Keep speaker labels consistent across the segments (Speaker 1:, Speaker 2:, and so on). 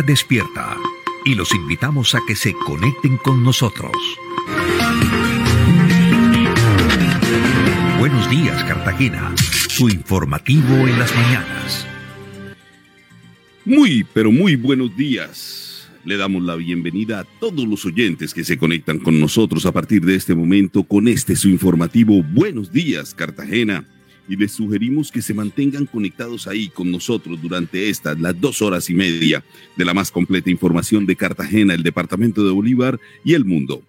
Speaker 1: Despierta y los invitamos a que se conecten con nosotros. Buenos días, Cartagena. Su informativo en las mañanas.
Speaker 2: Muy, pero muy buenos días. Le damos la bienvenida a todos los oyentes que se conectan con nosotros a partir de este momento con este su informativo Buenos días, Cartagena y les sugerimos que se mantengan conectados ahí con nosotros durante estas, las dos horas y media de la más completa información de Cartagena, el departamento de Bolívar y el mundo.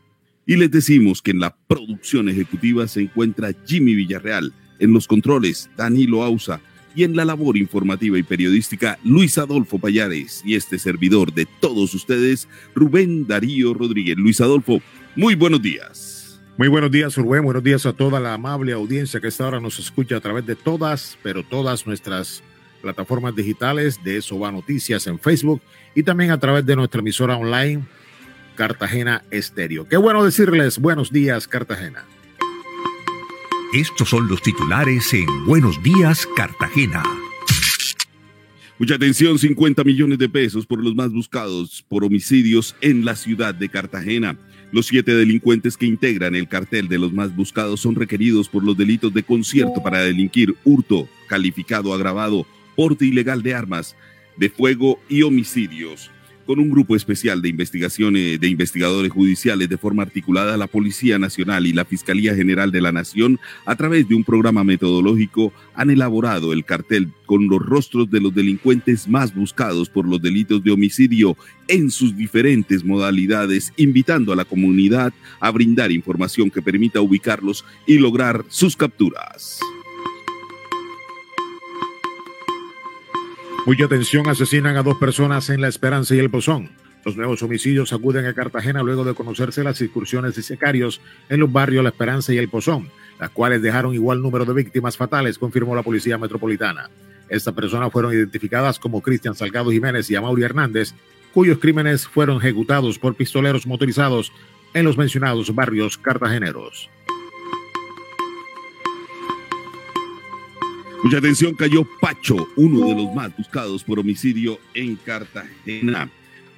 Speaker 2: Y les decimos que en la producción ejecutiva se encuentra Jimmy Villarreal, en los controles Danilo Ausa y en la labor informativa y periodística Luis Adolfo Payares y este servidor de todos ustedes, Rubén Darío Rodríguez. Luis Adolfo, muy buenos días.
Speaker 3: Muy buenos días, Uruguay. Buenos días a toda la amable audiencia que esta hora nos escucha a través de todas, pero todas nuestras plataformas digitales de Eso Va Noticias en Facebook y también a través de nuestra emisora online Cartagena Estéreo. Qué bueno decirles buenos días, Cartagena.
Speaker 1: Estos son los titulares en Buenos Días, Cartagena.
Speaker 2: Mucha atención, 50 millones de pesos por los más buscados por homicidios en la ciudad de Cartagena. Los siete delincuentes que integran el cartel de los más buscados son requeridos por los delitos de concierto para delinquir, hurto, calificado agravado, porte ilegal de armas de fuego y homicidios con un grupo especial de investigaciones de investigadores judiciales de forma articulada la Policía Nacional y la Fiscalía General de la Nación a través de un programa metodológico han elaborado el cartel con los rostros de los delincuentes más buscados por los delitos de homicidio en sus diferentes modalidades, invitando a la comunidad a brindar información que permita ubicarlos y lograr sus capturas.
Speaker 3: Mucha atención, asesinan a dos personas en La Esperanza y El Pozón. Los nuevos homicidios acuden a Cartagena luego de conocerse las incursiones de sicarios en los barrios La Esperanza y El Pozón, las cuales dejaron igual número de víctimas fatales, confirmó la Policía Metropolitana. Estas personas fueron identificadas como Cristian Salgado Jiménez y Amaury Hernández, cuyos crímenes fueron ejecutados por pistoleros motorizados en los mencionados barrios cartageneros.
Speaker 2: Mucha atención, cayó Pacho, uno de los más buscados por homicidio en Cartagena.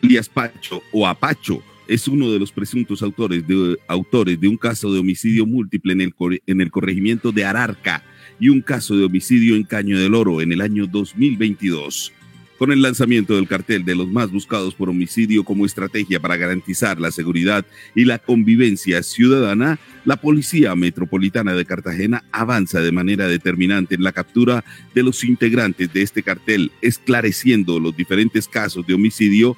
Speaker 2: Alias Pacho o Apacho es uno de los presuntos autores de, autores de un caso de homicidio múltiple en el, en el corregimiento de Ararca y un caso de homicidio en Caño del Oro en el año 2022 con el lanzamiento del cartel de los más buscados por homicidio como estrategia para garantizar la seguridad y la convivencia ciudadana, la Policía Metropolitana de Cartagena avanza de manera determinante en la captura de los integrantes de este cartel, esclareciendo los diferentes casos de homicidio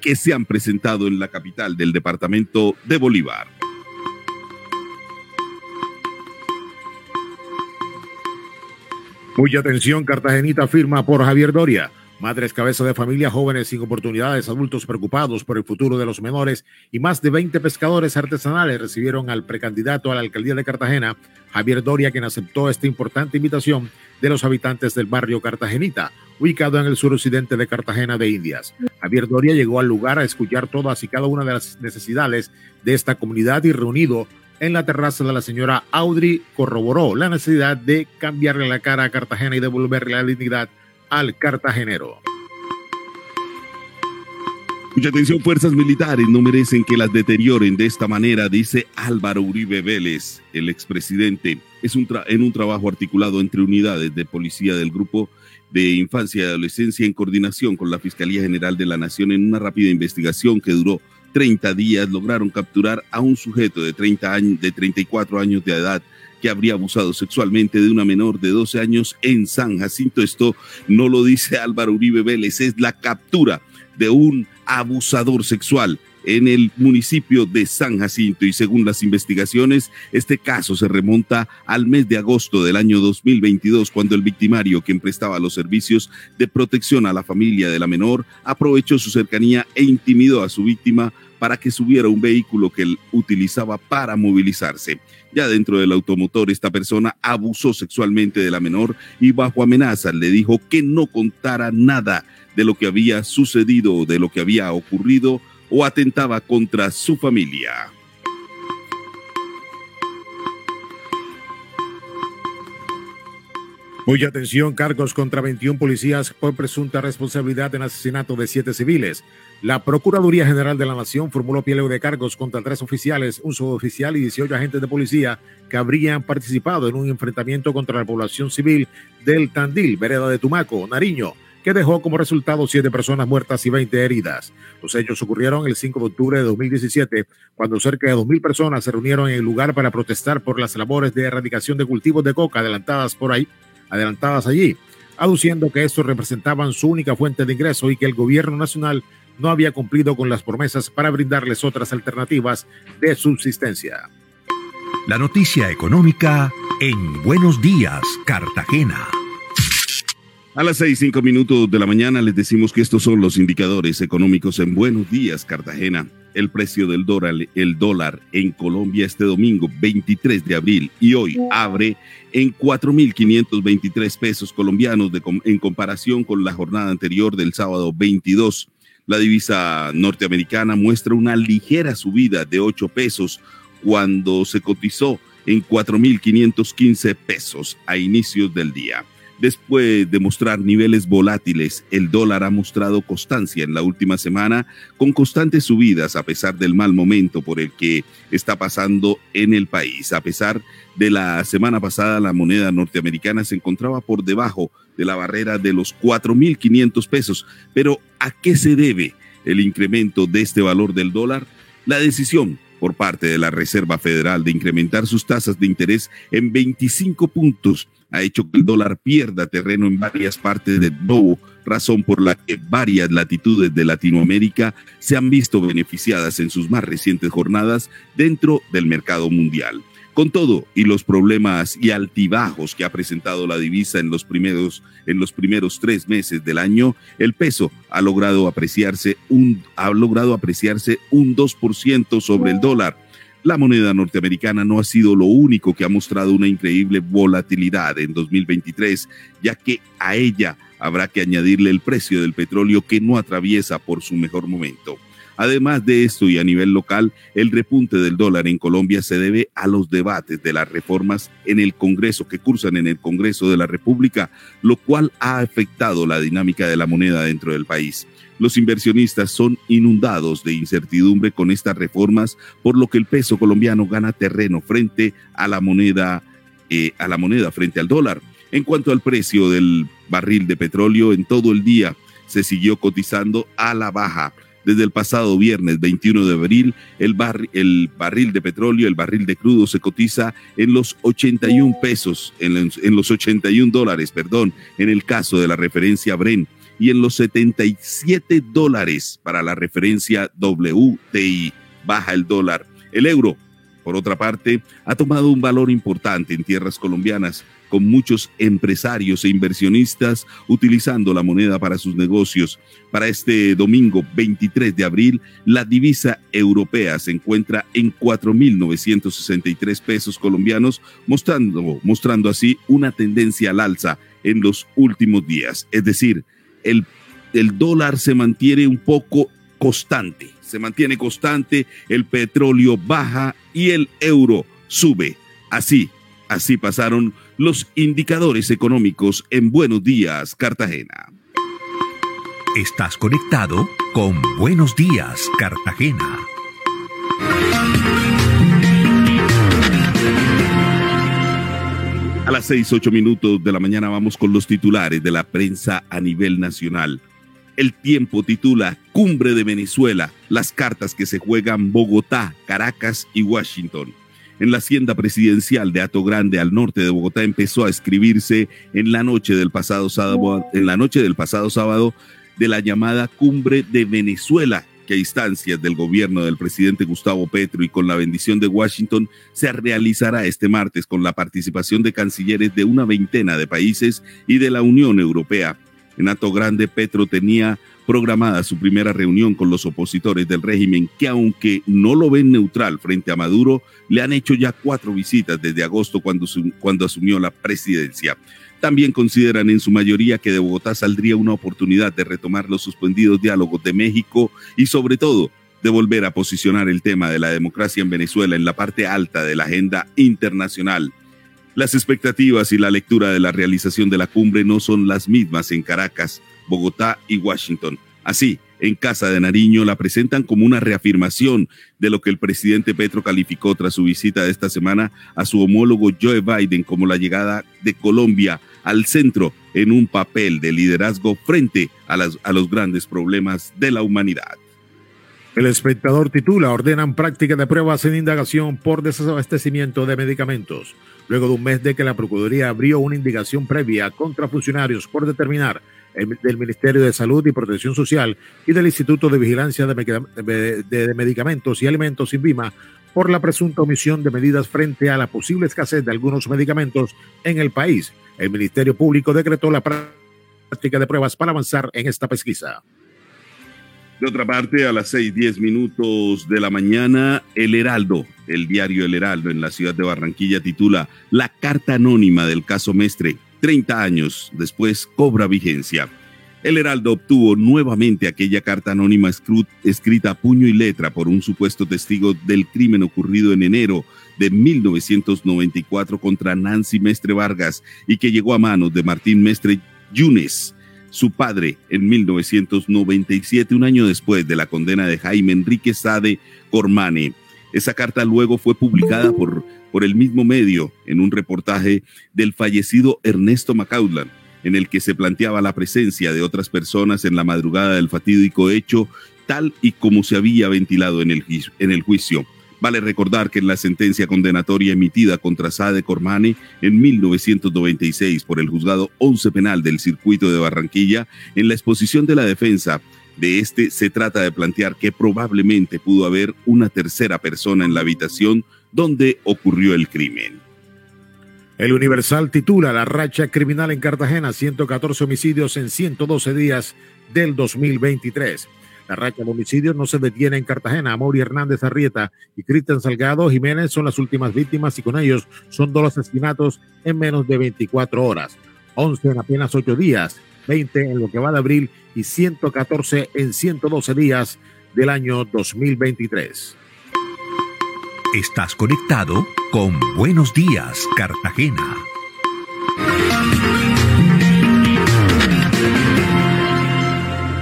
Speaker 2: que se han presentado en la capital del departamento de Bolívar.
Speaker 3: Mucha atención, Cartagenita firma por Javier Doria. Madres cabeza de familia, jóvenes sin oportunidades, adultos preocupados por el futuro de los menores y más de 20 pescadores artesanales recibieron al precandidato a la alcaldía de Cartagena, Javier Doria, quien aceptó esta importante invitación de los habitantes del barrio Cartagenita, ubicado en el suroccidente de Cartagena de Indias. Javier Doria llegó al lugar a escuchar todas y cada una de las necesidades de esta comunidad y reunido en la terraza de la señora Audrey corroboró la necesidad de cambiarle la cara a Cartagena y devolverle la dignidad al cartagenero.
Speaker 2: Mucha atención, fuerzas militares no merecen que las deterioren de esta manera, dice Álvaro Uribe Vélez, el expresidente. Es un en un trabajo articulado entre unidades de policía del Grupo de Infancia y Adolescencia en coordinación con la Fiscalía General de la Nación en una rápida investigación que duró 30 días, lograron capturar a un sujeto de, 30 años, de 34 años de edad que habría abusado sexualmente de una menor de 12 años en San Jacinto. Esto no lo dice Álvaro Uribe Vélez, es la captura de un abusador sexual en el municipio de San Jacinto y según las investigaciones, este caso se remonta al mes de agosto del año 2022 cuando el victimario, quien prestaba los servicios de protección a la familia de la menor, aprovechó su cercanía e intimidó a su víctima para que subiera un vehículo que él utilizaba para movilizarse. Ya dentro del automotor, esta persona abusó sexualmente de la menor y bajo amenaza le dijo que no contara nada de lo que había sucedido de lo que había ocurrido o atentaba contra su familia.
Speaker 3: Mucha atención, cargos contra 21 policías por presunta responsabilidad en asesinato de siete civiles. La Procuraduría General de la Nación formuló pieleo de cargos contra tres oficiales, un suboficial y 18 agentes de policía que habrían participado en un enfrentamiento contra la población civil del Tandil, vereda de Tumaco, Nariño, que dejó como resultado siete personas muertas y 20 heridas. Los hechos ocurrieron el 5 de octubre de 2017, cuando cerca de 2.000 personas se reunieron en el lugar para protestar por las labores de erradicación de cultivos de coca adelantadas por ahí adelantadas allí, aduciendo que estos representaban su única fuente de ingreso y que el gobierno nacional no había cumplido con las promesas para brindarles otras alternativas de subsistencia.
Speaker 1: La noticia económica en Buenos Días, Cartagena.
Speaker 2: A las seis, cinco minutos de la mañana les decimos que estos son los indicadores económicos en Buenos Días, Cartagena. El precio del dólar, el dólar en Colombia este domingo 23 de abril y hoy abre en 4.523 pesos colombianos de, en comparación con la jornada anterior del sábado 22. La divisa norteamericana muestra una ligera subida de 8 pesos cuando se cotizó en 4.515 pesos a inicios del día. Después de mostrar niveles volátiles, el dólar ha mostrado constancia en la última semana con constantes subidas a pesar del mal momento por el que está pasando en el país. A pesar de la semana pasada, la moneda norteamericana se encontraba por debajo de la barrera de los 4.500 pesos. Pero ¿a qué se debe el incremento de este valor del dólar? La decisión por parte de la Reserva Federal de incrementar sus tasas de interés en 25 puntos ha hecho que el dólar pierda terreno en varias partes del globo, razón por la que varias latitudes de Latinoamérica se han visto beneficiadas en sus más recientes jornadas dentro del mercado mundial. Con todo y los problemas y altibajos que ha presentado la divisa en los primeros, en los primeros tres meses del año, el peso ha logrado apreciarse un, ha logrado apreciarse un 2% sobre el dólar la moneda norteamericana no ha sido lo único que ha mostrado una increíble volatilidad en 2023, ya que a ella habrá que añadirle el precio del petróleo que no atraviesa por su mejor momento. Además de esto y a nivel local, el repunte del dólar en Colombia se debe a los debates de las reformas en el Congreso que cursan en el Congreso de la República, lo cual ha afectado la dinámica de la moneda dentro del país. Los inversionistas son inundados de incertidumbre con estas reformas, por lo que el peso colombiano gana terreno frente a la moneda, eh, a la moneda frente al dólar. En cuanto al precio del barril de petróleo, en todo el día se siguió cotizando a la baja. Desde el pasado viernes 21 de abril, el, el barril de petróleo, el barril de crudo se cotiza en los 81 pesos, en, en los 81 dólares, perdón, en el caso de la referencia Bren y en los 77 dólares para la referencia WTI. Baja el dólar. El euro, por otra parte, ha tomado un valor importante en tierras colombianas, con muchos empresarios e inversionistas utilizando la moneda para sus negocios. Para este domingo 23 de abril, la divisa europea se encuentra en 4.963 pesos colombianos, mostrando, mostrando así una tendencia al alza en los últimos días. Es decir, el, dólar se mantiene un poco constante, se mantiene constante, el petróleo baja y el euro sube. Así, así pasaron los indicadores económicos en Buenos Días, Cartagena.
Speaker 1: Estás conectado con Buenos Días, Cartagena.
Speaker 2: A las seis, ocho minutos de la mañana vamos con los titulares de la prensa a nivel nacional. El tiempo titula Cumbre de Venezuela, las cartas que se juegan Bogotá, Caracas y Washington. En la hacienda presidencial de Ato Grande, al norte de Bogotá, empezó a escribirse en la noche del pasado sábado, en la noche del pasado sábado de la llamada Cumbre de Venezuela, que a instancias del gobierno del presidente Gustavo Petro y con la bendición de Washington se realizará este martes con la participación de cancilleres de una veintena de países y de la Unión Europea. En Ato Grande, Petro tenía programada su primera reunión con los opositores del régimen que aunque no lo ven neutral frente a Maduro, le han hecho ya cuatro visitas desde agosto cuando, cuando asumió la presidencia. También consideran en su mayoría que de Bogotá saldría una oportunidad de retomar los suspendidos diálogos de México y sobre todo de volver a posicionar el tema de la democracia en Venezuela en la parte alta de la agenda internacional. Las expectativas y la lectura de la realización de la cumbre no son las mismas en Caracas, Bogotá y Washington. Así, en Casa de Nariño la presentan como una reafirmación de lo que el presidente Petro calificó tras su visita de esta semana a su homólogo Joe Biden como la llegada de Colombia al centro en un papel de liderazgo frente a, a los grandes problemas de la humanidad.
Speaker 3: El espectador titula, ordenan práctica de pruebas en indagación por desabastecimiento de medicamentos. Luego de un mes de que la Procuraduría abrió una indicación previa contra funcionarios por determinar del Ministerio de Salud y Protección Social y del Instituto de Vigilancia de, Medicamentos y Alimentos, INVIMA, por la presunta omisión de medidas frente a la posible escasez de algunos medicamentos en el país. El Ministerio Público decretó la práctica de pruebas para avanzar en esta pesquisa.
Speaker 2: De otra parte, a las seis diez minutos de la mañana, El Heraldo, el diario El Heraldo en la ciudad de Barranquilla, titula La carta anónima del caso Mestre. 30 años después cobra vigencia. El Heraldo obtuvo nuevamente aquella carta anónima escrita a puño y letra por un supuesto testigo del crimen ocurrido en enero de 1994 contra Nancy Mestre Vargas y que llegó a manos de Martín Mestre Yunes, su padre, en 1997, un año después de la condena de Jaime Enrique Sade Cormane. Esa carta luego fue publicada por por el mismo medio en un reportaje del fallecido Ernesto Macaulay, en el que se planteaba la presencia de otras personas en la madrugada del fatídico hecho, tal y como se había ventilado en el, en el juicio. Vale recordar que en la sentencia condenatoria emitida contra Sade Cormane en 1996 por el juzgado 11 penal del circuito de Barranquilla, en la exposición de la defensa de este se trata de plantear que probablemente pudo haber una tercera persona en la habitación donde ocurrió el crimen.
Speaker 3: El Universal titula La racha criminal en Cartagena, 114 homicidios en 112 días del 2023. La racha de homicidios no se detiene en Cartagena. Amori Hernández Arrieta y Cristian Salgado Jiménez son las últimas víctimas y con ellos son dos asesinatos en menos de 24 horas. 11 en apenas 8 días, 20 en lo que va de abril y 114 en 112 días del año 2023.
Speaker 1: Estás conectado con Buenos Días, Cartagena.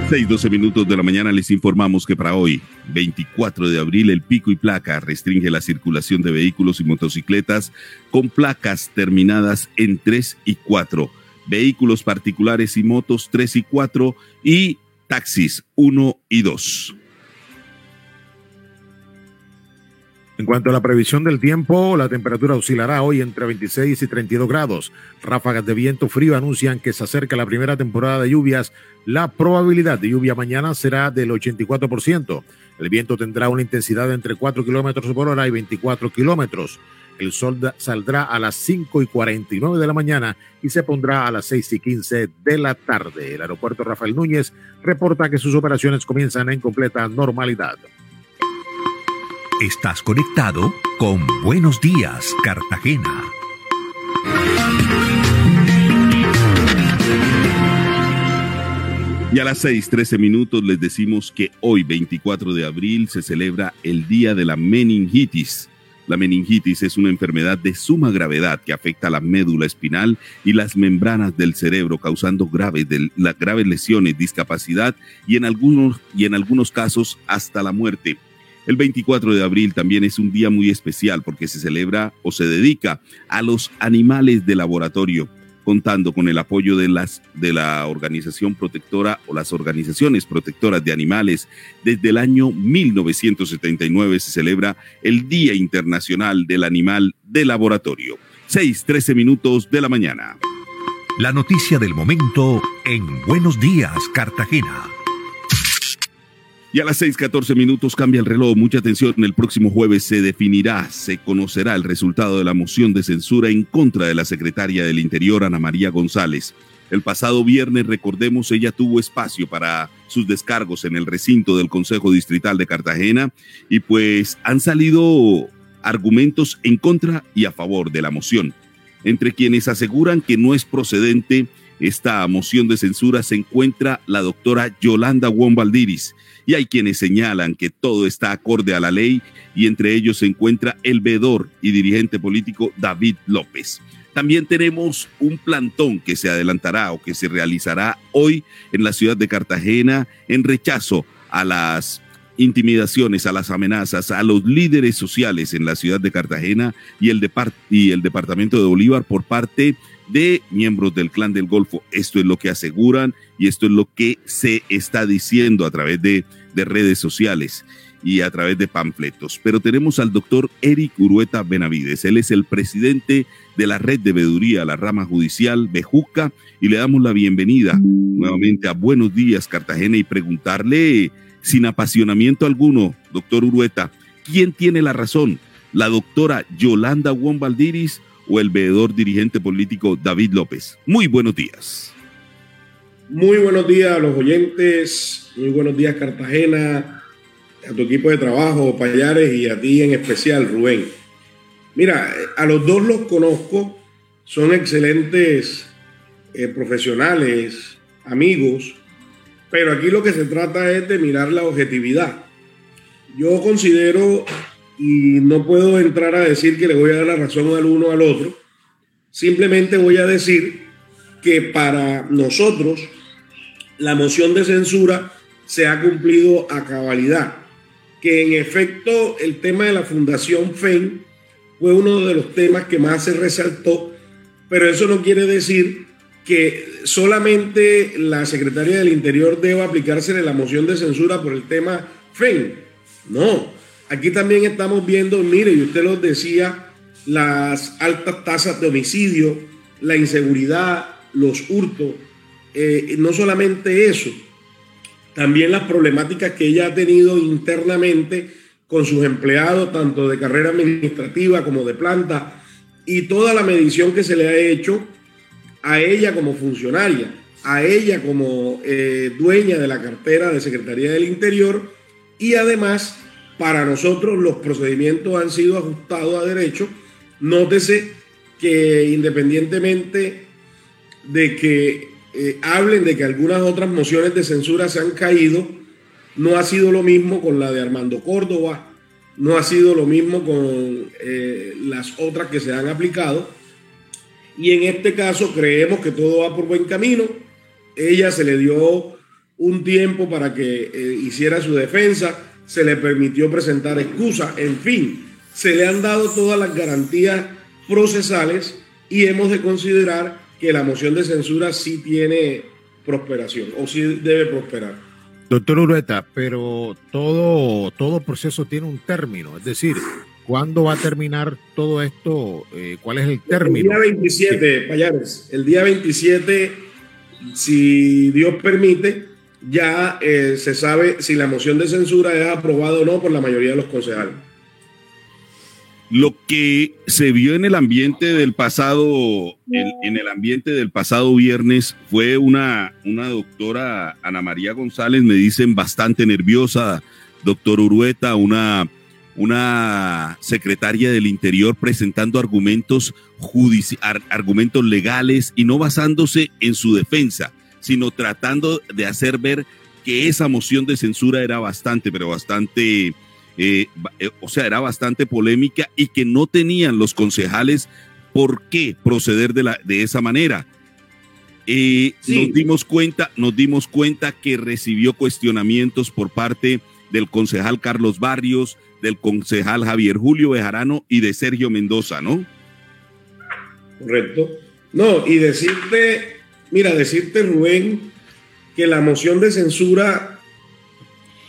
Speaker 2: Seis, doce minutos de la mañana les informamos que para hoy, 24 de abril, el pico y placa restringe la circulación de vehículos y motocicletas con placas terminadas en 3 y 4, vehículos particulares y motos 3 y 4 y taxis 1 y 2.
Speaker 3: En cuanto a la previsión del tiempo, la temperatura oscilará hoy entre 26 y 32 grados. Ráfagas de viento frío anuncian que se acerca la primera temporada de lluvias. La probabilidad de lluvia mañana será del 84%. El viento tendrá una intensidad entre 4 kilómetros por hora y 24 kilómetros. El sol saldrá a las 5 y 49 de la mañana y se pondrá a las 6 y 15 de la tarde. El aeropuerto Rafael Núñez reporta que sus operaciones comienzan en completa normalidad.
Speaker 1: Estás conectado con Buenos Días, Cartagena.
Speaker 2: Y a las 6:13 minutos les decimos que hoy, 24 de abril, se celebra el Día de la Meningitis. La meningitis es una enfermedad de suma gravedad que afecta a la médula espinal y las membranas del cerebro, causando graves, graves lesiones, discapacidad y en, algunos, y en algunos casos hasta la muerte. El 24 de abril también es un día muy especial porque se celebra o se dedica a los animales de laboratorio, contando con el apoyo de, las, de la organización protectora o las organizaciones protectoras de animales. Desde el año 1979 se celebra el Día Internacional del Animal de Laboratorio. 6, 13 minutos de la mañana.
Speaker 1: La noticia del momento en Buenos Días, Cartagena.
Speaker 2: Y a las 6:14 minutos cambia el reloj. Mucha atención. El próximo jueves se definirá, se conocerá el resultado de la moción de censura en contra de la secretaria del Interior, Ana María González. El pasado viernes, recordemos, ella tuvo espacio para sus descargos en el recinto del Consejo Distrital de Cartagena y pues han salido argumentos en contra y a favor de la moción. Entre quienes aseguran que no es procedente esta moción de censura se encuentra la doctora Yolanda Wombaldiris y hay quienes señalan que todo está acorde a la ley y entre ellos se encuentra el veedor y dirigente político David López. También tenemos un plantón que se adelantará o que se realizará hoy en la ciudad de Cartagena en rechazo a las intimidaciones, a las amenazas, a los líderes sociales en la ciudad de Cartagena y el, y el departamento de Bolívar por parte de miembros del clan del Golfo. Esto es lo que aseguran y esto es lo que se está diciendo a través de, de redes sociales y a través de panfletos. Pero tenemos al doctor Eric Urueta Benavides. Él es el presidente de la red de veeduría, la rama judicial Bejuca, y le damos la bienvenida nuevamente a Buenos Días Cartagena y preguntarle sin apasionamiento alguno, doctor Urueta, ¿quién tiene la razón? ¿La doctora Yolanda Wombaldiris o el veedor dirigente político David López? Muy buenos días.
Speaker 4: Muy buenos días a los oyentes, muy buenos días Cartagena, a tu equipo de trabajo, Payares, y a ti en especial, Rubén. Mira, a los dos los conozco, son excelentes eh, profesionales, amigos, pero aquí lo que se trata es de mirar la objetividad. Yo considero, y no puedo entrar a decir que le voy a dar la razón al uno al otro, simplemente voy a decir que para nosotros la moción de censura se ha cumplido a cabalidad, que en efecto el tema de la Fundación FEN fue uno de los temas que más se resaltó, pero eso no quiere decir que solamente la secretaria del Interior deba aplicársele la moción de censura por el tema FEN. No, aquí también estamos viendo, mire, y usted lo decía, las altas tasas de homicidio, la inseguridad, los hurtos, eh, no solamente eso, también las problemáticas que ella ha tenido internamente con sus empleados, tanto de carrera administrativa como de planta, y toda la medición que se le ha hecho a ella como funcionaria, a ella como eh, dueña de la cartera de Secretaría del Interior y además para nosotros los procedimientos han sido ajustados a derecho. Nótese que independientemente de que eh, hablen de que algunas otras mociones de censura se han caído, no ha sido lo mismo con la de Armando Córdoba, no ha sido lo mismo con eh, las otras que se han aplicado y en este caso creemos que todo va por buen camino. Ella se le dio un tiempo para que eh, hiciera su defensa, se le permitió presentar excusas, en fin, se le han dado todas las garantías procesales y hemos de considerar que la moción de censura sí tiene prosperación o sí debe prosperar.
Speaker 3: Doctor Urueta, pero todo, todo proceso tiene un término, es decir, ¿Cuándo va a terminar todo esto? Eh, ¿Cuál es el término?
Speaker 4: El día 27, Payares. El día 27, si Dios permite, ya eh, se sabe si la moción de censura es aprobada o no por la mayoría de los concejales.
Speaker 2: Lo que se vio en el ambiente del pasado, en, el ambiente del pasado viernes, fue una, una doctora Ana María González, me dicen bastante nerviosa, doctor Urueta, una una secretaria del Interior presentando argumentos argumentos legales y no basándose en su defensa, sino tratando de hacer ver que esa moción de censura era bastante, pero bastante, eh, eh, o sea, era bastante polémica y que no tenían los concejales por qué proceder de, la, de esa manera. Eh, nos dimos cuenta, nos dimos cuenta que recibió cuestionamientos por parte del concejal Carlos Barrios, del concejal Javier Julio Bejarano y de Sergio Mendoza, ¿no?
Speaker 4: Correcto. No, y decirte, mira, decirte Rubén, que la moción de censura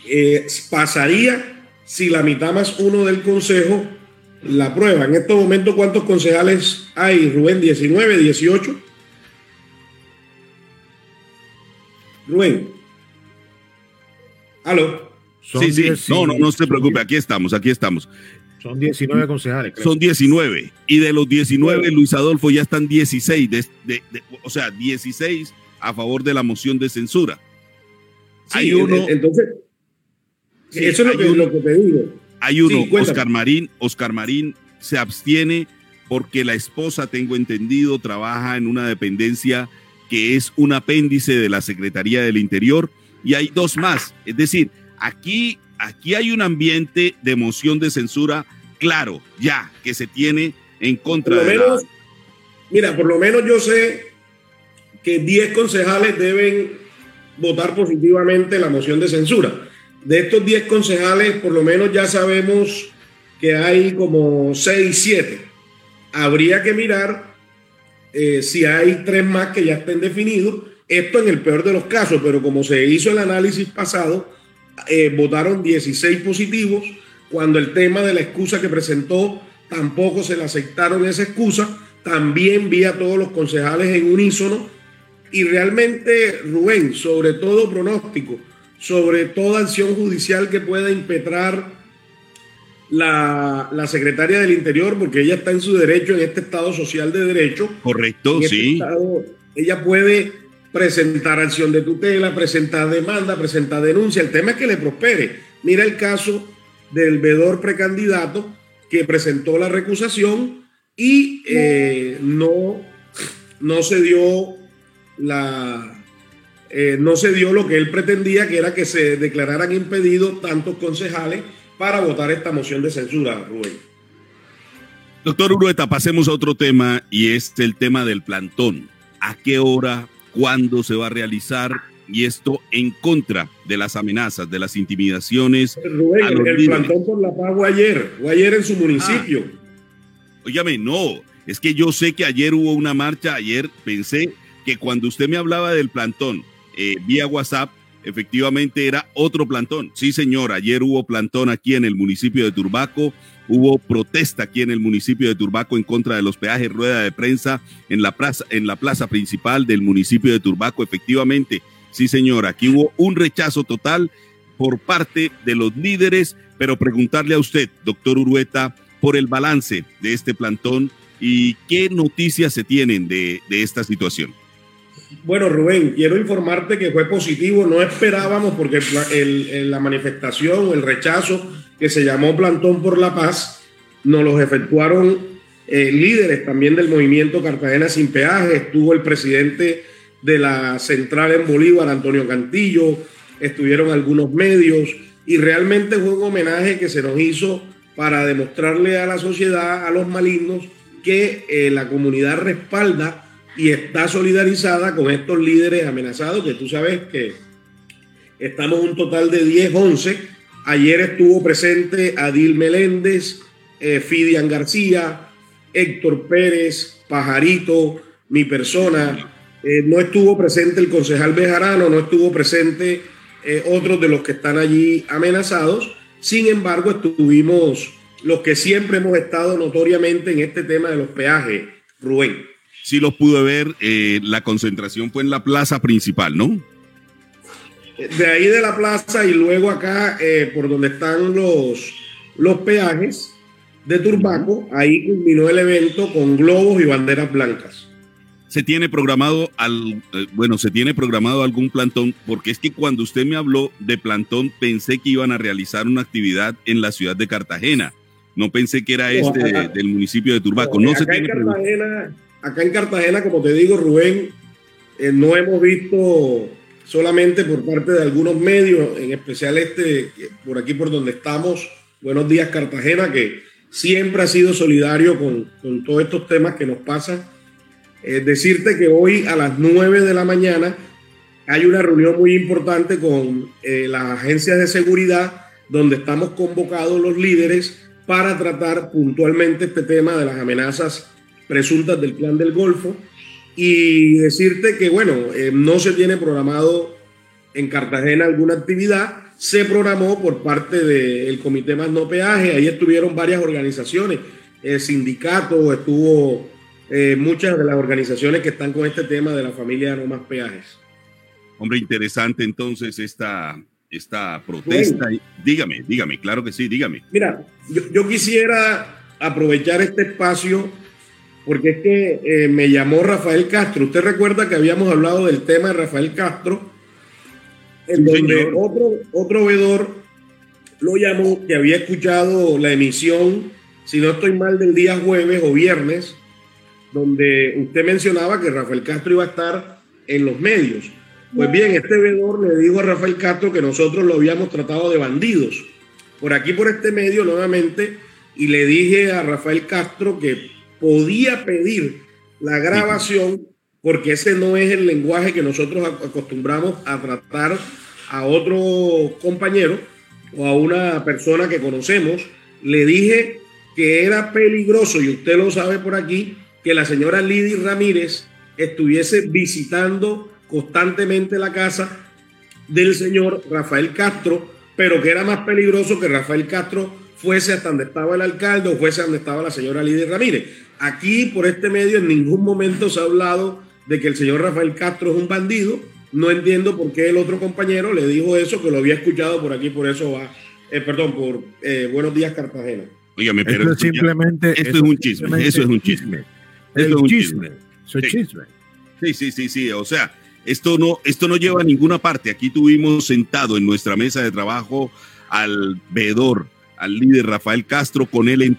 Speaker 4: eh, pasaría si la mitad más uno del Consejo la prueba. En estos momentos, ¿cuántos concejales hay, Rubén? ¿19, 18? Rubén. Aló
Speaker 2: sí, sí, no, no, no se preocupe, aquí estamos, aquí estamos.
Speaker 3: Son 19 concejales.
Speaker 2: Son 19. Y de los 19, Luis Adolfo, ya están 16, de, o sea, 16 a favor de la moción de censura.
Speaker 4: hay uno. Entonces, eso es lo que, lo que, te digo.
Speaker 2: Hay uno, Oscar Marín, Oscar Marín se abstiene porque la esposa, tengo entendido, trabaja en una dependencia que es un apéndice de la Secretaría del Interior. Y hay dos más. Es decir, Aquí, aquí hay un ambiente de moción de censura claro, ya, que se tiene en contra de la,
Speaker 4: Mira, por lo menos yo sé que 10 concejales deben votar positivamente la moción de censura. De estos 10 concejales, por lo menos ya sabemos que hay como 6, 7. Habría que mirar eh, si hay tres más que ya estén definidos. Esto en el peor de los casos, pero como se hizo el análisis pasado, eh, votaron 16 positivos cuando el tema de la excusa que presentó tampoco se le aceptaron esa excusa. También vi a todos los concejales en unísono y realmente, Rubén, sobre todo pronóstico, sobre toda acción judicial que pueda impetrar la, secretaria del Interior, porque ella está en su derecho en este Estado social de derecho.
Speaker 2: Correcto, este sí.
Speaker 4: ella puede presentar acción de tutela, presentar demanda, presentar denuncia. El tema es que le prospere. Mira el caso del vedor precandidato que presentó la recusación y eh, no, no se dio la, eh, no se dio lo que él pretendía, que era que se declararan impedidos tantos concejales para votar esta moción de censura, Rubén.
Speaker 2: Doctor Urueta, pasemos a otro tema y es el tema del plantón. ¿A qué hora, cuándo se va a realizar? Y esto en contra de las amenazas, de las intimidaciones.
Speaker 4: Rubén, el, plantón por la paz fue ayer, o ayer en su municipio.
Speaker 2: Ah, no, es que yo sé que ayer hubo una marcha, ayer pensé que cuando usted me hablaba del plantón eh, vía WhatsApp, efectivamente era otro plantón. Sí, señor, ayer hubo plantón aquí en el municipio de Turbaco, hubo protesta aquí en el municipio de Turbaco en contra de los peajes, rueda de prensa en la plaza, en la plaza principal del municipio de Turbaco, efectivamente. Sí, señor, aquí hubo un rechazo total por parte de los líderes, pero preguntarle a usted, doctor Urueta, por el balance de este plantón y qué noticias se tienen de esta situación.
Speaker 4: Bueno, Rubén, quiero informarte que fue positivo. No esperábamos porque la manifestación el rechazo que se llamó Plantón por la Paz nos los efectuaron eh, líderes también del movimiento Cartagena sin peaje. Estuvo el presidente de la central en Bolívar, Antonio Cantillo. Estuvieron algunos medios y realmente fue un homenaje que se nos hizo para demostrarle a la sociedad, a los malignos, que eh, la comunidad respalda y está solidarizada con estos líderes amenazados, que tú sabes que estamos un total de 10, 11. Ayer estuvo presente Adil Meléndez, eh, Fidian García, Héctor Pérez, Pajarito, mi persona. Eh, no estuvo presente el concejal Bejarano, no estuvo presente eh, otros de los que están allí amenazados. Sin embargo, estuvimos los que siempre hemos estado notoriamente en este tema de los peajes, Rubén
Speaker 2: sí los pude ver. Eh, la concentración fue en la plaza principal, ¿no?
Speaker 4: De ahí de la plaza y luego acá, eh, por donde están los, los peajes de Turbaco, ahí culminó el evento con globos y banderas blancas.
Speaker 2: Se tiene programado al, eh, bueno, se tiene programado algún plantón, porque es que cuando usted me habló de plantón pensé que iban a realizar una actividad en la ciudad de Cartagena. No pensé que era este del municipio de Turbaco. No, se tiene
Speaker 4: Cartagena, acá en Cartagena, como te digo, Rubén, eh, no hemos visto solamente por parte de algunos medios, en especial este, por aquí por donde estamos, Buenos Días Cartagena, que siempre ha sido solidario con, todos estos temas que nos pasan. decirte que hoy a las 9 de la mañana hay una reunión muy importante con eh, las agencias de seguridad donde estamos convocados los líderes para tratar puntualmente este tema de las amenazas presuntas del plan del Golfo y decirte que, bueno, eh, no se tiene programado en Cartagena alguna actividad, se programó por parte del Comité Más No Peaje, ahí estuvieron varias organizaciones, el sindicato, estuvo eh, muchas de las organizaciones que están con este tema de la familia No Más Peajes.
Speaker 2: Hombre, interesante entonces esta, esta protesta. Dígame, dígame, claro que sí, dígame.
Speaker 4: Mira, yo quisiera aprovechar este espacio porque es que eh, me llamó Rafael Castro. Usted recuerda que habíamos hablado del tema de Rafael Castro, en donde otro, otro vedor lo llamó, que había escuchado la emisión, si no estoy mal, del día jueves o viernes, donde usted mencionaba que Rafael Castro iba a estar en los medios. Pues bien, este vedor le dijo a Rafael Castro que nosotros lo habíamos tratado de bandidos. Por aquí, por este medio, nuevamente, y le dije a Rafael Castro que podía pedir la grabación, porque ese no es el lenguaje que nosotros acostumbramos a tratar a otro compañero o a una persona que conocemos. Le dije que era peligroso, y usted lo sabe por aquí, que la señora Lidy Ramírez estuviese visitando constantemente la casa del señor Rafael Castro, pero que era más peligroso que Rafael Castro fuese hasta donde estaba el alcalde o fuese donde estaba la señora Lidia Ramírez. Aquí, por este medio, en ningún momento se ha hablado de que el señor Rafael Castro es un bandido. No entiendo por qué el otro compañero le dijo eso, que lo había escuchado por aquí, por eso va, eh, perdón, por eh, Buenos Días Cartagena.
Speaker 3: Oígame, pero esto simplemente,
Speaker 2: esto, es un chisme, eso es un chisme.
Speaker 3: Eso es un chisme. Eso es chisme.
Speaker 2: Sí, sí, sí, sí. O sea, esto no, esto no lleva a ninguna parte. Aquí tuvimos sentado en nuestra mesa de trabajo al veedor, al líder Rafael Castro, con él, en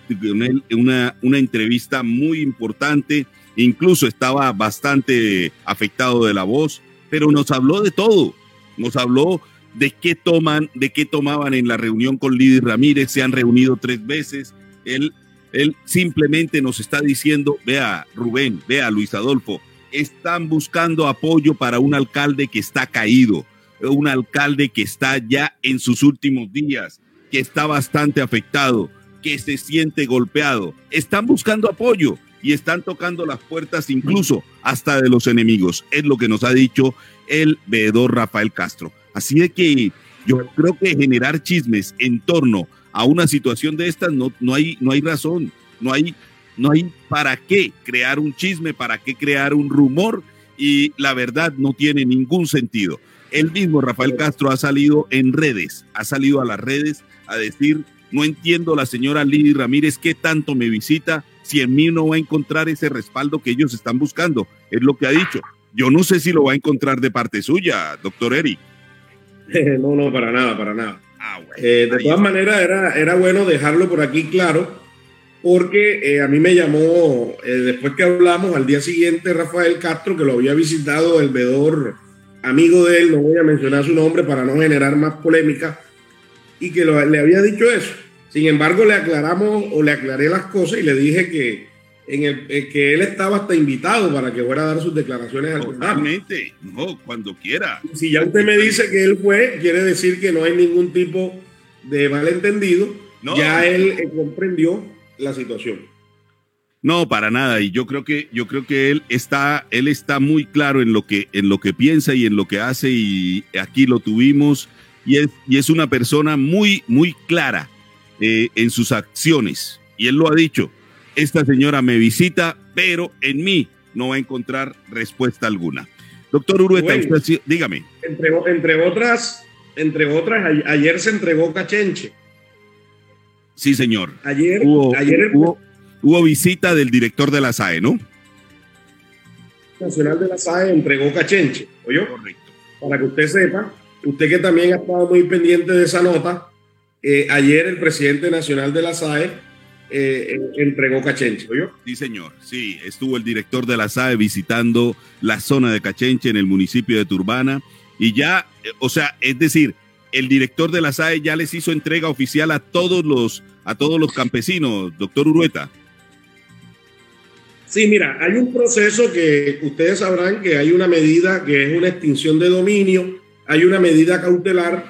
Speaker 2: una, una entrevista muy importante. Incluso estaba bastante afectado de la voz, pero nos habló de todo. Nos habló de qué toman, de qué tomaban en la reunión con Lidy Ramírez. Se han reunido tres veces. Él, él simplemente nos está diciendo, vea Rubén, vea Luis Adolfo, están buscando apoyo para un alcalde que está caído, un alcalde que está ya en sus últimos días, que está bastante afectado, que se siente golpeado. Están buscando apoyo y están tocando las puertas incluso hasta de los enemigos. Es lo que nos ha dicho el veedor Rafael Castro. Así de que yo creo que generar chismes en torno a una situación de estas no, no, hay, no hay razón, no hay no hay para qué crear un chisme, para qué crear un rumor y la verdad no tiene ningún sentido. El mismo Rafael Castro ha salido en redes, ha salido a las redes a decir, no entiendo la señora Lidy Ramírez qué tanto me visita si en mí no va a encontrar ese respaldo que ellos están buscando. Es lo que ha dicho. Yo no sé si lo va a encontrar de parte suya, doctor Eric.
Speaker 4: No, no, para nada, para nada. Ah, eh, de todas maneras, era, era bueno dejarlo por aquí claro porque eh, a mí me llamó, eh, después que hablamos, al día siguiente Rafael Castro, que lo había visitado el vedor amigo de él, no voy a mencionar su nombre para no generar más polémica, y que le había dicho eso. Sin embargo, le aclaramos o le aclaré las cosas y le dije que, en el, eh, que él estaba hasta invitado para que fuera a dar sus declaraciones al
Speaker 2: Totalmente, no, cuando quiera.
Speaker 4: Si ya usted me dice que él fue, quiere decir que no hay ningún tipo de malentendido. Ya él comprendió la situación.
Speaker 2: No, para nada. Y yo creo que, yo creo que él está, él está muy claro en lo que, en lo que piensa y en lo que hace. Y aquí lo tuvimos. Y es, y es una persona muy, muy clara eh, en sus acciones. Y él lo ha dicho. Esta señora me visita, pero en mí no va a encontrar respuesta alguna. Doctor Urueta, dígame.
Speaker 4: Entre, entre otras, entre otras, ayer se entregó Cachenche
Speaker 2: Sí, señor.
Speaker 4: Ayer,
Speaker 2: hubo,
Speaker 4: ayer
Speaker 2: hubo, visita del director de la SAE, ¿no?
Speaker 4: Nacional de la SAE entregó Cachenche, ¿oyó? Correcto. Para que usted sepa, usted que también ha estado muy pendiente de esa nota, eh, ayer el presidente nacional de la SAE eh, entregó Cachenche, ¿oyó?
Speaker 2: Sí, señor. Sí, estuvo el director de la SAE visitando la zona de Cachenche en el municipio de Turbana y ya, eh, o sea, es decir, el director de la SAE ya les hizo entrega oficial a todos los, a todos los campesinos, doctor Urueta.
Speaker 4: Sí, mira, hay un proceso que ustedes sabrán que hay una medida que es una extinción de dominio, hay una medida cautelar,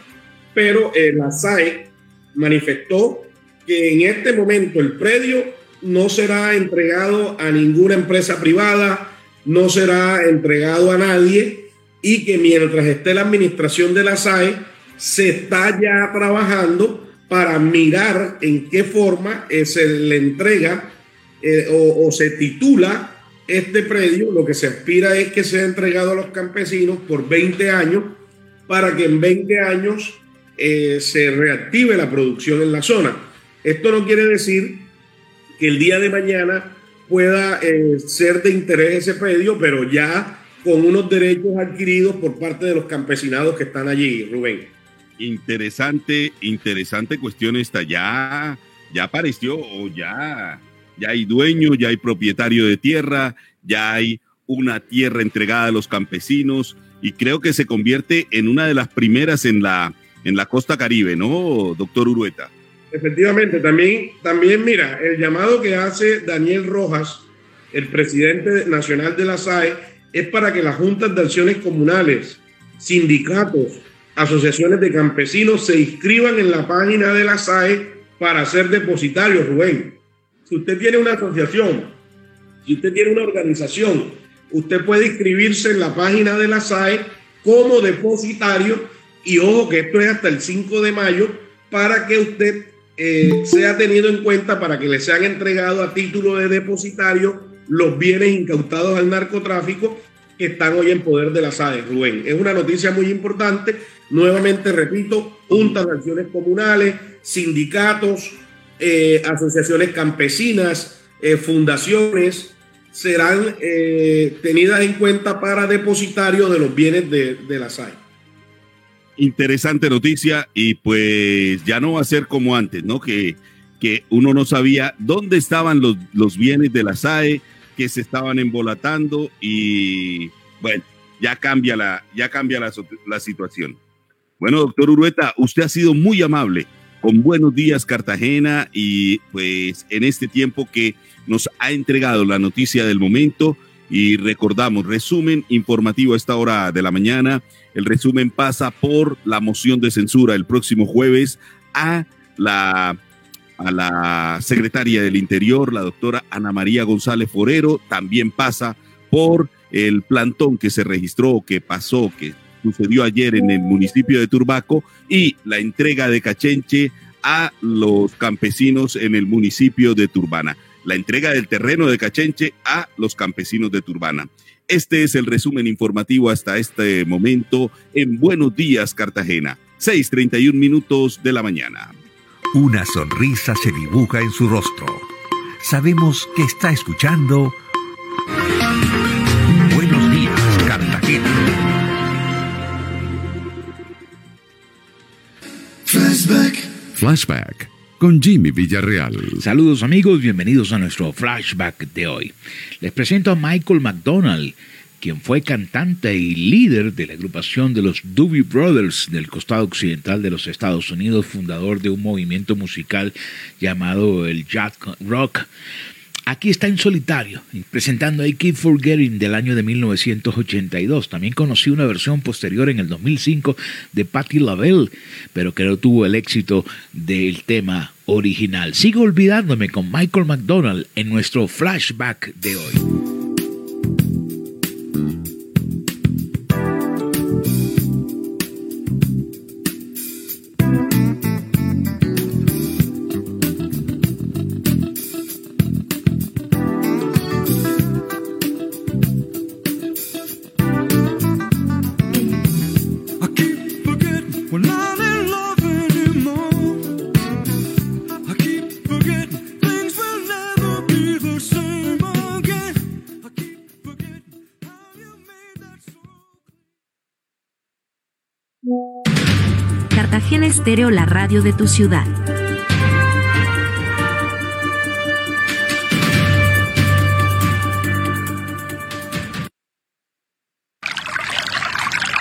Speaker 4: pero eh, la SAE manifestó que en este momento el predio no será entregado a ninguna empresa privada, no será entregado a nadie y que mientras esté la administración de la SAE, se está ya trabajando para mirar en qué forma eh, se le entrega eh, o, se titula este predio. Lo que se aspira es que sea entregado a los campesinos por 20 años para que en 20 años eh, se reactive la producción en la zona. Esto no quiere decir que el día de mañana pueda ser de interés ese predio, pero ya con unos derechos adquiridos por parte de los campesinados que están allí, Rubén.
Speaker 2: Interesante, interesante cuestión esta. Ya, ya apareció ya, ya hay dueño, ya hay propietario de tierra, ya hay una tierra entregada a los campesinos y creo que se convierte en una de las primeras en la, en la costa caribe, ¿no, doctor Urueta?
Speaker 4: Efectivamente, también, también mira, el llamado que hace Daniel Rojas el presidente nacional de la SAE, es para que las juntas de acciones comunales, sindicatos, asociaciones de campesinos se inscriban en la página de la SAE para ser depositarios, Rubén. Si usted tiene una asociación, si usted tiene una organización, usted puede inscribirse en la página de la SAE como depositario y ojo que esto es hasta el 5 de mayo para que usted eh, sea tenido en cuenta para que le sean entregados a título de depositario los bienes incautados al narcotráfico que están hoy en poder de la SAE, Rubén. Es una noticia muy importante. Nuevamente, repito, juntas de acciones comunales, sindicatos, eh, asociaciones campesinas, eh, fundaciones, serán tenidas en cuenta para depositario de los bienes de, de la SAE
Speaker 2: interesante noticia y pues ya no va a ser como antes, ¿no? Que, que uno no sabía dónde estaban los, los bienes de la SAE, que se estaban embolatando y bueno, ya cambia la, ya cambia la, la situación. Bueno, doctor Urueta, usted ha sido muy amable con Buenos Días Cartagena y pues en este tiempo que nos ha entregado la noticia del momento y recordamos, resumen informativo a esta hora de la mañana el resumen pasa por la moción de censura el próximo jueves a la, a la secretaria del Interior, la doctora Ana María González Forero. También pasa por el plantón que se registró, que pasó, que sucedió ayer en el municipio de Turbaco y la entrega de Cachenche a los campesinos en el municipio de Turbana. La entrega del terreno de Cachenche a los campesinos de Turbana. Este es el resumen informativo hasta este momento en Buenos Días Cartagena, 6.31 minutos de la mañana.
Speaker 1: Una sonrisa se dibuja en su rostro. Sabemos que está escuchando
Speaker 5: Flashback. Flashback con Jimmy Villarreal.
Speaker 6: Saludos amigos, bienvenidos a nuestro flashback de hoy. Les presento a Michael McDonald, quien fue cantante y líder de la agrupación de los Doobie Brothers del costado occidental de los Estados Unidos, fundador de un movimiento musical llamado el Jack Rock. Aquí está en solitario, presentando I Keep Forgetting del año de 1982. También conocí una versión posterior en el 2005 de Patti LaBelle, pero que no tuvo el éxito del tema original. Sigo olvidándome con Michael McDonald en nuestro flashback de hoy.
Speaker 7: La radio de tu ciudad.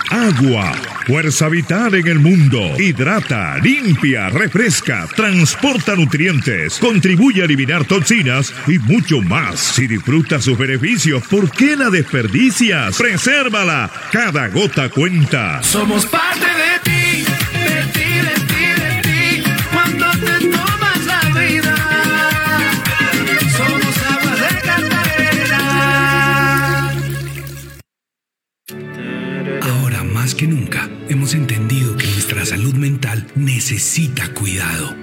Speaker 1: Agua, fuerza vital en el mundo. Hidrata, limpia, refresca, transporta nutrientes, contribuye a eliminar toxinas y mucho más. Si disfrutas sus beneficios, ¿por qué la desperdicias? Presérvala. Cada gota cuenta.
Speaker 8: Somos parte de ti.
Speaker 9: Que nunca hemos entendido que nuestra salud mental necesita cuidado,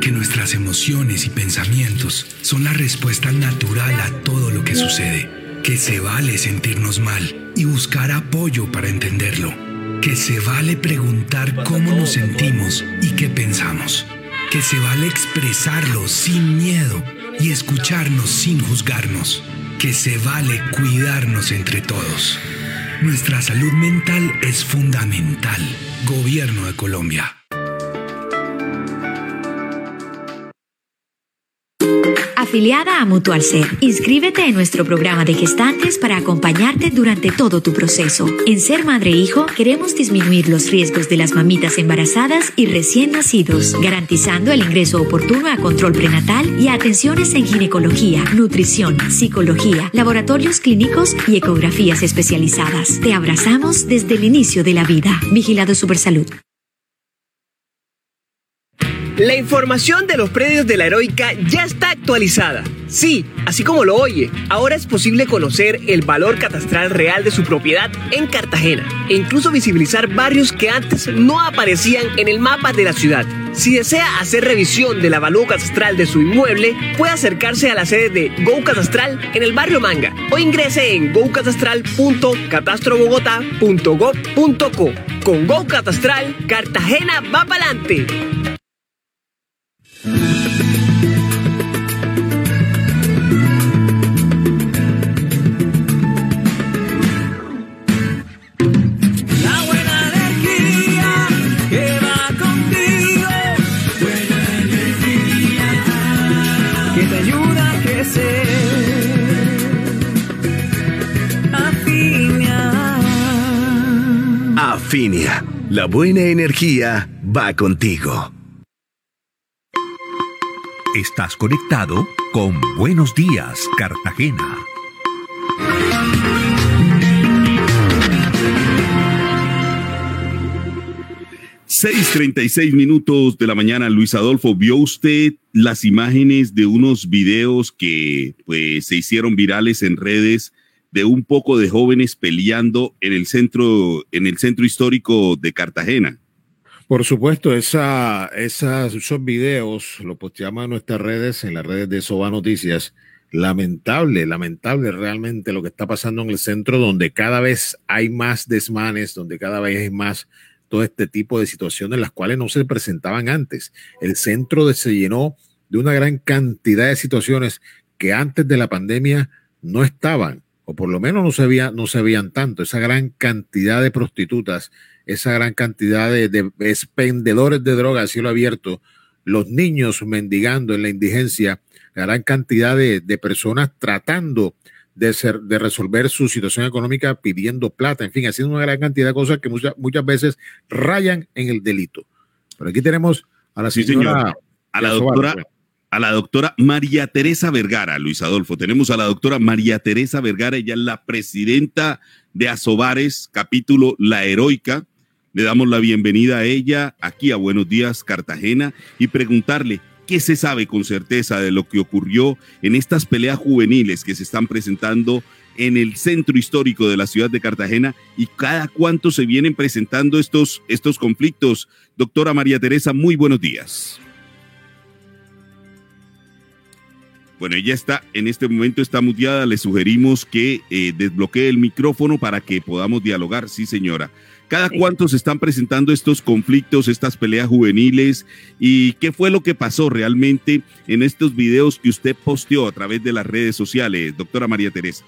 Speaker 9: que nuestras emociones y pensamientos son la respuesta natural a todo lo que sucede, que se vale sentirnos mal y buscar apoyo para entenderlo, que se vale preguntar cómo nos sentimos y qué pensamos, que se vale expresarlo sin miedo y escucharnos sin juzgarnos, que se vale cuidarnos entre todos. Nuestra salud mental es fundamental. Gobierno de Colombia.
Speaker 7: Afiliada a Mutual Ser, inscríbete en nuestro programa de gestantes para acompañarte durante todo tu proceso. En Ser Madre e queremos disminuir los riesgos de las mamitas embarazadas y recién nacidos, garantizando el ingreso oportuno a control prenatal y a atenciones en ginecología, nutrición, psicología, laboratorios clínicos y ecografías especializadas. Te abrazamos desde el inicio de la vida. Vigilado Supersalud.
Speaker 10: La información de los predios de la Heroica ya está actualizada. Sí, así como lo oye, ahora es posible conocer el valor catastral real de su propiedad en Cartagena e incluso visibilizar barrios que antes no aparecían en el mapa de la ciudad. Si desea hacer revisión del avalúo catastral de su inmueble, puede acercarse a la sede de Go Catastral en el barrio Manga o ingrese en gocatastral.catastrobogotá.gov.co. Con Go Catastral, Cartagena va para adelante.
Speaker 8: Afinia.
Speaker 11: Afinia, la buena energía va contigo.
Speaker 1: Estás conectado con Buenos Días, Cartagena.
Speaker 2: Seis treinta y seis minutos de la mañana, Luis Adolfo, ¿vio usted las imágenes de unos videos que pues se hicieron virales en redes de un poco de jóvenes peleando en el centro, en el centro histórico de Cartagena?
Speaker 3: Por supuesto, esa, esas, esos videos lo posteamos en nuestras redes, en las redes de Soba Noticias. Lamentable, lamentable realmente lo que está pasando en el centro, donde cada vez hay más desmanes, donde cada vez hay más todo este tipo de situaciones, las cuales no se presentaban antes. El centro se llenó de una gran cantidad de situaciones que antes de la pandemia no estaban, o por lo menos no se, veía, no se veían tanto. Esa gran cantidad de prostitutas esa gran cantidad de, de expendedores de drogas a cielo abierto, los niños mendigando en la indigencia, la gran cantidad de, de personas tratando de, ser, de resolver su situación económica pidiendo plata, en fin, haciendo una gran cantidad de cosas que muchas, muchas veces rayan en el delito. Pero aquí tenemos a la
Speaker 2: Sí,
Speaker 3: señora,
Speaker 2: señor. A la doctora, a la doctora María Teresa Vergara, Luis Adolfo. Tenemos a la doctora María Teresa Vergara, ella es la presidenta de Asobares, capítulo La Heroica. Le damos la bienvenida a ella aquí a Buenos Días Cartagena y preguntarle qué se sabe con certeza de lo que ocurrió en estas peleas juveniles que se están presentando en el centro histórico de la ciudad de Cartagena y cada cuánto se vienen presentando estos, estos conflictos. Doctora María Teresa, muy buenos días. Bueno, ella está en este momento está muteada. Le sugerimos que eh, desbloquee el micrófono para que podamos dialogar. Sí, señora. ¿Cada cuánto se están presentando estos conflictos, estas peleas juveniles? ¿Y qué fue lo que pasó realmente en estos videos que usted posteó a través de las redes sociales, doctora María Teresa?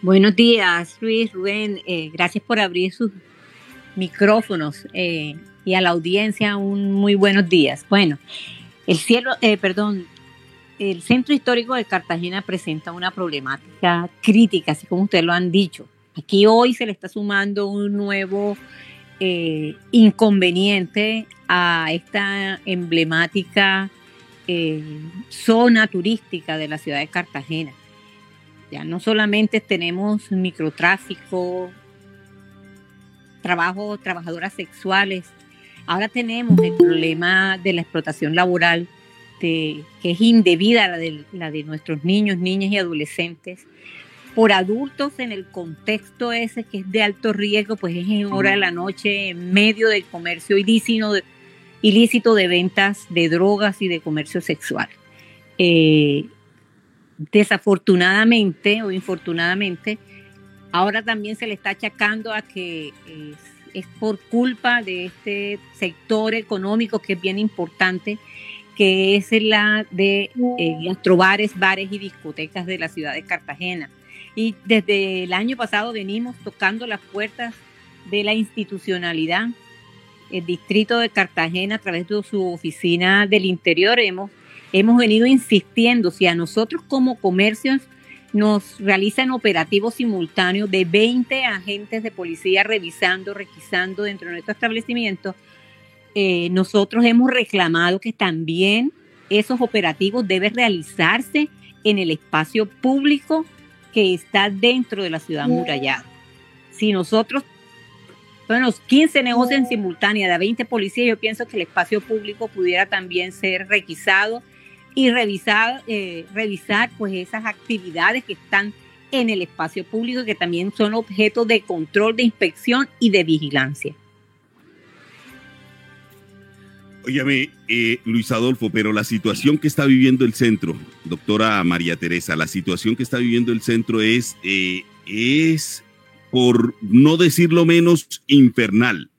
Speaker 12: Buenos días, Luis, Rubén. Eh, gracias por abrir sus micrófonos eh, y a la audiencia un muy buenos días. Bueno, el cielo, eh, perdón, el centro histórico de Cartagena presenta una problemática crítica, así como ustedes lo han dicho. Aquí hoy se le está sumando un nuevo eh, inconveniente a esta emblemática eh, zona turística de la ciudad de Cartagena. Ya no solamente tenemos microtráfico, trabajo, trabajadoras sexuales, ahora tenemos el problema de la explotación laboral, de, que es indebida la de, nuestros niños, niñas y adolescentes por adultos en el contexto ese que es de alto riesgo, pues es en hora de la noche, en medio del comercio ilícito de, ventas de drogas y de comercio sexual. Eh, desafortunadamente o infortunadamente, ahora también se le está achacando a que es por culpa de este sector económico que es bien importante, que es la de eh, bares y discotecas de la ciudad de Cartagena. Y desde el año pasado venimos tocando las puertas de la institucionalidad. El distrito de Cartagena, a través de su oficina del interior, hemos hemos venido insistiendo, si a nosotros como comercios nos realizan operativos simultáneos de 20 agentes de policía revisando, requisando dentro de nuestro establecimiento, eh, nosotros hemos reclamado que también esos operativos deben realizarse en el espacio público que está dentro de la ciudad murallada. Si nosotros, bueno, 15 negocios en simultánea de 20 policías, yo pienso que el espacio público pudiera también ser requisado y revisar, eh, revisar pues esas actividades que están en el espacio público que también son objeto de control, de inspección y de vigilancia.
Speaker 2: Óyame, eh, Luis Adolfo, pero la situación que está viviendo el centro, doctora María Teresa, la situación que está viviendo el centro es, eh, es, por no decirlo menos, infernal.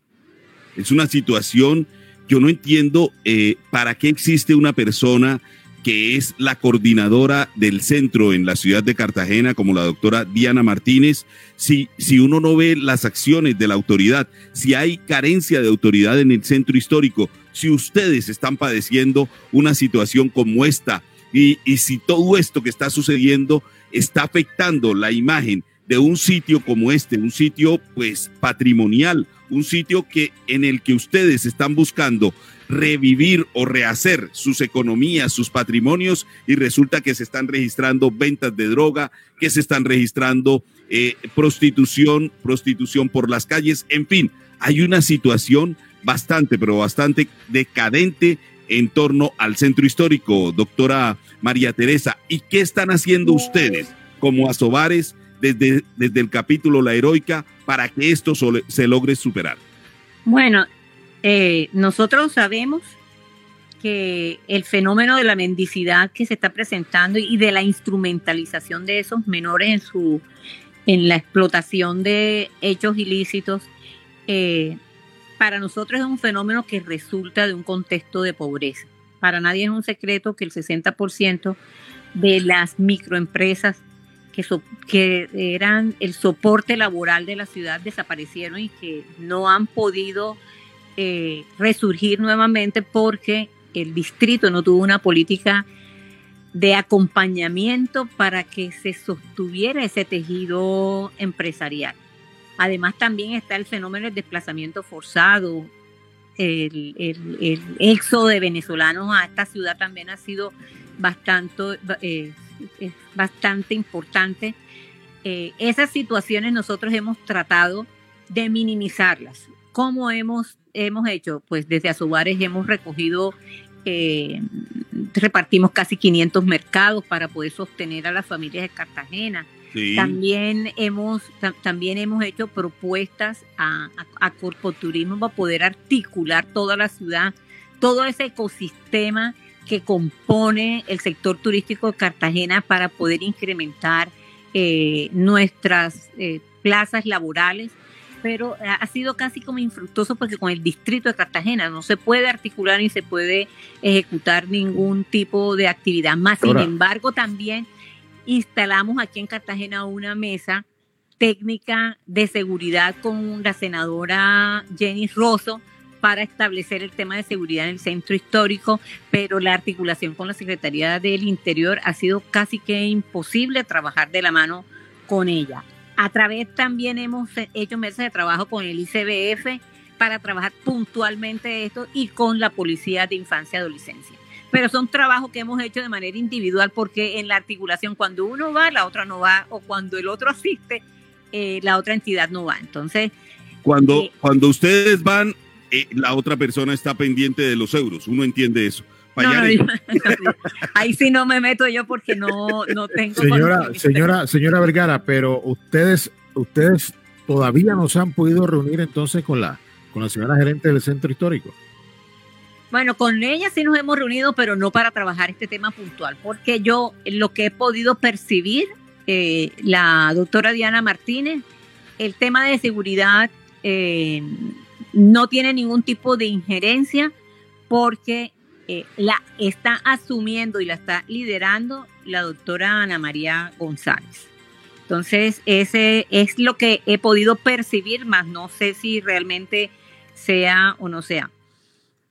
Speaker 2: Es una situación yo no entiendo eh, para qué existe una persona que es la coordinadora del centro en la ciudad de Cartagena, como la doctora Diana Martínez, si, si uno no ve las acciones de la autoridad, si hay carencia de autoridad en el centro histórico, si ustedes están padeciendo una situación como esta y, y si todo esto que está sucediendo está afectando la imagen de un sitio como este, un sitio pues patrimonial, un sitio que en el que ustedes están buscando revivir o rehacer sus economías, sus patrimonios, y resulta que se están registrando ventas de droga, que se están registrando eh, prostitución, prostitución por las calles, en fin, hay una situación bastante, pero bastante decadente en torno al centro histórico, doctora María Teresa. ¿Y qué están haciendo ustedes como asobares desde, desde el capítulo La Heroica para que esto se logre superar?
Speaker 12: Bueno, eh, nosotros sabemos que el fenómeno de la mendicidad que se está presentando y de la instrumentalización de esos menores en su en la explotación de hechos ilícitos eh, para nosotros es un fenómeno que resulta de un contexto de pobreza. Para nadie es un secreto que el 60% de las microempresas que, eran el soporte laboral de la ciudad desaparecieron y que no han podido eh, resurgir nuevamente porque el distrito no tuvo una política de acompañamiento para que se sostuviera ese tejido empresarial. Además también está el fenómeno del desplazamiento forzado, el, el, éxodo de venezolanos a esta ciudad también ha sido bastante, eh, bastante importante. Eh, esas situaciones nosotros hemos tratado de minimizarlas. ¿Cómo hemos hemos hecho? Pues desde Azubares hemos recogido, eh, repartimos casi 500 mercados para poder sostener a las familias de Cartagena. También hemos también hemos hecho propuestas a, a, Corpoturismo para poder articular toda la ciudad, todo ese ecosistema que compone el sector turístico de Cartagena para poder incrementar eh, nuestras eh, plazas laborales pero ha sido casi como infructuoso porque con el distrito de Cartagena no se puede articular ni se puede ejecutar ningún tipo de actividad más. Sin embargo, también instalamos aquí en Cartagena una mesa técnica de seguridad con la senadora Jenny Rosso para establecer el tema de seguridad en el centro histórico, pero la articulación con la Secretaría del Interior ha sido casi que imposible trabajar de la mano con ella. A través también hemos hecho meses de trabajo con el ICBF para trabajar puntualmente esto y con la Policía de Infancia y Adolescencia. Pero son trabajos que hemos hecho de manera individual porque en la articulación cuando uno va, la otra no va, o cuando el otro asiste, eh, la otra entidad no va. Entonces...
Speaker 2: Cuando, eh, cuando ustedes van, eh, la otra persona está pendiente de los euros, uno entiende eso.
Speaker 12: ahí sí no me meto yo porque no, no tengo.
Speaker 3: Señora, señora, señora Vergara, pero ustedes, ustedes todavía no se han podido reunir entonces con la, con la señora gerente del centro histórico.
Speaker 12: Bueno, con ella sí nos hemos reunido, pero no para trabajar este tema puntual, porque yo lo que he podido percibir, eh, la doctora Diana Martínez, el tema de seguridad eh, no tiene ningún tipo de injerencia porque eh, la está asumiendo y la está liderando la doctora Ana María González. Entonces, ese es lo que he podido percibir, más no sé si realmente sea o no sea.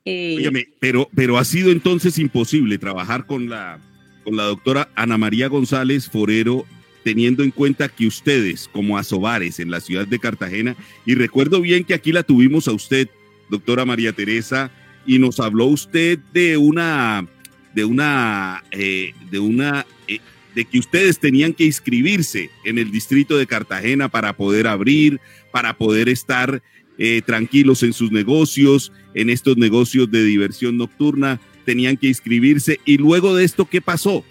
Speaker 12: Eh,
Speaker 2: pero, pero ha sido entonces imposible trabajar con la, con la doctora Ana María González Forero, teniendo en cuenta que ustedes, como asobares en la ciudad de Cartagena, y recuerdo bien que aquí la tuvimos a usted, doctora María Teresa, y nos habló usted de una, de una, eh, de una, eh, de que ustedes tenían que inscribirse en el distrito de Cartagena para poder abrir, para poder estar tranquilos en sus negocios, en estos negocios de diversión nocturna, tenían que inscribirse. Y luego de esto, ¿qué pasó?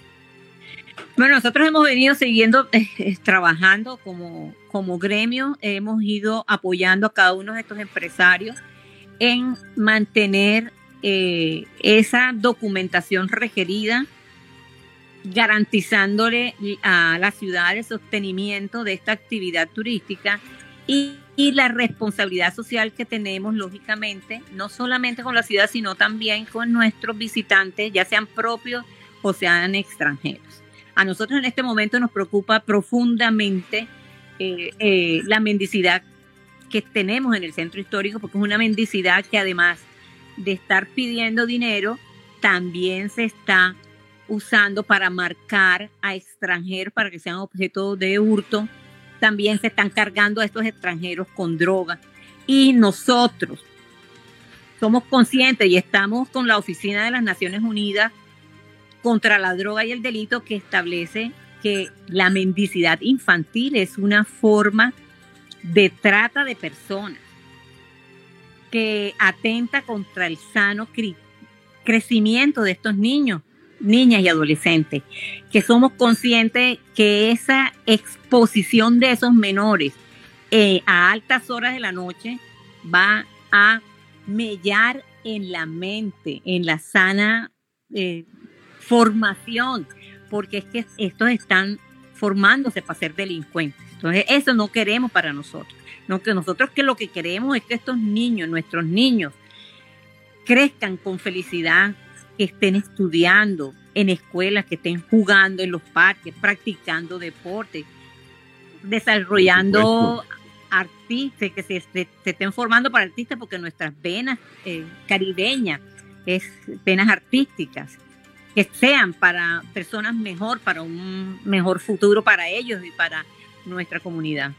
Speaker 12: Bueno, nosotros hemos venido siguiendo eh, eh, trabajando como, como gremio, hemos ido apoyando a cada uno de estos empresarios en mantener eh, esa documentación requerida, garantizándole a la ciudad el sostenimiento de esta actividad turística y, y la responsabilidad social que tenemos, lógicamente, no solamente con la ciudad, sino también con nuestros visitantes, ya sean propios o sean extranjeros. A nosotros en este momento nos preocupa profundamente eh, eh, la mendicidad que tenemos en el centro histórico, porque es una mendicidad que además de estar pidiendo dinero, también se está usando para marcar a extranjeros para que sean objeto de hurto. También se están cargando a estos extranjeros con droga. Y nosotros somos conscientes y estamos con la Oficina de las Naciones Unidas contra la droga y el delito que establece que la mendicidad infantil es una forma de trata de personas que atenta contra el sano crecimiento de estos niños, niñas y adolescentes, que somos conscientes que esa exposición de esos menores eh, a altas horas de la noche va a mellar en la mente, en la sana eh, formación, porque es que estos están formándose para ser delincuentes. Entonces, eso no queremos para nosotros. No, que nosotros que lo que queremos es que estos niños, nuestros niños, crezcan con felicidad, que estén estudiando en escuelas, que estén jugando en los parques, practicando deporte, desarrollando artistas, que se, se- se estén formando para artistas, porque nuestras venas eh, caribeñas es venas artísticas, que sean para personas mejor, para un mejor futuro para ellos y para nuestra comunidad.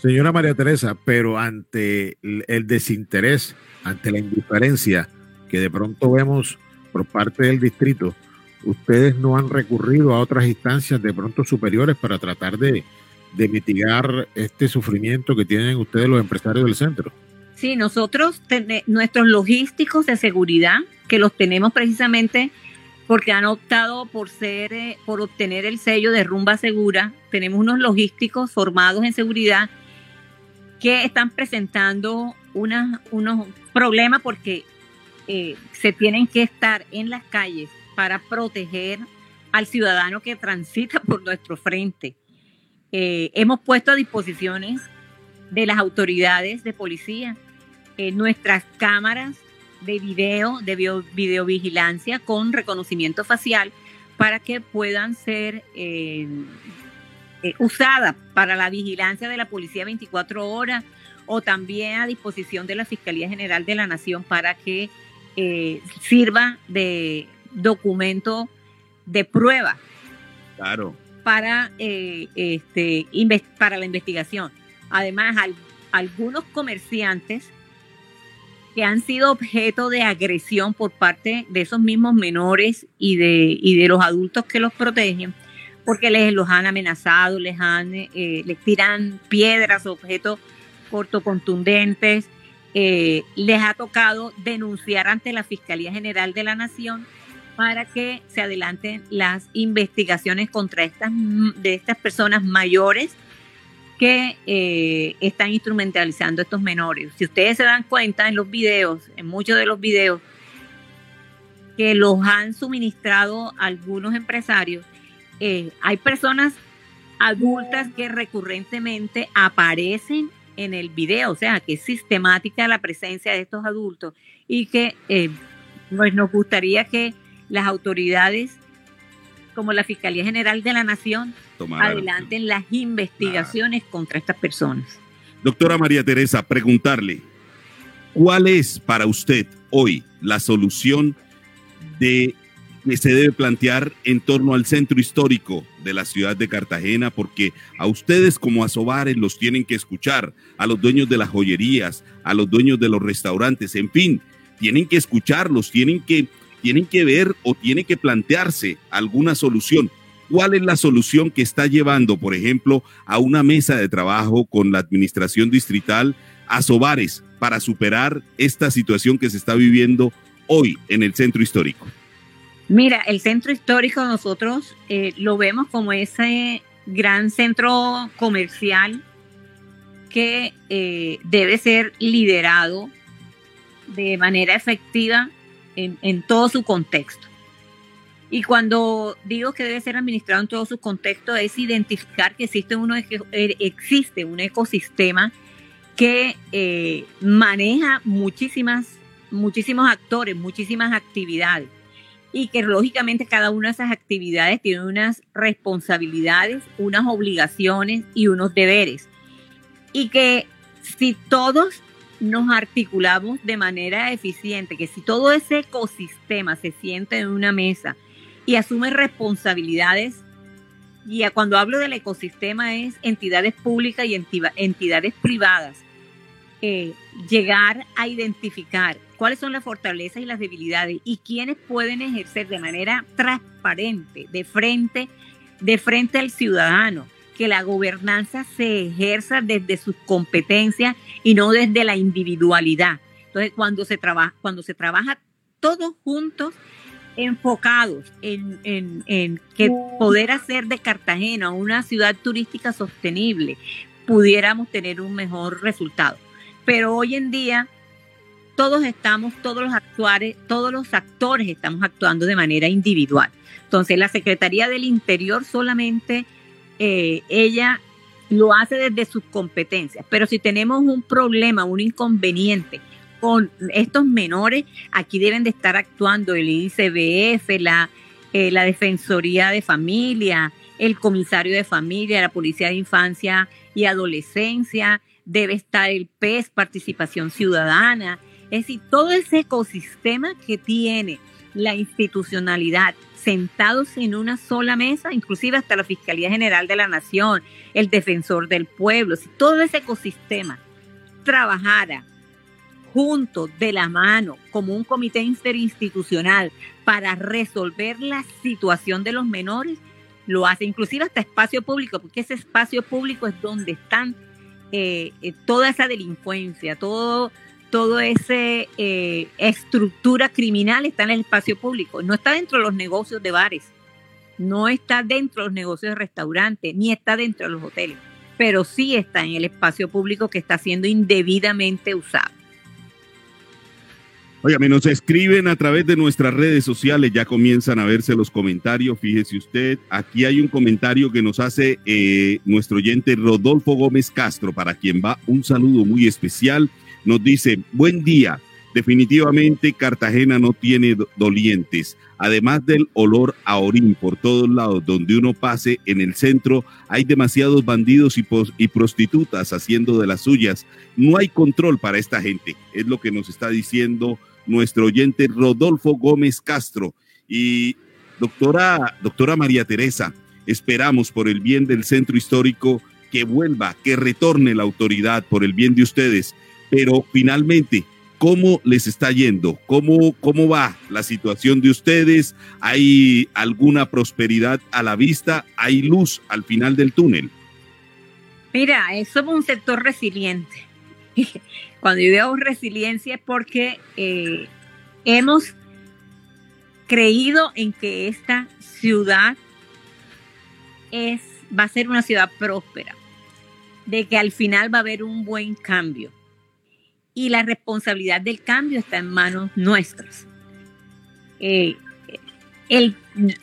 Speaker 3: Señora María Teresa, pero ante el el desinterés, ante la indiferencia que de pronto vemos por parte del distrito, ustedes no han recurrido a otras instancias de pronto superiores para tratar de, mitigar este sufrimiento que tienen ustedes los empresarios del centro.
Speaker 12: Sí, nosotros, nuestros logísticos de seguridad, que los tenemos precisamente porque han optado por ser, eh, por obtener el sello de rumba segura, tenemos unos logísticos formados en seguridad que están presentando unas- unos problemas porque eh, se tienen que estar en las calles para proteger al ciudadano que transita por nuestro frente. Eh, hemos puesto a disposiciones de las autoridades de policía eh, nuestras cámaras de video, de bio- videovigilancia con reconocimiento facial para que puedan ser usadas para la vigilancia de la policía 24 horas o también a disposición de la Fiscalía General de la Nación para que eh, sirva de documento de prueba
Speaker 2: Claro.
Speaker 12: para, eh, este, para la investigación. Además, al- algunos comerciantes que han sido objeto de agresión por parte de esos mismos menores y de, y de los adultos que los protegen, porque les los han amenazado, les han, eh, les tiran piedras, objetos cortocontundentes, eh, les ha tocado denunciar ante la Fiscalía General de la Nación para que se adelanten las investigaciones contra estas de estas personas mayores que eh, están instrumentalizando a estos menores. Si ustedes se dan cuenta en los videos, en muchos de los videos, que los han suministrado algunos empresarios, eh, hay personas adultas que recurrentemente aparecen en el video, o sea, que es sistemática la presencia de estos adultos y que eh, pues nos gustaría que las autoridades como la Fiscalía General de la Nación adelanten las investigaciones contra estas personas.
Speaker 2: Doctora María Teresa, preguntarle, ¿Cuál es para usted hoy la solución de que se debe plantear en torno al centro histórico de la ciudad de Cartagena, porque a ustedes como a Sobares los tienen que escuchar, a los dueños de las joyerías, a los dueños de los restaurantes, en fin, tienen que escucharlos, tienen que, tienen que ver o tienen que plantearse alguna solución. ¿Cuál es la solución que está llevando, por ejemplo, a una mesa de trabajo con la administración distrital a Sobares para superar esta situación que se está viviendo hoy en el centro histórico?
Speaker 12: Mira, el centro histórico nosotros eh, lo vemos como ese gran centro comercial que eh, debe ser liderado de manera efectiva en, todo su contexto. Y cuando digo que debe ser administrado en todo su contexto es identificar que existe, uno, existe un ecosistema que eh, maneja muchísimas, muchísimos actores, muchísimas actividades y que lógicamente cada una de esas actividades tiene unas responsabilidades, unas obligaciones y unos deberes. Y que si todos nos articulamos de manera eficiente, que si todo ese ecosistema se siente en una mesa y asume responsabilidades, y cuando hablo del ecosistema es entidades públicas y entidades privadas, eh, llegar a identificar cuáles son las fortalezas y las debilidades y quiénes pueden ejercer de manera transparente, de frente, de frente al ciudadano, que la gobernanza se ejerza desde sus competencias y no desde la individualidad. Entonces, cuando se trabaja, cuando se trabaja todos juntos, enfocados en, en, en que poder hacer de Cartagena una ciudad turística sostenible, pudiéramos tener un mejor resultado. Pero hoy en día todos estamos, todos los actuales, todos los actores estamos actuando de manera individual. Entonces, la Secretaría del Interior solamente eh, ella lo hace desde sus competencias. Pero si tenemos un problema, un inconveniente con estos menores, aquí deben de estar actuando el ICBF, la, eh, la Defensoría de Familia, el Comisario de Familia, la Policía de Infancia y Adolescencia, debe estar el PES, Participación Ciudadana, es decir, todo ese ecosistema que tiene la institucionalidad sentados en una sola mesa, inclusive hasta la Fiscalía General de la Nación, el Defensor del Pueblo, si todo ese ecosistema trabajara junto de la mano como un comité interinstitucional para resolver la situación de los menores, lo hace inclusive hasta espacio público, porque ese espacio público es donde están eh, eh, toda esa delincuencia, todo toda esa eh, estructura criminal está en el espacio público, no está dentro de los negocios de bares, no está dentro de los negocios de restaurantes, ni está dentro de los hoteles, pero sí está en el espacio público que está siendo indebidamente usado.
Speaker 2: Oiga, nos escriben a través de nuestras redes sociales, ya comienzan a verse los comentarios. Fíjese usted, aquí hay un comentario que nos hace eh, nuestro oyente Rodolfo Gómez Castro, para quien va un saludo muy especial nos dice, buen día, definitivamente Cartagena no tiene dolientes. Además del olor a orín por todos lados, donde uno pase en el centro, hay demasiados bandidos y, y prostitutas haciendo de las suyas. No hay control para esta gente, es lo que nos está diciendo nuestro oyente Rodolfo Gómez Castro. Y doctora, doctora María Teresa, esperamos por el bien del centro histórico que vuelva, que retorne la autoridad por el bien de ustedes pero finalmente, ¿cómo les está yendo? ¿Cómo, ¿Cómo va la situación de ustedes? ¿Hay alguna prosperidad a la vista? ¿Hay luz al final del túnel?
Speaker 12: Mira, somos un sector resiliente. Cuando yo digo resiliencia es porque eh, hemos creído en que esta ciudad es, va a ser una ciudad próspera, de que al final va a haber un buen cambio y la responsabilidad del cambio está en manos nuestras. Eh, el,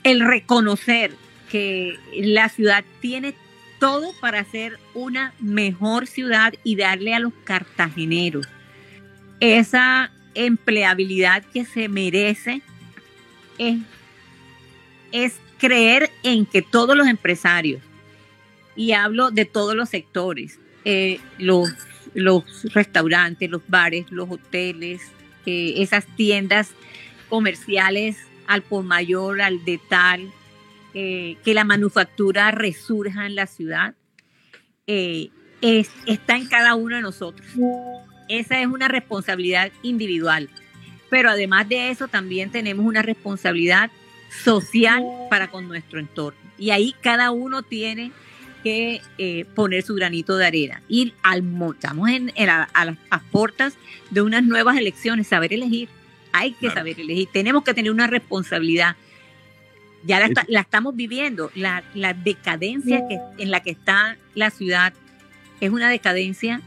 Speaker 12: el reconocer que la ciudad tiene todo para ser una mejor ciudad y darle a los cartageneros esa empleabilidad que se merece es, es creer en que todos los empresarios, y hablo de todos los sectores, eh, los los restaurantes, los bares, los hoteles, eh, esas tiendas comerciales al por mayor, al detal, eh, que la manufactura resurja en la ciudad, eh, es, está en cada uno de nosotros. Esa es una responsabilidad individual. Pero además de eso, también tenemos una responsabilidad social para con nuestro entorno. Y ahí cada uno tiene que eh, poner su granito de arena. Y al, estamos en, en a, a las a puertas de unas nuevas elecciones, saber elegir. Hay que saber elegir. Tenemos que tener una responsabilidad. Ya la, está- la estamos viviendo. La, la decadencia que, en la que está la ciudad es una decadencia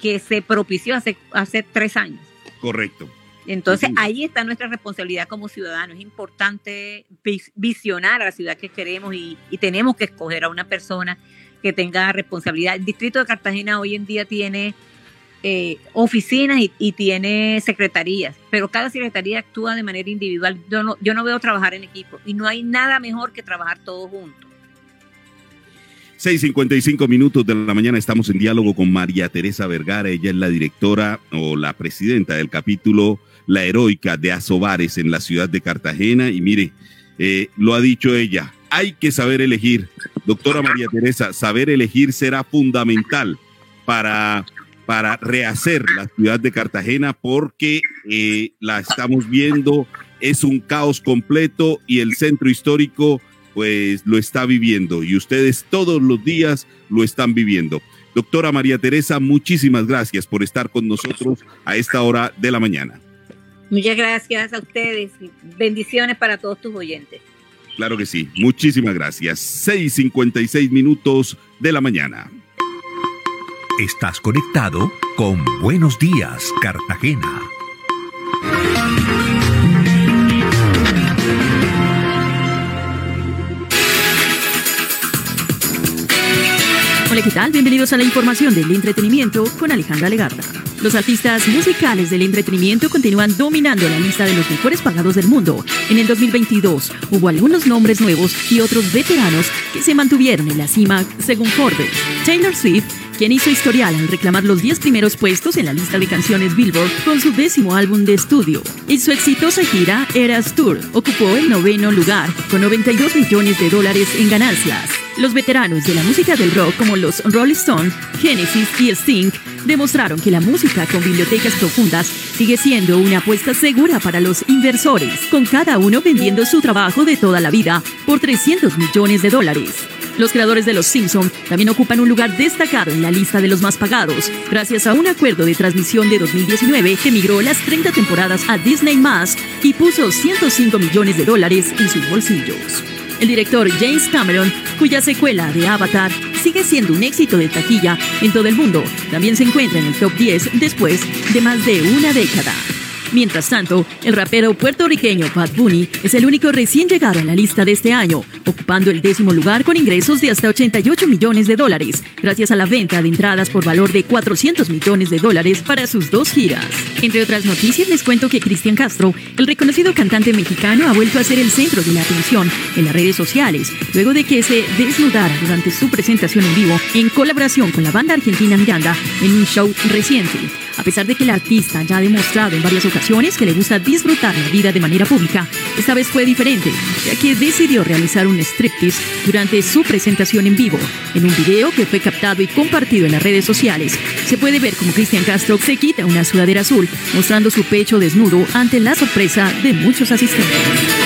Speaker 12: que se propició hace, hace tres años.
Speaker 2: Correcto.
Speaker 12: Entonces, ahí está nuestra responsabilidad como ciudadanos. Es importante vis- visionar a la ciudad que queremos y, y tenemos que escoger a una persona que tenga responsabilidad. El distrito de Cartagena hoy en día tiene eh, oficinas y, y tiene secretarías, pero cada secretaría actúa de manera individual. Yo no, yo no veo trabajar en equipo y no hay nada mejor que trabajar todos juntos.
Speaker 2: 6.55 minutos de la mañana estamos en diálogo con María Teresa Vergara. Ella es la directora o la presidenta del capítulo La Heroica de Asobares en la ciudad de Cartagena. Y mire, eh, lo ha dicho ella, hay que saber elegir. Doctora María Teresa, saber elegir será fundamental para, para rehacer la ciudad de Cartagena porque eh, la estamos viendo, es un caos completo y el centro histórico pues lo está viviendo y ustedes todos los días lo están viviendo. Doctora María Teresa, muchísimas gracias por estar con nosotros a esta hora de la mañana.
Speaker 12: Muchas gracias a ustedes y bendiciones para todos tus oyentes.
Speaker 2: Claro que sí, muchísimas gracias. 6.56 minutos de la mañana.
Speaker 13: Estás conectado con Buenos Días, Cartagena.
Speaker 14: Hola, ¿qué tal? Bienvenidos a la información del entretenimiento con Alejandra Legarda. Los artistas musicales del entretenimiento continúan dominando la lista de los mejores pagados del mundo. En el 2022 hubo algunos nombres nuevos y otros veteranos que se mantuvieron en la cima según Forbes. Taylor Swift quien hizo historial al reclamar los 10 primeros puestos en la lista de canciones Billboard con su décimo álbum de estudio. Y su exitosa gira Eras Tour ocupó el noveno lugar con 92 millones de dólares en ganancias. Los veteranos de la música del rock como los Rolling Stones, Genesis y Sting demostraron que la música con bibliotecas profundas sigue siendo una apuesta segura para los inversores, con cada uno vendiendo su trabajo de toda la vida por 300 millones de dólares. Los creadores de Los Simpson también ocupan un lugar destacado en la lista de los más pagados, gracias a un acuerdo de transmisión de 2019 que migró las 30 temporadas a Disney y puso 105 millones de dólares en sus bolsillos. El director James Cameron, cuya secuela de Avatar sigue siendo un éxito de taquilla en todo el mundo, también se encuentra en el top 10 después de más de una década. Mientras tanto, el rapero puertorriqueño Bad Bunny es el único recién llegado a la lista de este año, ocupando el décimo lugar con ingresos de hasta 88 millones de dólares, gracias a la venta de entradas por valor de 400 millones de dólares para sus dos giras. Entre otras noticias, les cuento que Cristian Castro, el reconocido cantante mexicano, ha vuelto a ser el centro de la atención en las redes sociales, luego de que se desnudara durante su presentación en vivo en colaboración con la banda argentina Miranda en un show reciente. A pesar de que el artista ya ha demostrado en varias ocasiones que le gusta disfrutar la vida de manera pública, esta vez fue diferente, ya que decidió realizar un striptease durante su presentación en vivo. En un video que fue captado y compartido en las redes sociales, se puede ver como Cristian Castro se quita una sudadera azul, mostrando su pecho desnudo ante la sorpresa de muchos asistentes.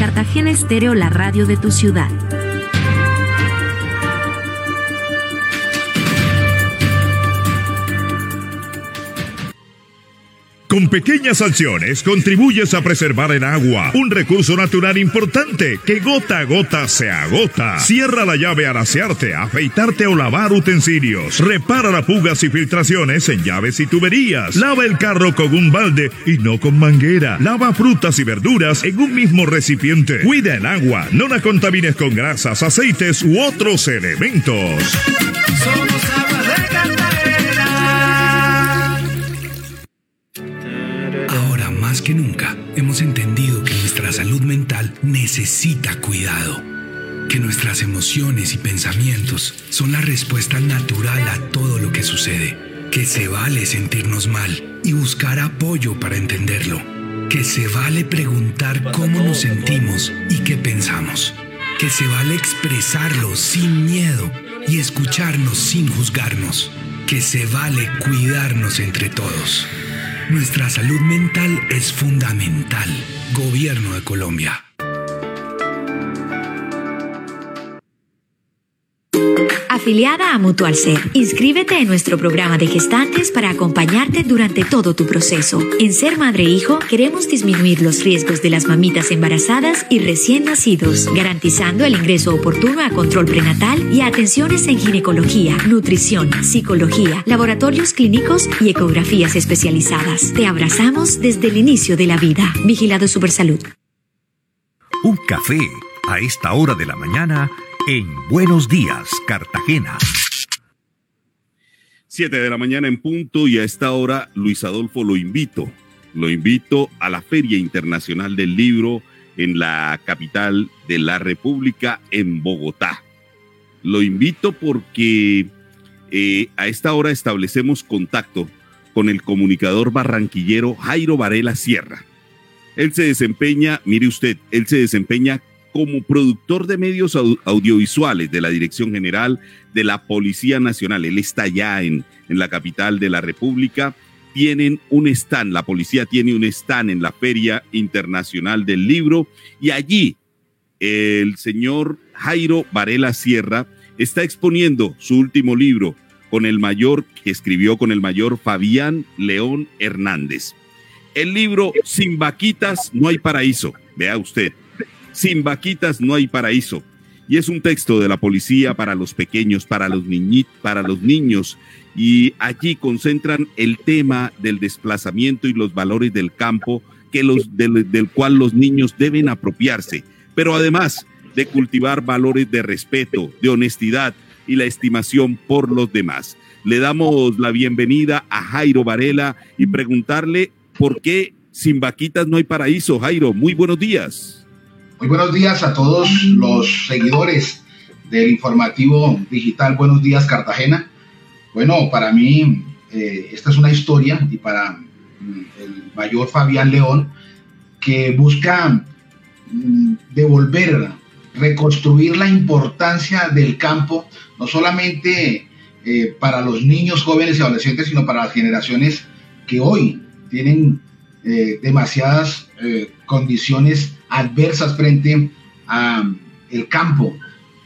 Speaker 15: Cartagena Estéreo, la radio de tu ciudad.
Speaker 1: Con pequeñas sanciones contribuyes a preservar el agua, un recurso natural importante que gota a gota se agota. Cierra la llave al asearte, afeitarte o lavar utensilios. Repara las fugas y filtraciones en llaves y tuberías. Lava el carro con un balde y no con manguera. Lava frutas y verduras en un mismo recipiente. Cuida el agua, no la contamines con grasas, aceites u otros elementos.
Speaker 8: Somos aguas de
Speaker 9: Ahora más que nunca hemos entendido que nuestra salud mental necesita cuidado, que nuestras emociones y pensamientos son la respuesta natural a todo lo que sucede, que se vale sentirnos mal y buscar apoyo para entenderlo, que se vale preguntar cómo nos sentimos y qué pensamos, que se vale expresarlo sin miedo y escucharnos sin juzgarnos, que se vale cuidarnos entre todos. Nuestra salud mental es fundamental. Gobierno de Colombia.
Speaker 7: Afiliada a Mutual Ser, inscríbete en nuestro programa de gestantes para acompañarte durante todo tu proceso. En Ser Madre e Hijo queremos disminuir los riesgos de las mamitas embarazadas y recién nacidos, garantizando el ingreso oportuno a control prenatal y a atenciones en ginecología, nutrición, psicología, laboratorios clínicos y ecografías especializadas. Te abrazamos desde el inicio de la vida. Vigilado Supersalud.
Speaker 13: Un café a esta hora de la mañana en Buenos Días, Cartagena.
Speaker 2: 7 de la mañana en punto y a esta hora Luis Adolfo lo invito. Lo invito a la Feria Internacional del Libro en la capital de la República, en Bogotá. Lo invito porque eh, a esta hora establecemos contacto con el comunicador barranquillero Jairo Varela Sierra. Él se desempeña, mire usted, él se desempeña como productor de medios au- audiovisuales de la Dirección General de la Policía Nacional. Él está ya en, en la capital de la República. Tienen un stand, la policía tiene un stand en la Feria Internacional del Libro y allí el señor Jairo Varela Sierra está exponiendo su último libro con el mayor que escribió con el mayor Fabián León Hernández. El libro Sin vaquitas no hay paraíso. Vea usted. Sin vaquitas no hay paraíso. Y es un texto de la policía para los pequeños, para los niñitos, para los niños. Y allí concentran el tema del desplazamiento y los valores del campo que los, del, del cual los niños deben apropiarse. Pero además de cultivar valores de respeto, de honestidad y la estimación por los demás. Le damos la bienvenida a Jairo Varela y preguntarle por qué sin vaquitas no hay paraíso. Jairo, muy buenos días.
Speaker 16: Muy buenos días a todos los seguidores del informativo digital Buenos Días Cartagena. Bueno, para mí eh, esta es una historia y para mm, el mayor Fabián León que busca mm, devolver, reconstruir la importancia del campo, no solamente eh, para los niños, jóvenes y adolescentes, sino para las generaciones que hoy tienen eh, demasiadas condiciones adversas frente a el campo.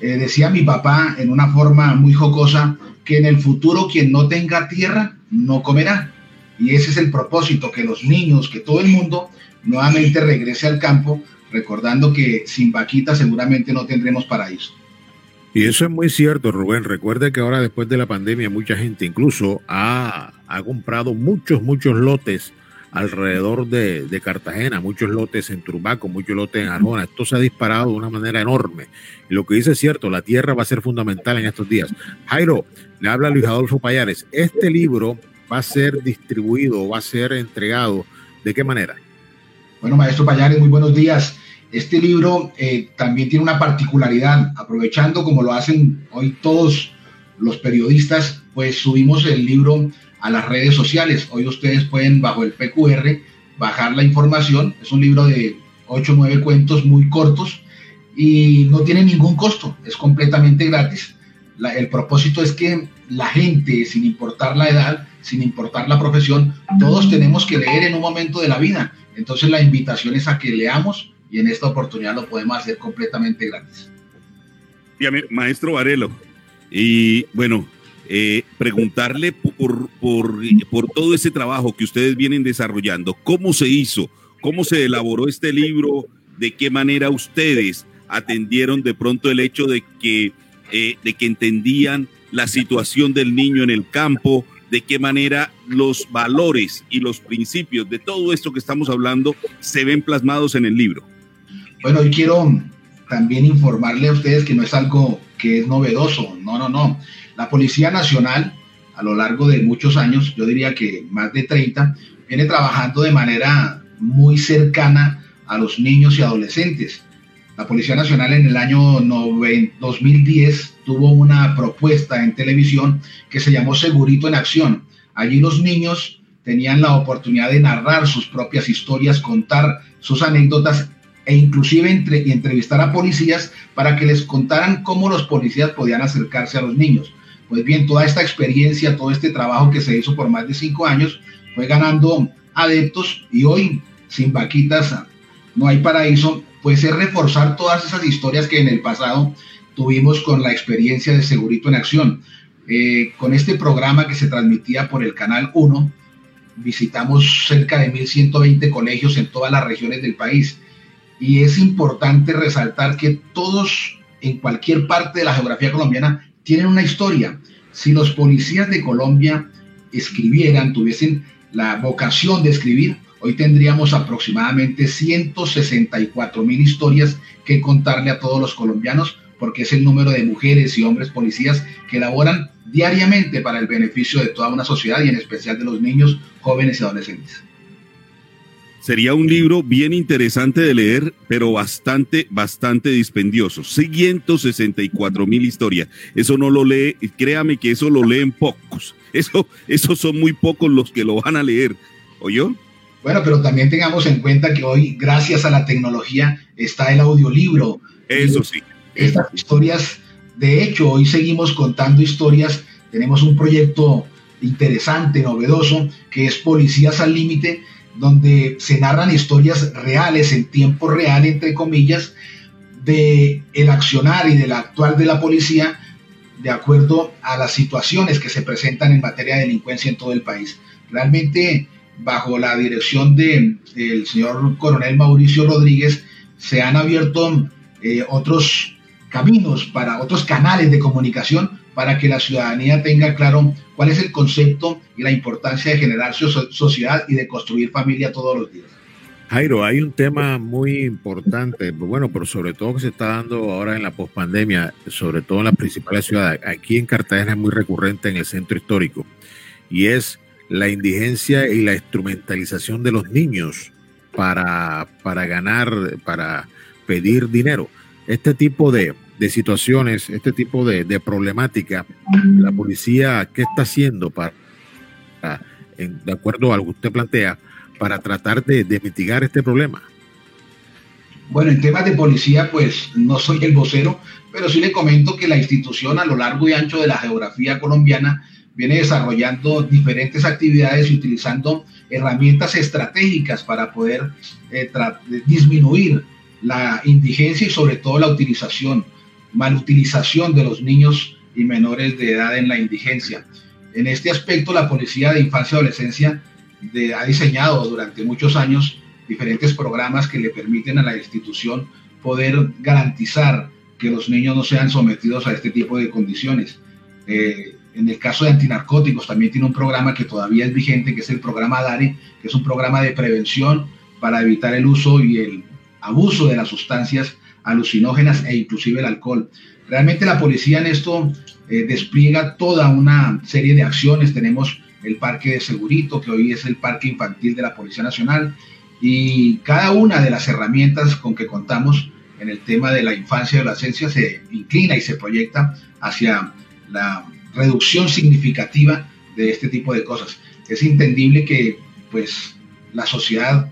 Speaker 16: Eh, decía mi papá en una forma muy jocosa que en el futuro quien no tenga tierra no comerá. Y ese es el propósito, que los niños, que todo el mundo nuevamente regrese al campo, recordando que sin vaquita seguramente no tendremos paraíso.
Speaker 3: Y eso es muy cierto, Rubén. Recuerde que ahora después de la pandemia mucha gente incluso ha, ha comprado muchos, muchos lotes alrededor de, Cartagena, muchos lotes en Turbaco, muchos lotes en Arjona. Esto se ha disparado de una manera enorme. Lo que dice es cierto, la tierra va a ser fundamental en estos días. Jairo, le habla Luis Adolfo Payares. Este libro va a ser distribuido, va a ser entregado. ¿De qué manera?
Speaker 16: Bueno, maestro Payares, muy buenos días. Este libro eh, también tiene una particularidad, aprovechando como lo hacen hoy todos los periodistas, pues subimos el libro a las redes sociales. Hoy ustedes pueden bajo el PQR bajar la información. Es un libro de 8 o 9 cuentos muy cortos y no tiene ningún costo, es completamente gratis. El propósito es que la gente, sin importar la edad, sin importar la profesión, todos tenemos que leer en un momento de la vida. Entonces la invitación es a que leamos y en esta oportunidad lo podemos hacer completamente gratis.
Speaker 2: Maestro Varelo, y bueno, eh, preguntarle por, por, por todo ese trabajo que ustedes vienen desarrollando. ¿Cómo se hizo? ¿Cómo se elaboró este libro? ¿De qué manera ustedes atendieron de pronto el hecho de que, eh, de que entendían la situación del niño en el campo? ¿De qué manera los valores y los principios de todo esto que estamos hablando se ven plasmados en el libro?
Speaker 16: Bueno, hoy quiero también informarle a ustedes que no es algo que es novedoso, no, no, no. La Policía Nacional, a lo largo de muchos años, yo diría que más de 30, viene trabajando de manera muy cercana a los niños y adolescentes. La Policía Nacional en el año 2010 tuvo una propuesta en televisión que se llamó Segurito en Acción. Allí los niños tenían la oportunidad de narrar sus propias historias, contar sus anécdotas e inclusive entre, entrevistar a policías para que les contaran cómo los policías podían acercarse a los niños. Pues bien, toda esta experiencia, todo este trabajo que se hizo por más de cinco años fue ganando adeptos y hoy, sin vaquitas, no hay paraíso, pues es reforzar todas esas historias que en el pasado tuvimos con la experiencia de Segurito en Acción. Eh, con este programa que se transmitía por el Canal 1, visitamos cerca de 1.120 colegios en todas las regiones del país y es importante resaltar que todos en cualquier parte de la geografía colombiana tienen una historia. Si los policías de Colombia escribieran, tuviesen la vocación de escribir, hoy tendríamos aproximadamente 164 mil historias que contarle a todos los colombianos, porque es el número de mujeres y hombres policías que laboran diariamente para el beneficio de toda una sociedad y en especial de los niños, jóvenes y adolescentes.
Speaker 2: Sería un libro bien interesante de leer, pero bastante, bastante dispendioso. 164 mil historias. Eso no lo lee, créame que eso lo leen pocos. Eso, esos son muy pocos los que lo van a leer. ¿Oyó?
Speaker 16: Bueno, pero también tengamos en cuenta que hoy, gracias a la tecnología, está el audiolibro.
Speaker 2: Eso sí.
Speaker 16: Estas historias, de hecho, hoy seguimos contando historias. Tenemos un proyecto interesante, novedoso, que es Policías al Límite donde se narran historias reales en tiempo real, entre comillas, de el accionar y del actual de la policía de acuerdo a las situaciones que se presentan en materia de delincuencia en todo el país. Realmente, bajo la dirección del señor coronel Mauricio Rodríguez, se han abierto eh, otros caminos para otros canales de comunicación para que la ciudadanía tenga claro cuál es el concepto y la importancia de generar sociedad y de construir familia todos los días.
Speaker 3: Jairo, hay un tema muy importante, bueno, pero sobre todo que se está dando ahora en la pospandemia, sobre todo en las principales ciudades. Aquí en Cartagena es muy recurrente en el centro histórico y es la indigencia y la instrumentalización de los niños para, para ganar, para pedir dinero. Este tipo de, de situaciones, este tipo de, de, problemática, la policía, ¿qué está haciendo para, de acuerdo a lo que usted plantea, para tratar de, de, mitigar este problema?
Speaker 16: Bueno, en temas de policía, pues no soy el vocero, pero sí le comento que la institución a lo largo y ancho de la geografía colombiana viene desarrollando diferentes actividades y utilizando herramientas estratégicas para poder eh, disminuir la indigencia y sobre todo la utilización malutilización de los niños y menores de edad en la indigencia. En este aspecto, la Policía de Infancia y Adolescencia ha diseñado durante muchos años diferentes programas que le permiten a la institución poder garantizar que los niños no sean sometidos a este tipo de condiciones. Eh, en el caso de antinarcóticos también tiene un programa que todavía es vigente, que es el programa DARE, que es un programa de prevención para evitar el uso y el abuso de las sustancias alucinógenas e inclusive el alcohol. Realmente la policía en esto eh, despliega toda una serie de acciones. Tenemos el Parque de Segurito, que hoy es el Parque Infantil de la Policía Nacional, y cada una de las herramientas con que contamos en el tema de la infancia y adolescencia se inclina y se proyecta hacia la reducción significativa de este tipo de cosas. Es entendible que pues la sociedad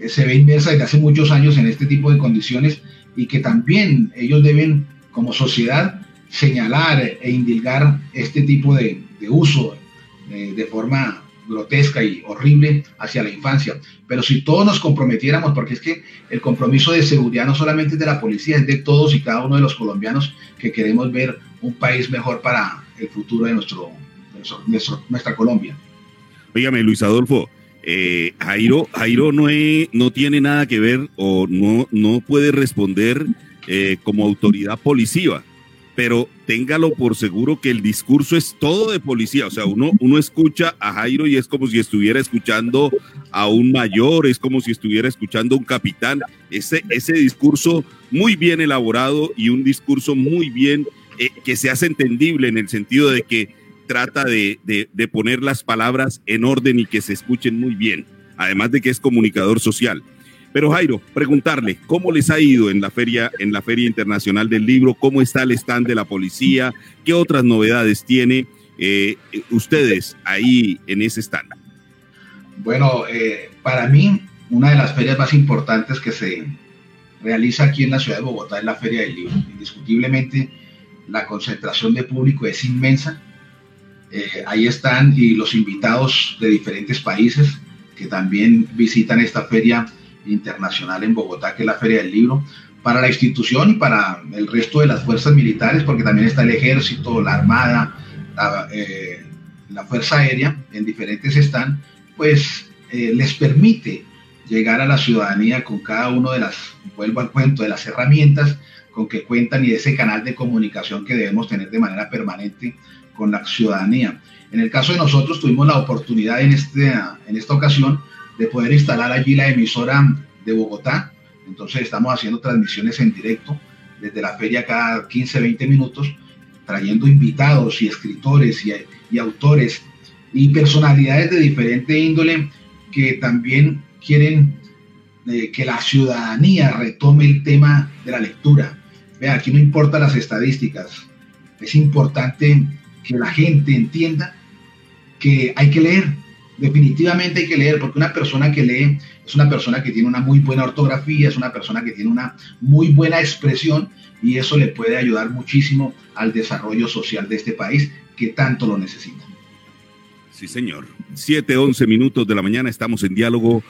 Speaker 16: eh, se ve inmersa desde hace muchos años en este tipo de condiciones y que también ellos deben, como sociedad, señalar e indilgar este tipo de, uso de, de forma grotesca y horrible hacia la infancia. Pero si todos nos comprometiéramos, porque es que el compromiso de seguridad no solamente es de la policía, es de todos y cada uno de los colombianos que queremos ver un país mejor para el futuro de nuestro, nuestra Colombia.
Speaker 2: Óigame, Luis Adolfo, eh, Jairo, Jairo no, no tiene nada que ver o no, no puede responder eh, como autoridad policía pero téngalo por seguro que el discurso es todo de policía. O sea, uno, uno escucha a Jairo y es como si estuviera escuchando a un mayor, es como si estuviera escuchando a un capitán. Ese, ese discurso muy bien elaborado y un discurso muy bien eh, que se hace entendible en el sentido de que trata de, de poner las palabras en orden y que se escuchen muy bien. Además de que es comunicador social. Pero Jairo, preguntarle, ¿cómo les ha ido en la feria, en la Feria Internacional del Libro? ¿Cómo está el stand de la policía? ¿Qué otras novedades tiene eh, ustedes ahí en ese stand?
Speaker 16: Bueno, eh, para mí, una de las ferias más importantes que se realiza aquí en la ciudad de Bogotá es la Feria del Libro. Indiscutiblemente, la concentración de público es inmensa. Eh, ahí están y los invitados de diferentes países que también visitan esta feria internacional en Bogotá, que es la Feria del Libro, para la institución y para el resto de las fuerzas militares, porque también está el ejército, la armada, la, eh, fuerza aérea, en diferentes están, pues eh, les permite llegar a la ciudadanía con cada uno de las, vuelvo al cuento, de las herramientas con que cuentan y ese canal de comunicación que debemos tener de manera permanente con la ciudadanía. En el caso de nosotros tuvimos la oportunidad en, este, en esta ocasión de poder instalar allí la emisora de Bogotá. Entonces estamos haciendo transmisiones en directo desde la feria cada 15, 20 minutos, trayendo invitados y escritores y, autores y personalidades de diferente índole que también quieren eh, que la ciudadanía retome el tema de la lectura. Vea, aquí no importan las estadísticas, es importante que la gente entienda que hay que leer, definitivamente hay que leer, porque una persona que lee es una persona que tiene una muy buena ortografía, es una persona que tiene una muy buena expresión y eso le puede ayudar muchísimo al desarrollo social de este país que tanto lo necesita.
Speaker 2: Sí, señor. 7, 11 minutos de la mañana estamos en diálogo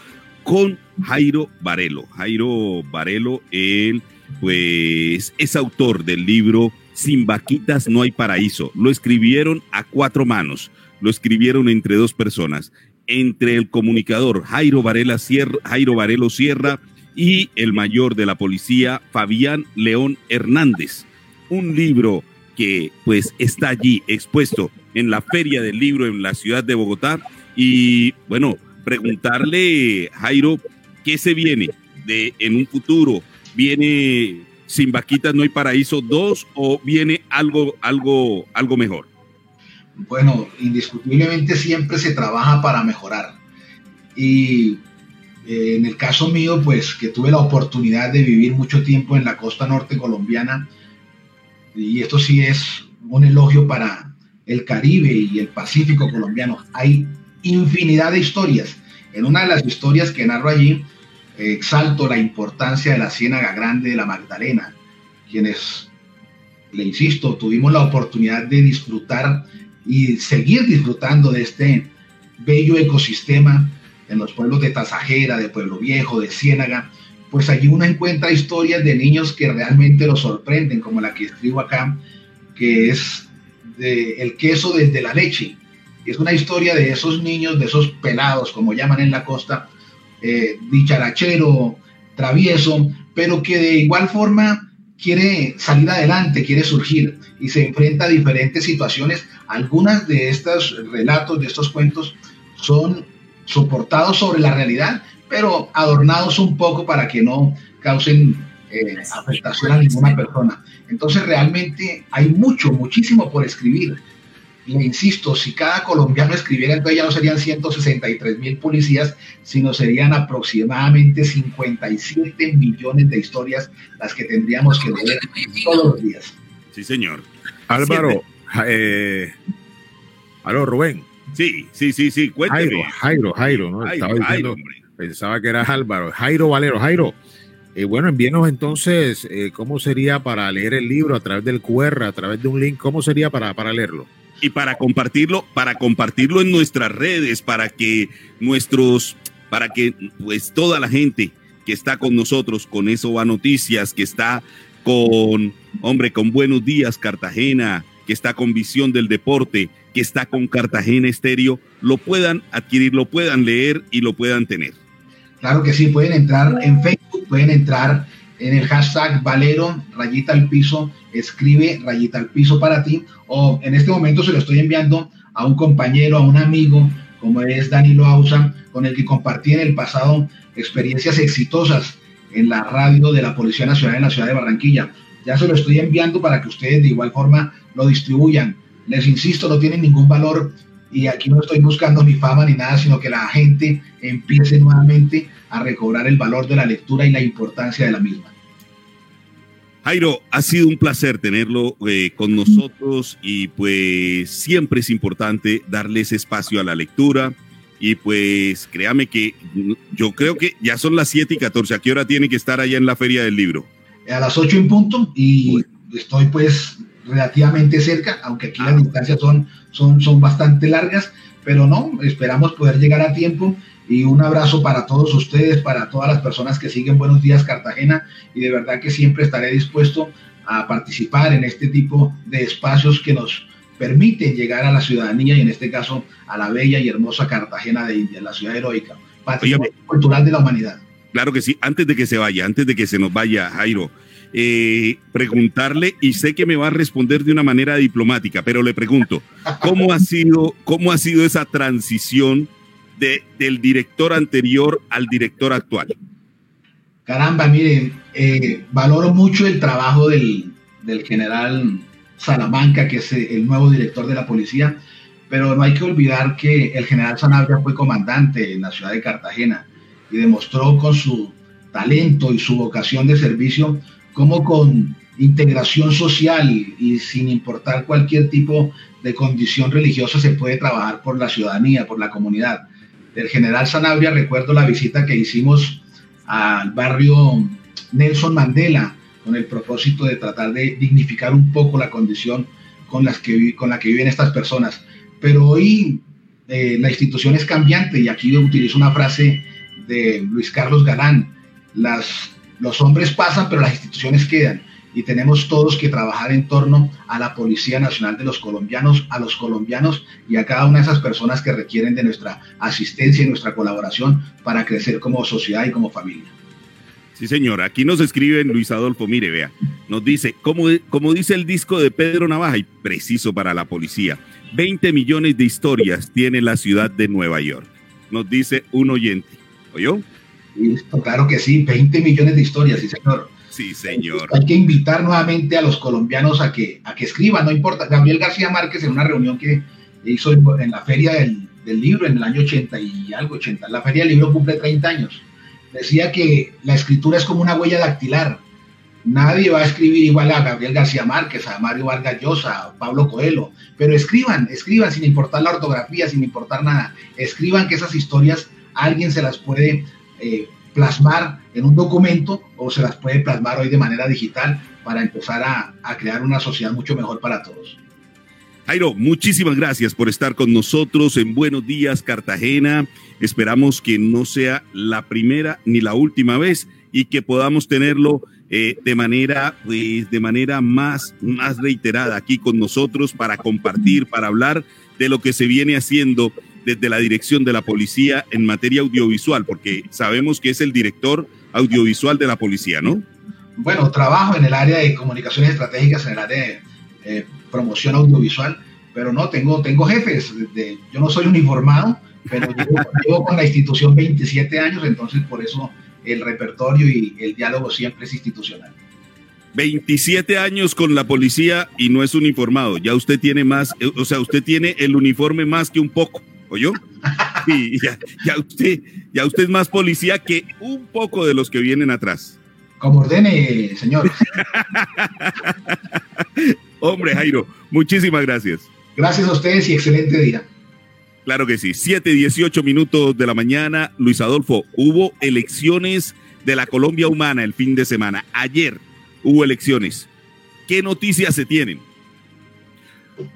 Speaker 2: con Jairo Varelo. Jairo Varelo, él pues es autor del libro Sin vaquitas no hay paraíso. Lo escribieron a cuatro manos lo escribieron entre dos personas, entre el comunicador Jairo, Varela Sierra, Jairo Varelo Sierra y el mayor de la policía Fabián León Hernández. Un libro que pues está allí expuesto en la Feria del Libro en la ciudad de Bogotá y bueno, preguntarle Jairo qué se viene de en un futuro, viene sin vaquitas no hay paraíso 2 o viene algo algo algo mejor.
Speaker 16: Bueno, indiscutiblemente siempre se trabaja para mejorar. Y eh, en el caso mío, pues que tuve la oportunidad de vivir mucho tiempo en la costa norte colombiana, y esto sí es un elogio para el Caribe y el Pacífico colombiano. Hay infinidad de historias. En una de las historias que narro allí, exalto la importancia de la Ciénaga Grande de la Magdalena, quienes, le insisto, tuvimos la oportunidad de disfrutar y seguir disfrutando de este bello ecosistema en los pueblos de Tasajera, de Pueblo Viejo, de Ciénaga, pues allí uno encuentra historias de niños que realmente lo sorprenden, como la que escribo acá, que es el queso desde la leche. Es una historia de esos niños, de esos pelados, como llaman en la costa, eh, dicharachero, travieso, pero que de igual forma quiere salir adelante, quiere surgir y se enfrenta a diferentes situaciones. Algunas de estos relatos, de estos cuentos, son soportados sobre la realidad, pero adornados un poco para que no causen eh, afectación a ninguna persona. Entonces realmente hay mucho, muchísimo por escribir. Le insisto, si cada colombiano escribiera, entonces ya no serían 163 mil policías, sino serían aproximadamente 57 millones de historias las que tendríamos que leer todos los días.
Speaker 2: Sí, señor.
Speaker 3: Álvaro, eh, aló, Rubén.
Speaker 2: Sí, sí, sí, sí, cuénteme.
Speaker 3: Jairo, Jairo, ¿no? Estaba diciendo, pensaba que era Álvaro. Jairo Valero, Jairo. Eh, bueno, envíenos entonces eh, cómo sería para leer el libro a través del QR, a través de un link, cómo sería para, para leerlo.
Speaker 2: Y para compartirlo, para compartirlo en nuestras redes, para que nuestros, para que pues toda la gente que está con nosotros, con eso va noticias, que está con, hombre, con Buenos Días Cartagena, que está con visión del deporte, que está con Cartagena Estéreo, lo puedan adquirir, lo puedan leer y lo puedan tener.
Speaker 16: Claro que sí, pueden entrar en Facebook, pueden entrar en el hashtag Valero, rayita al piso, escribe rayita al piso para ti, o en este momento se lo estoy enviando a un compañero, a un amigo, como es Danilo Ausa, con el que compartí en el pasado experiencias exitosas en la radio de la Policía Nacional en la ciudad de Barranquilla. Ya se lo estoy enviando para que ustedes de igual forma lo distribuyan. Les insisto, no tiene ningún valor y aquí no estoy buscando ni fama ni nada, sino que la gente empiece nuevamente a recobrar el valor de la lectura y la importancia de la misma.
Speaker 2: Jairo, ha sido un placer tenerlo eh, con nosotros y pues siempre es importante darle ese espacio a la lectura. Y pues créame que yo creo que ya son las 7 y 14, ¿a qué hora tiene que estar allá en la feria del libro?
Speaker 16: A las 8 en punto y estoy pues relativamente cerca, aunque aquí las distancias son, son, son bastante largas, pero no, esperamos poder llegar a tiempo y un abrazo para todos ustedes, para todas las personas que siguen Buenos Días Cartagena y de verdad que siempre estaré dispuesto a participar en este tipo de espacios que nos permiten llegar a la ciudadanía y en este caso a la bella y hermosa Cartagena de India, la ciudad heroica, patrimonio cultural de la humanidad.
Speaker 2: Claro que sí, antes de que se vaya, antes de que se nos vaya, Jairo, eh, preguntarle, y sé que me va a responder de una manera diplomática, pero le pregunto, ¿cómo ha sido, cómo ha sido esa transición de, del director anterior al director actual?
Speaker 16: Caramba, miren, eh, valoro mucho el trabajo del, general Salamanca, que es el nuevo director de la policía, pero no hay que olvidar que el general Sanabria fue comandante en la ciudad de Cartagena y demostró con su talento y su vocación de servicio cómo con integración social y sin importar cualquier tipo de condición religiosa se puede trabajar por la ciudadanía, por la comunidad. Del general Sanabria recuerdo la visita que hicimos al barrio Nelson Mandela con el propósito de tratar de dignificar un poco la condición con, la que viven estas personas. Pero hoy eh, la institución es cambiante y aquí utilizo una frase de Luis Carlos Galán, las los hombres pasan, pero las instituciones quedan. Y tenemos todos que trabajar en torno a la Policía Nacional de los colombianos, a los colombianos y a cada una de esas personas que requieren de nuestra asistencia y nuestra colaboración para crecer como sociedad y como familia.
Speaker 2: Sí, señor. Aquí nos escriben Luis Adolfo, mire, vea, nos dice, como, como dice el disco de Pedro Navaja, y preciso para la policía, 20 millones de historias tiene la ciudad de Nueva York. Nos dice un oyente. ¿Oyó?
Speaker 16: claro que sí, 20 millones de historias, sí, señor.
Speaker 2: Sí, señor.
Speaker 16: Hay que invitar nuevamente a los colombianos a que, a que escriban, no importa. Gabriel García Márquez en una reunión que hizo en, la feria del, del, libro en el año 80 y algo, 80, la feria del libro cumple 30 años. Decía que la escritura es como una huella dactilar. Nadie va a escribir igual a Gabriel García Márquez, a Mario Vargas Llosa, a Pablo Coelho, pero escriban, escriban sin importar la ortografía, sin importar nada. Escriban que esas historias alguien se las puede eh, plasmar en un documento o se las puede plasmar hoy de manera digital para empezar a, a crear una sociedad mucho mejor para todos.
Speaker 2: Jairo, muchísimas gracias por estar con nosotros en Buenos Días Cartagena. Esperamos que no sea la primera ni la última vez y que podamos tenerlo eh, de manera, pues, de manera más, más reiterada aquí con nosotros para compartir, para hablar de lo que se viene haciendo desde la dirección de la policía en materia audiovisual, porque sabemos que es el director audiovisual de la policía, ¿no?
Speaker 16: Bueno, trabajo en el área de comunicaciones estratégicas, en el área de eh, promoción audiovisual, pero no, tengo, tengo jefes. De, yo no soy uniformado, pero llevo, con la institución 27 años, entonces por eso el repertorio y el diálogo siempre es institucional.
Speaker 2: 27 años con la policía y no es uniformado. Ya usted tiene más, eh, o sea, usted tiene el uniforme más que un poco. ¿Oyó? Y ya, ya, usted, ya usted es más policía que un poco de los que vienen atrás.
Speaker 16: Como ordene, señor.
Speaker 2: Hombre, Jairo, muchísimas gracias.
Speaker 16: Gracias a ustedes y excelente día.
Speaker 2: Claro que sí. 7, 18 minutos de la mañana. Luis Adolfo, hubo elecciones de la Colombia Humana el fin de semana. Ayer hubo elecciones. ¿Qué noticias se tienen?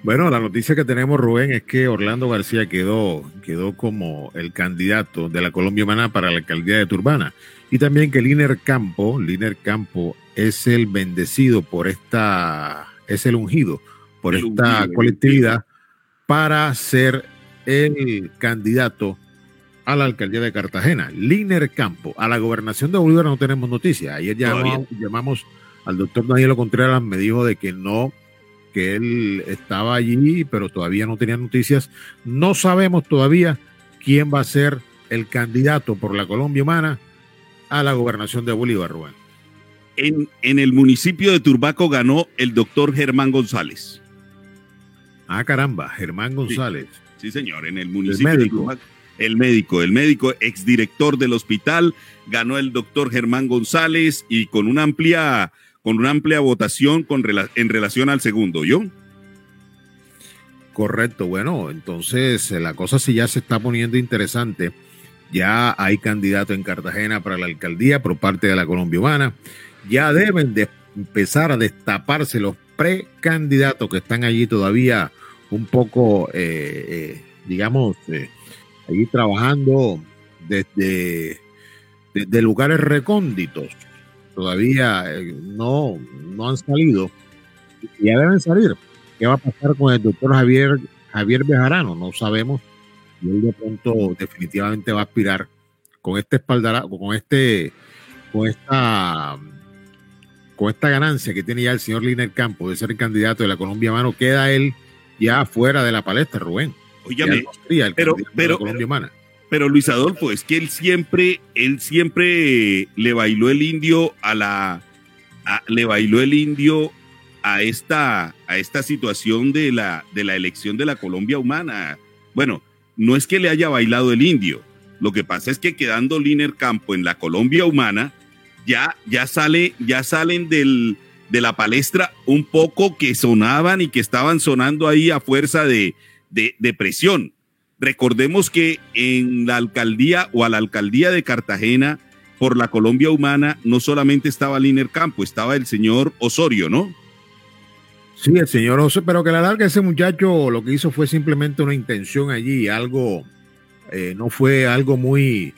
Speaker 3: Bueno, la noticia que tenemos, Rubén, es que Orlando García quedó, quedó como el candidato de la Colombia Humana para la alcaldía de Turbana. Y también que Liner Campo, Liner Campo es el bendecido por esta, es el ungido por esta colectividad para ser el candidato a la alcaldía de Cartagena. Liner Campo, a la gobernación de Bolívar no tenemos noticias. Ayer llamamos, llamamos al doctor Danielo Contreras, me dijo de que no, que él estaba allí, pero todavía no tenía noticias. No sabemos todavía quién va a ser el candidato por la Colombia Humana a la gobernación de Bolívar, Rubén.
Speaker 2: En, en el municipio de Turbaco ganó el doctor Germán González.
Speaker 3: Ah, caramba, Germán González.
Speaker 2: Sí, señor, en el municipio de Turbaco. El médico, el médico exdirector del hospital, ganó el doctor Germán González y con una amplia, con una amplia votación con, en relación al segundo, ¿yo?
Speaker 3: Correcto, bueno, entonces eh, la cosa sí ya se está poniendo interesante. Ya hay candidato en Cartagena para la alcaldía por parte de la Colombia Humana. Ya deben de empezar a destaparse los precandidatos que están allí todavía un poco, eh, eh, digamos, allí trabajando desde, desde lugares recónditos. Todavía no, no han salido. Ya deben salir ¿Qué va a pasar con el doctor Javier, Javier Bejarano? No sabemos. Y él de pronto definitivamente va a aspirar con este espaldarazo, con este, con esta, con esta ganancia que tiene ya el señor Liner Campo de ser el candidato de la Colombia Mano, queda él ya fuera de la palestra, Rubén.
Speaker 2: Oye, pero, pero, pero Luis Adolfo, es que él siempre, él siempre le bailó el indio a la, le bailó el indio a esta, a esta situación de la, de la elección de la Colombia humana. Bueno, no es que le haya bailado el indio, lo que pasa es que quedando Liner Campo en la Colombia humana, ya, ya, sale, ya salen del, de la palestra un poco que sonaban y que estaban sonando ahí a fuerza de, de, de presión. Recordemos que en la alcaldía o a la alcaldía de Cartagena por la Colombia Humana no solamente estaba Liner Campo, estaba el señor Osorio, ¿no?
Speaker 3: Sí, el señor José, pero que la larga ese muchacho lo que hizo fue simplemente una intención allí, algo, eh, no fue algo muy,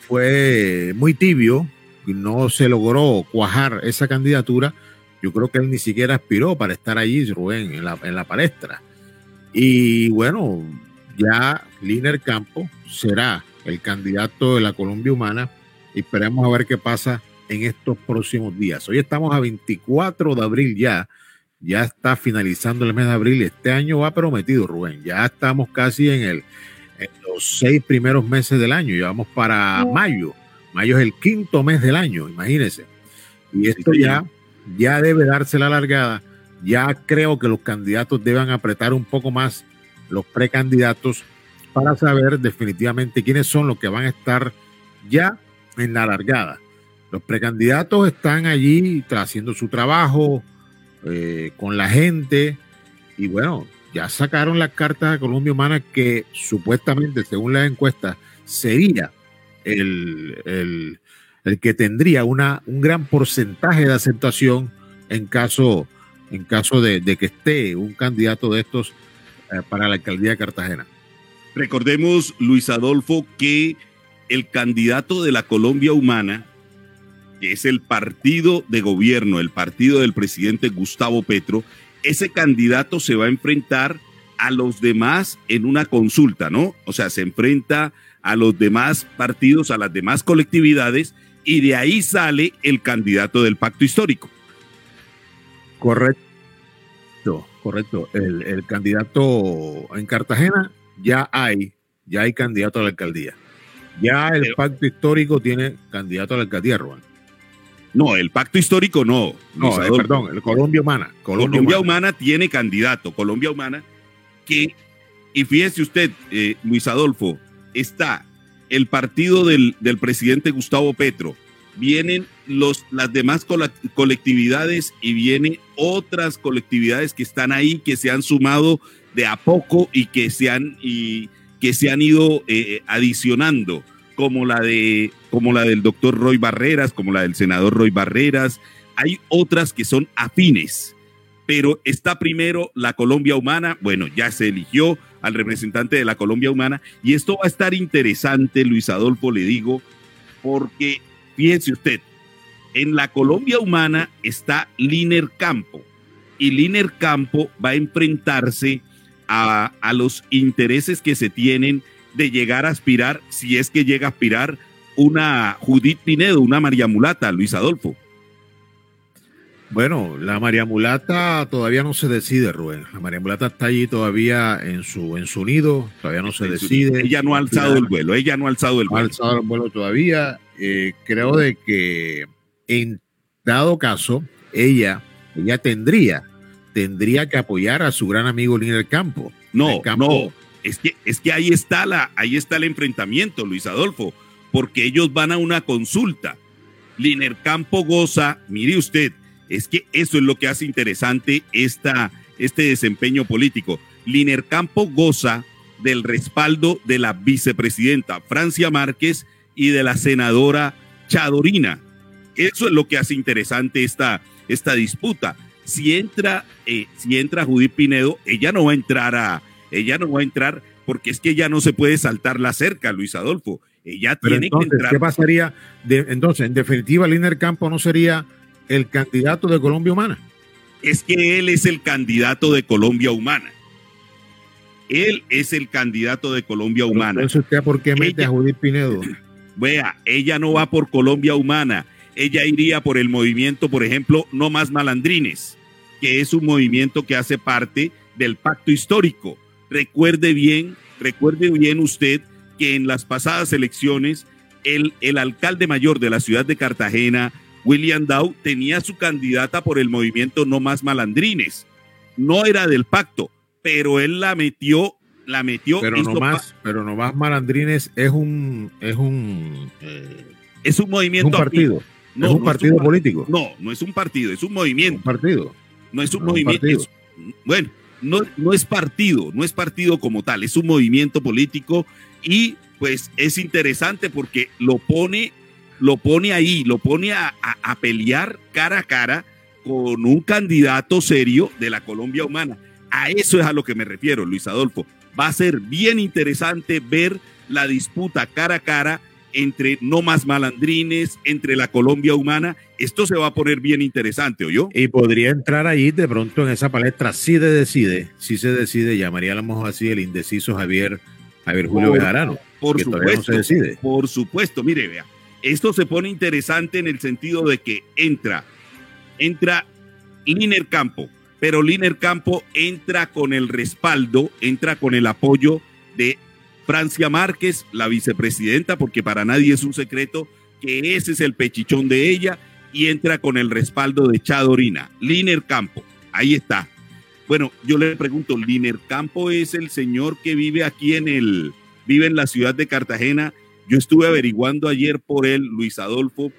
Speaker 3: fue muy tibio, no se logró cuajar esa candidatura. Yo creo que él ni siquiera aspiró para estar allí, Rubén, en la, en la palestra. Y bueno, ya Liner Campo será el candidato de la Colombia Humana y esperemos a ver qué pasa en estos próximos días. Hoy estamos a 24 de abril ya ya está finalizando el mes de abril. Este año va prometido, Rubén. Ya estamos casi en, el, los seis primeros meses del año. Ya vamos para mayo. Mayo es el quinto mes del año, imagínense. Y esto ya, ya debe darse la largada. Ya creo que los candidatos deben apretar un poco más los precandidatos para saber definitivamente quiénes son los que van a estar ya en la largada. Los precandidatos están allí haciendo su trabajo, eh, con la gente. Y bueno, ya sacaron las cartas a Colombia Humana que supuestamente, según las encuestas, sería el, el, que tendría una, un gran porcentaje de aceptación en caso, en caso de, que esté un candidato de estos para la alcaldía de Cartagena.
Speaker 2: Recordemos, Luis Adolfo, que el candidato de la Colombia Humana que es el partido de gobierno, el partido del presidente Gustavo Petro, ese candidato se va a enfrentar a los demás en una consulta, ¿no? O sea, se enfrenta a los demás partidos, a las demás colectividades, y de ahí sale el candidato del pacto histórico.
Speaker 3: Correcto, correcto. El, el candidato en Cartagena ya hay, ya hay candidato a la alcaldía. Ya el pacto histórico tiene candidato a la alcaldía, Ruan.
Speaker 2: No, el pacto histórico no.
Speaker 3: No, eh, perdón, el Colombia Humana.
Speaker 2: Colombia, Humana. tiene candidato. Colombia Humana que, y fíjese usted, eh, Luis Adolfo, está el partido del, del, presidente Gustavo Petro, vienen los, las demás colectividades y vienen otras colectividades que están ahí, que se han sumado de a poco y que se han, y, que se han ido eh, adicionando como la de como la del doctor Roy Barreras, como la del senador Roy Barreras. Hay otras que son afines, pero está primero la Colombia Humana. Bueno, ya se eligió al representante de la Colombia Humana y esto va a estar interesante, Luis Adolfo, le digo, porque fíjese usted, en la Colombia Humana está Liner Campo y Liner Campo va a enfrentarse a, a los intereses que se tienen de llegar a aspirar, si es que llega a aspirar, una Judith Pinedo, una María Mulata, Luis Adolfo.
Speaker 3: Bueno, la María Mulata todavía no se decide, Rubén. La María Mulata está allí todavía en su, en su nido, todavía no se decide.
Speaker 2: Ella no ha alzado el vuelo, ella no ha alzado el vuelo.
Speaker 3: No ha alzado el vuelo todavía. Eh, creo de que en dado caso, ella, ella tendría, tendría que apoyar a su gran amigo Liner Campo.
Speaker 2: No, no, es que, es que ahí está la, ahí está el enfrentamiento, Luis Adolfo, porque ellos van a una consulta. Liner Campo goza, mire usted, es que eso es lo que hace interesante esta, este desempeño político. Liner Campo goza del respaldo de la vicepresidenta Francia Márquez y de la senadora Chadorina. Eso es lo que hace interesante esta, esta disputa. Si entra, eh, si entra Judith Pinedo, ella no va a entrar a, ella no va a entrar porque es que ella no se puede saltar la cerca, Luis Adolfo. Ella tiene
Speaker 3: que
Speaker 2: entrar.
Speaker 3: ¿Qué pasaría? De, entonces, en definitiva, Liner Campo no sería el candidato de Colombia Humana.
Speaker 2: Es que él es el candidato de Colombia Humana. Él es el candidato de Colombia Humana.
Speaker 3: Entonces, ¿usted por qué mete a Judith Pinedo?
Speaker 2: Vea, ella no va por Colombia Humana. Ella iría por el movimiento, por ejemplo, No Más Malandrines, que es un movimiento que hace parte del pacto histórico. Recuerde bien, recuerde bien usted que en las pasadas elecciones el, el alcalde mayor de la ciudad de Cartagena, William Dow, tenía su candidata por el movimiento No Más Malandrines. No era del pacto, pero él la metió, la metió.
Speaker 3: Pero no más, pero no más Malandrines es un, es un,
Speaker 2: eh, es un movimiento.
Speaker 3: Es un partido. No, es un partido
Speaker 2: es un,
Speaker 3: político.
Speaker 2: No, no es un partido, es un movimiento.
Speaker 3: Un partido.
Speaker 2: No es un no movimiento. Es, bueno, no, no es partido, no es partido como tal, es un movimiento político y pues es interesante porque lo pone, lo pone ahí, lo pone a, a, a pelear cara a cara con un candidato serio de la Colombia humana. A eso es a lo que me refiero, Luis Adolfo. Va a ser bien interesante ver la disputa cara a cara entre no más malandrines, entre la Colombia humana. Esto se va a poner bien interesante, ¿oyó?
Speaker 3: Y podría entrar ahí de pronto en esa palestra, si se decide, si se decide, llamaría a lo mejor así el indeciso Javier, Javier Julio
Speaker 2: por,
Speaker 3: Bejarano.
Speaker 2: Por
Speaker 3: que
Speaker 2: supuesto,
Speaker 3: no se decide.
Speaker 2: por supuesto, mire, vea, esto se pone interesante en el sentido de que entra, entra Liner Campo, pero Liner Campo entra con el respaldo, entra con el apoyo de Francia Márquez, la vicepresidenta, porque para nadie es un secreto que ese es el pechichón de ella, y entra con el respaldo de Chadorina. Liner Campo, ahí está. Bueno, yo le pregunto, Liner Campo es el señor que vive aquí en el, vive en la ciudad de Cartagena. Yo estuve averiguando ayer por él, Luis Adolfo.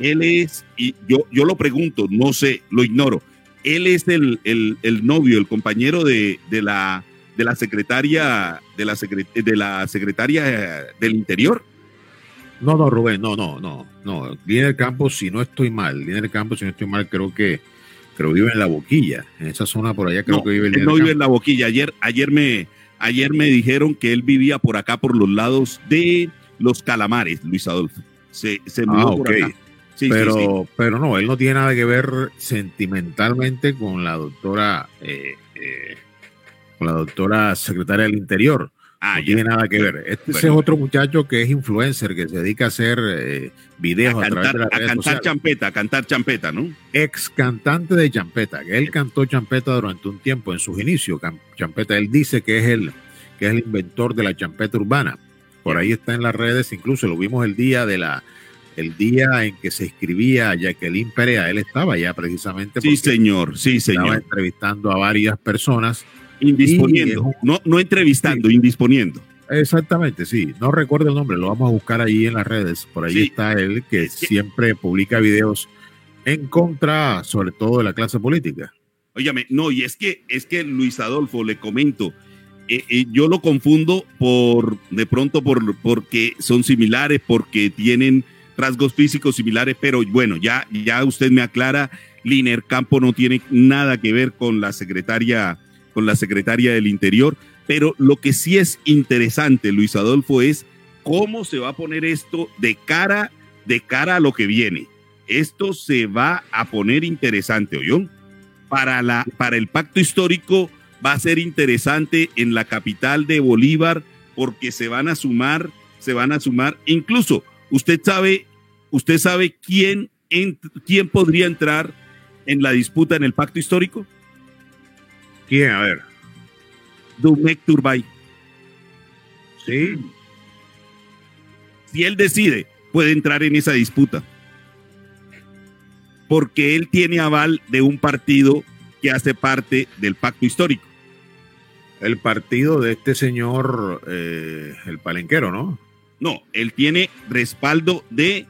Speaker 2: Él es, y yo, yo lo pregunto, no sé, lo ignoro. Él es el, el, el novio, el compañero de, de la de la secretaria de la, secret de la secretaria del interior.
Speaker 3: No, no, Rubén, no, no, no, no. Línea del campo, si no estoy mal, línea del campo, si no estoy mal, creo que creo vive en la boquilla, en esa zona por allá creo
Speaker 2: no,
Speaker 3: que vive
Speaker 2: él no vive en la boquilla. Ayer, ayer me, ayer me dijeron que él vivía por acá, por los lados de los calamares, Luis Adolfo. Se, se mudó
Speaker 3: ah,
Speaker 2: por
Speaker 3: okay.
Speaker 2: acá. Sí,
Speaker 3: pero,
Speaker 2: sí, sí.
Speaker 3: pero no, él no tiene nada que ver sentimentalmente con la doctora, eh, eh, con la doctora secretaria del Interior.
Speaker 2: Ah,
Speaker 3: no
Speaker 2: ya.
Speaker 3: tiene nada que ver. Este es otro muchacho que es influencer, que se dedica a hacer eh, videos a,
Speaker 2: a
Speaker 3: través de
Speaker 2: cantar,
Speaker 3: las
Speaker 2: a
Speaker 3: redes
Speaker 2: cantar
Speaker 3: sociales.
Speaker 2: champeta, a cantar champeta, ¿no?
Speaker 3: Ex cantante de champeta, que él cantó champeta durante un tiempo en sus inicios. Champeta, él dice que es el que es el inventor de la champeta urbana. Por ahí está en las redes, incluso lo vimos el día de la el día en que se escribía Jacqueline Perea, él estaba ya precisamente
Speaker 2: Sí, señor, sí,
Speaker 3: estaba
Speaker 2: señor.
Speaker 3: entrevistando a varias personas.
Speaker 2: Indisponiendo, no, no entrevistando, indisponiendo.
Speaker 3: Exactamente, sí. No recuerdo el nombre, lo vamos a buscar ahí en las redes. Por ahí
Speaker 2: Sí.
Speaker 3: está él, que siempre publica videos en contra, sobre todo de la clase política.
Speaker 2: Óyame, no, y es que, es que Luis Adolfo, le comento, eh, eh, yo lo confundo por, de pronto, por, porque son similares, porque tienen rasgos físicos similares, pero bueno, ya, ya usted me aclara, Liner Campo no tiene nada que ver con la secretaria, con la secretaria del Interior, pero lo que sí es interesante, Luis Adolfo, es cómo se va a poner esto de cara, de cara a lo que viene. Esto se va a poner interesante, ¿oyó? para, la, para el pacto histórico va a ser interesante en la capital de Bolívar porque se van a sumar, se van a sumar, incluso usted sabe, usted sabe quién, quién podría entrar en la disputa en el pacto histórico.
Speaker 3: ¿Quién? A ver.
Speaker 2: Dumek Turbay.
Speaker 3: Sí.
Speaker 2: Si él decide, puede entrar en esa disputa. Porque él tiene aval de un partido que hace parte del pacto histórico.
Speaker 3: El partido de este señor, eh, el palenquero, ¿no?
Speaker 2: No, él tiene respaldo de,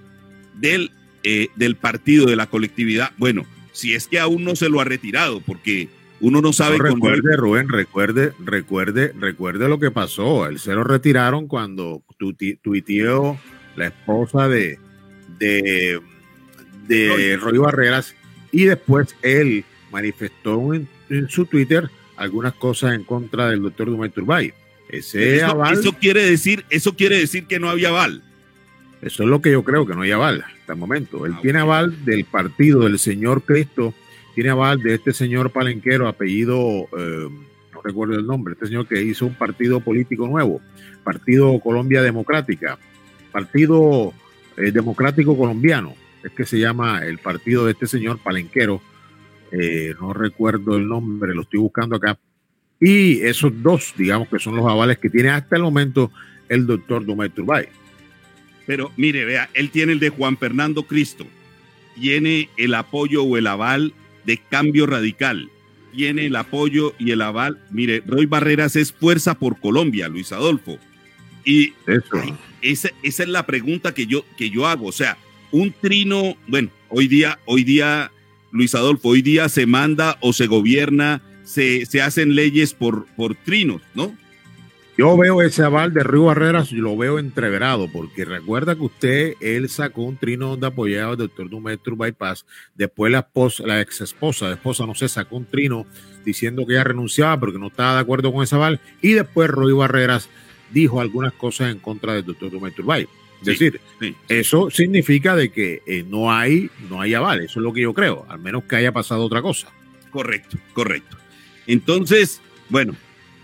Speaker 2: del, eh, del partido de la colectividad. Bueno, si es que aún no se lo ha retirado, porque uno no sabe.
Speaker 3: recuerde, Rubén, recuerde, recuerde, recuerde lo que pasó. Él se lo retiraron cuando tuiteó la esposa de, de, de Roy Barreras y después él manifestó en, su Twitter algunas cosas en contra del doctor Dumay Turbay.
Speaker 2: Ese eso, aval, eso quiere decir, eso quiere decir que no había aval.
Speaker 3: Eso es lo que yo creo que no hay aval hasta el momento. Él ah, tiene aval del partido del señor Cristo, tiene aval de este señor palenquero, apellido, eh, no recuerdo el nombre, este señor que hizo un partido político nuevo, Partido Colombia Democrática, Partido eh, Democrático Colombiano, es que se llama el partido de este señor palenquero, eh, no recuerdo el nombre, lo estoy buscando acá. Y esos dos, digamos que son los avales que tiene hasta el momento el doctor Dumay Turbay.
Speaker 2: Pero mire, vea, él tiene el de Juan Fernando Cristo, tiene el apoyo o el aval de Cambio Radical, tiene el apoyo y el aval. Mire, Roy Barreras es Fuerza por Colombia, Luis Adolfo. Y esa, esa, es la pregunta que yo, que yo hago. O sea, un trino, bueno, hoy día, hoy día, Luis Adolfo, hoy día se manda o se gobierna, se, se hacen leyes por, por trinos, ¿no?
Speaker 3: Yo veo ese aval de Río Barreras y lo veo entreverado, porque recuerda que usted, él sacó un trino donde apoyaba al doctor Dumetro Bypass. Después la esposa, la ex esposa, la esposa, no sé, sacó un trino diciendo que ella renunciaba porque no estaba de acuerdo con ese aval. Y después Ruy Barreras dijo algunas cosas en contra del doctor Dumetro Bypass. Es decir, eso significa de que eh, no hay, no hay aval, eso es lo que yo creo, al menos que haya pasado otra cosa.
Speaker 2: Correcto, correcto. Entonces, bueno,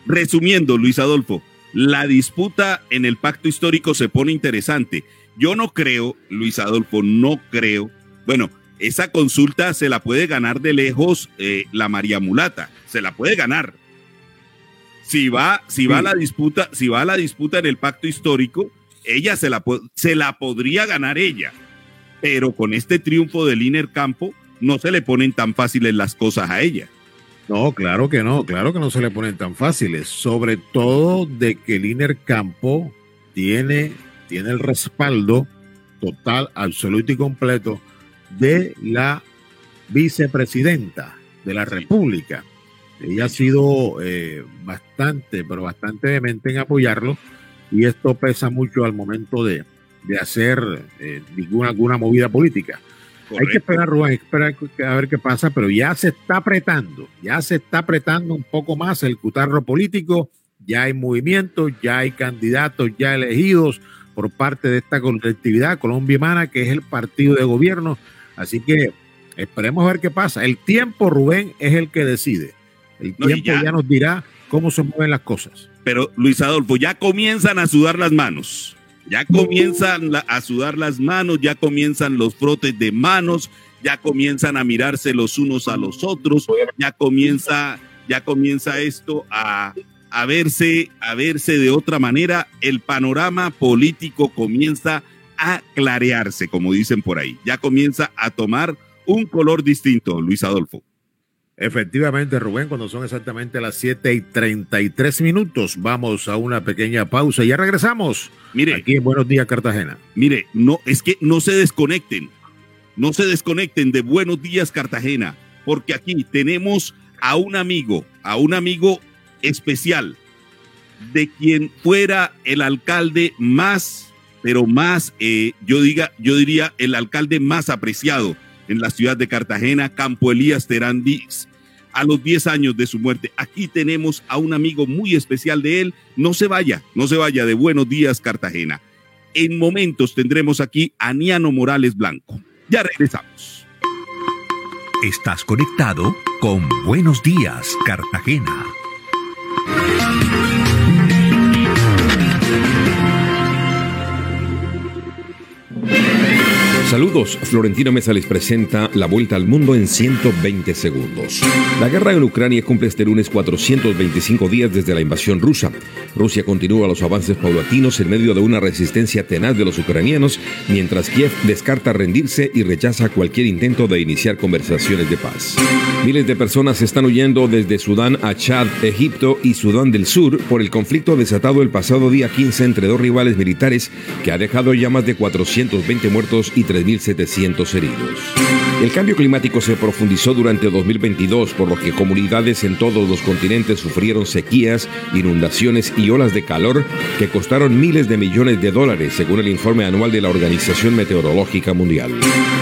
Speaker 2: Resumiendo, Luis Adolfo, la disputa en el pacto histórico se pone interesante. Yo no creo, Luis Adolfo, no creo. Bueno, esa consulta se la puede ganar de lejos eh, la María Mulata, se la puede ganar. Si va, si va a la disputa, si va a la disputa en el pacto histórico, ella se la, se la podría ganar ella. Pero con este triunfo del Iner Campo, no se le ponen tan fáciles las cosas a ella.
Speaker 3: No, claro que no, claro que no se le ponen tan fáciles, sobre todo de que el Iner Campo tiene, tiene el respaldo total, absoluto y completo de la vicepresidenta de la República. Ella ha sido eh, bastante, pero bastante vehemente en apoyarlo y esto pesa mucho al momento de, hacer eh, ninguna, alguna movida política. Hay que esperar, Rubén, esperar a ver qué pasa, pero ya se está apretando, ya se está apretando un poco más el cutarro político, ya hay movimientos, ya hay candidatos ya elegidos por parte de esta colectividad colombiana, que es el partido de gobierno. Así que esperemos a ver qué pasa. El tiempo, Rubén, es el que decide. El tiempo ya nos dirá cómo se mueven las cosas.
Speaker 2: Pero Luis Adolfo, ya comienzan a sudar las manos. Ya comienzan a sudar las manos, ya comienzan los frotes de manos, ya comienzan a mirarse los unos a los otros, ya comienza, ya comienza esto a, a verse, a verse de otra manera. El panorama político comienza a clarearse, como dicen por ahí. Ya comienza a tomar un color distinto, Luis Adolfo.
Speaker 3: Efectivamente, Rubén, cuando son exactamente las 7 y 33 minutos, vamos a una pequeña pausa y ya regresamos. Mire, aquí en Buenos Días, Cartagena.
Speaker 2: Mire, no, es que no se desconecten, no se desconecten de Buenos Días, Cartagena, porque aquí tenemos a un amigo, a un amigo especial, de quien fuera el alcalde más, pero más, eh, yo, diga, yo diría, el alcalde más apreciado en la ciudad de Cartagena, Campo Elías Terán a los 10 años de su muerte. Aquí tenemos a un amigo muy especial de él. No se vaya, no se vaya de Buenos Días, Cartagena. En momentos tendremos aquí a Niano Morales Blanco. Ya regresamos.
Speaker 13: Estás conectado con Buenos Días, Cartagena.
Speaker 17: Saludos, Florentino Mesa les presenta la vuelta al mundo en 120 segundos. La guerra en Ucrania cumple este lunes 425 días desde la invasión rusa. Rusia continúa los avances paulatinos en medio de una resistencia tenaz de los ucranianos, mientras Kiev descarta rendirse y rechaza cualquier intento de iniciar conversaciones de paz. Miles de personas están huyendo desde Sudán a Chad, Egipto y Sudán del Sur por el conflicto desatado el pasado día 15 entre dos rivales militares que ha dejado ya más de 420 muertos y 3 1.700 heridos. El cambio climático se profundizó durante 2022, por lo que comunidades en todos los continentes sufrieron sequías, inundaciones y olas de calor que costaron miles de millones de dólares, según el informe anual de la Organización Meteorológica Mundial.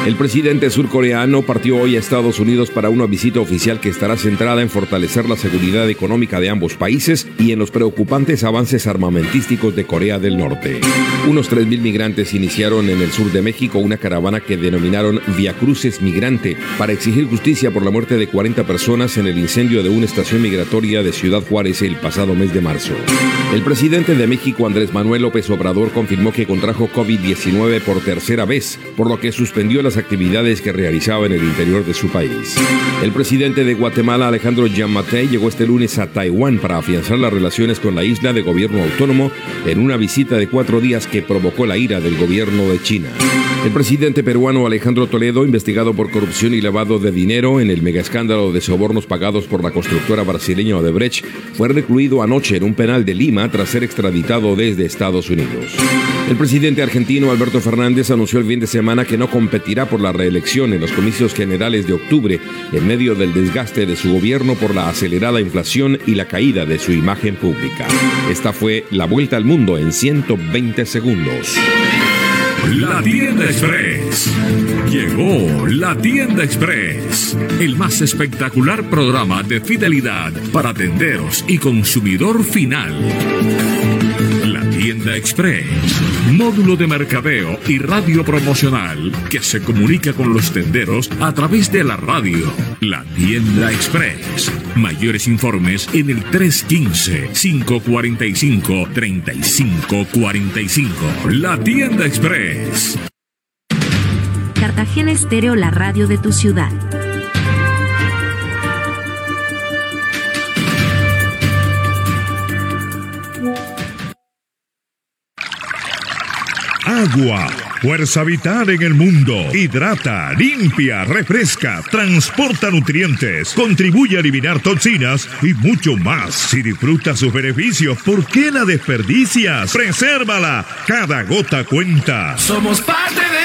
Speaker 17: El presidente surcoreano partió hoy a Estados Unidos para una visita oficial que estará centrada en fortalecer la seguridad económica de ambos países y en los preocupantes avances armamentísticos de Corea del Norte. Unos 3.000 migrantes iniciaron en el sur de México una caravana que denominaron Via Cruces Migrante para exigir justicia por la muerte de 40 personas en el incendio de una estación migratoria de Ciudad Juárez el pasado mes de marzo. El presidente de México, Andrés Manuel López Obrador, confirmó que contrajo COVID-19 por tercera vez, por lo que suspendió las actividades que realizaba en el interior de su país. El presidente de Guatemala, Alejandro Yamatei, llegó este lunes a Taiwán para afianzar las relaciones con la isla de gobierno autónomo en una visita de cuatro días que provocó la ira del gobierno de China. El presidente peruano Alejandro Toledo, investigado por corrupción y lavado de dinero en el megaescándalo de sobornos pagados por la constructora brasileña Odebrecht, fue recluido anoche en un penal de Lima tras ser extraditado desde Estados Unidos. El presidente argentino Alberto Fernández anunció el fin de semana que no competirá por la reelección en los comicios generales de octubre en medio del desgaste de su gobierno por la acelerada inflación y la caída de su imagen pública. Esta fue la vuelta al mundo en 120 segundos.
Speaker 18: La Tienda Express. Llegó la Tienda Express, el más espectacular programa de fidelidad para tenderos y consumidor final. La Tienda Express, módulo de mercadeo y radio promocional que se comunica con los tenderos a través de la radio. La Tienda Express. Mayores informes en el 315-545-3545. La Tienda Express.
Speaker 15: Cartagena Estéreo, la radio de tu ciudad.
Speaker 1: Agua, fuerza vital en el mundo. Hidrata, limpia, refresca, transporta nutrientes, contribuye a eliminar toxinas y mucho más. Si disfrutas sus beneficios, ¿por qué la desperdicias? Presérvala. Cada gota cuenta.
Speaker 8: Somos parte de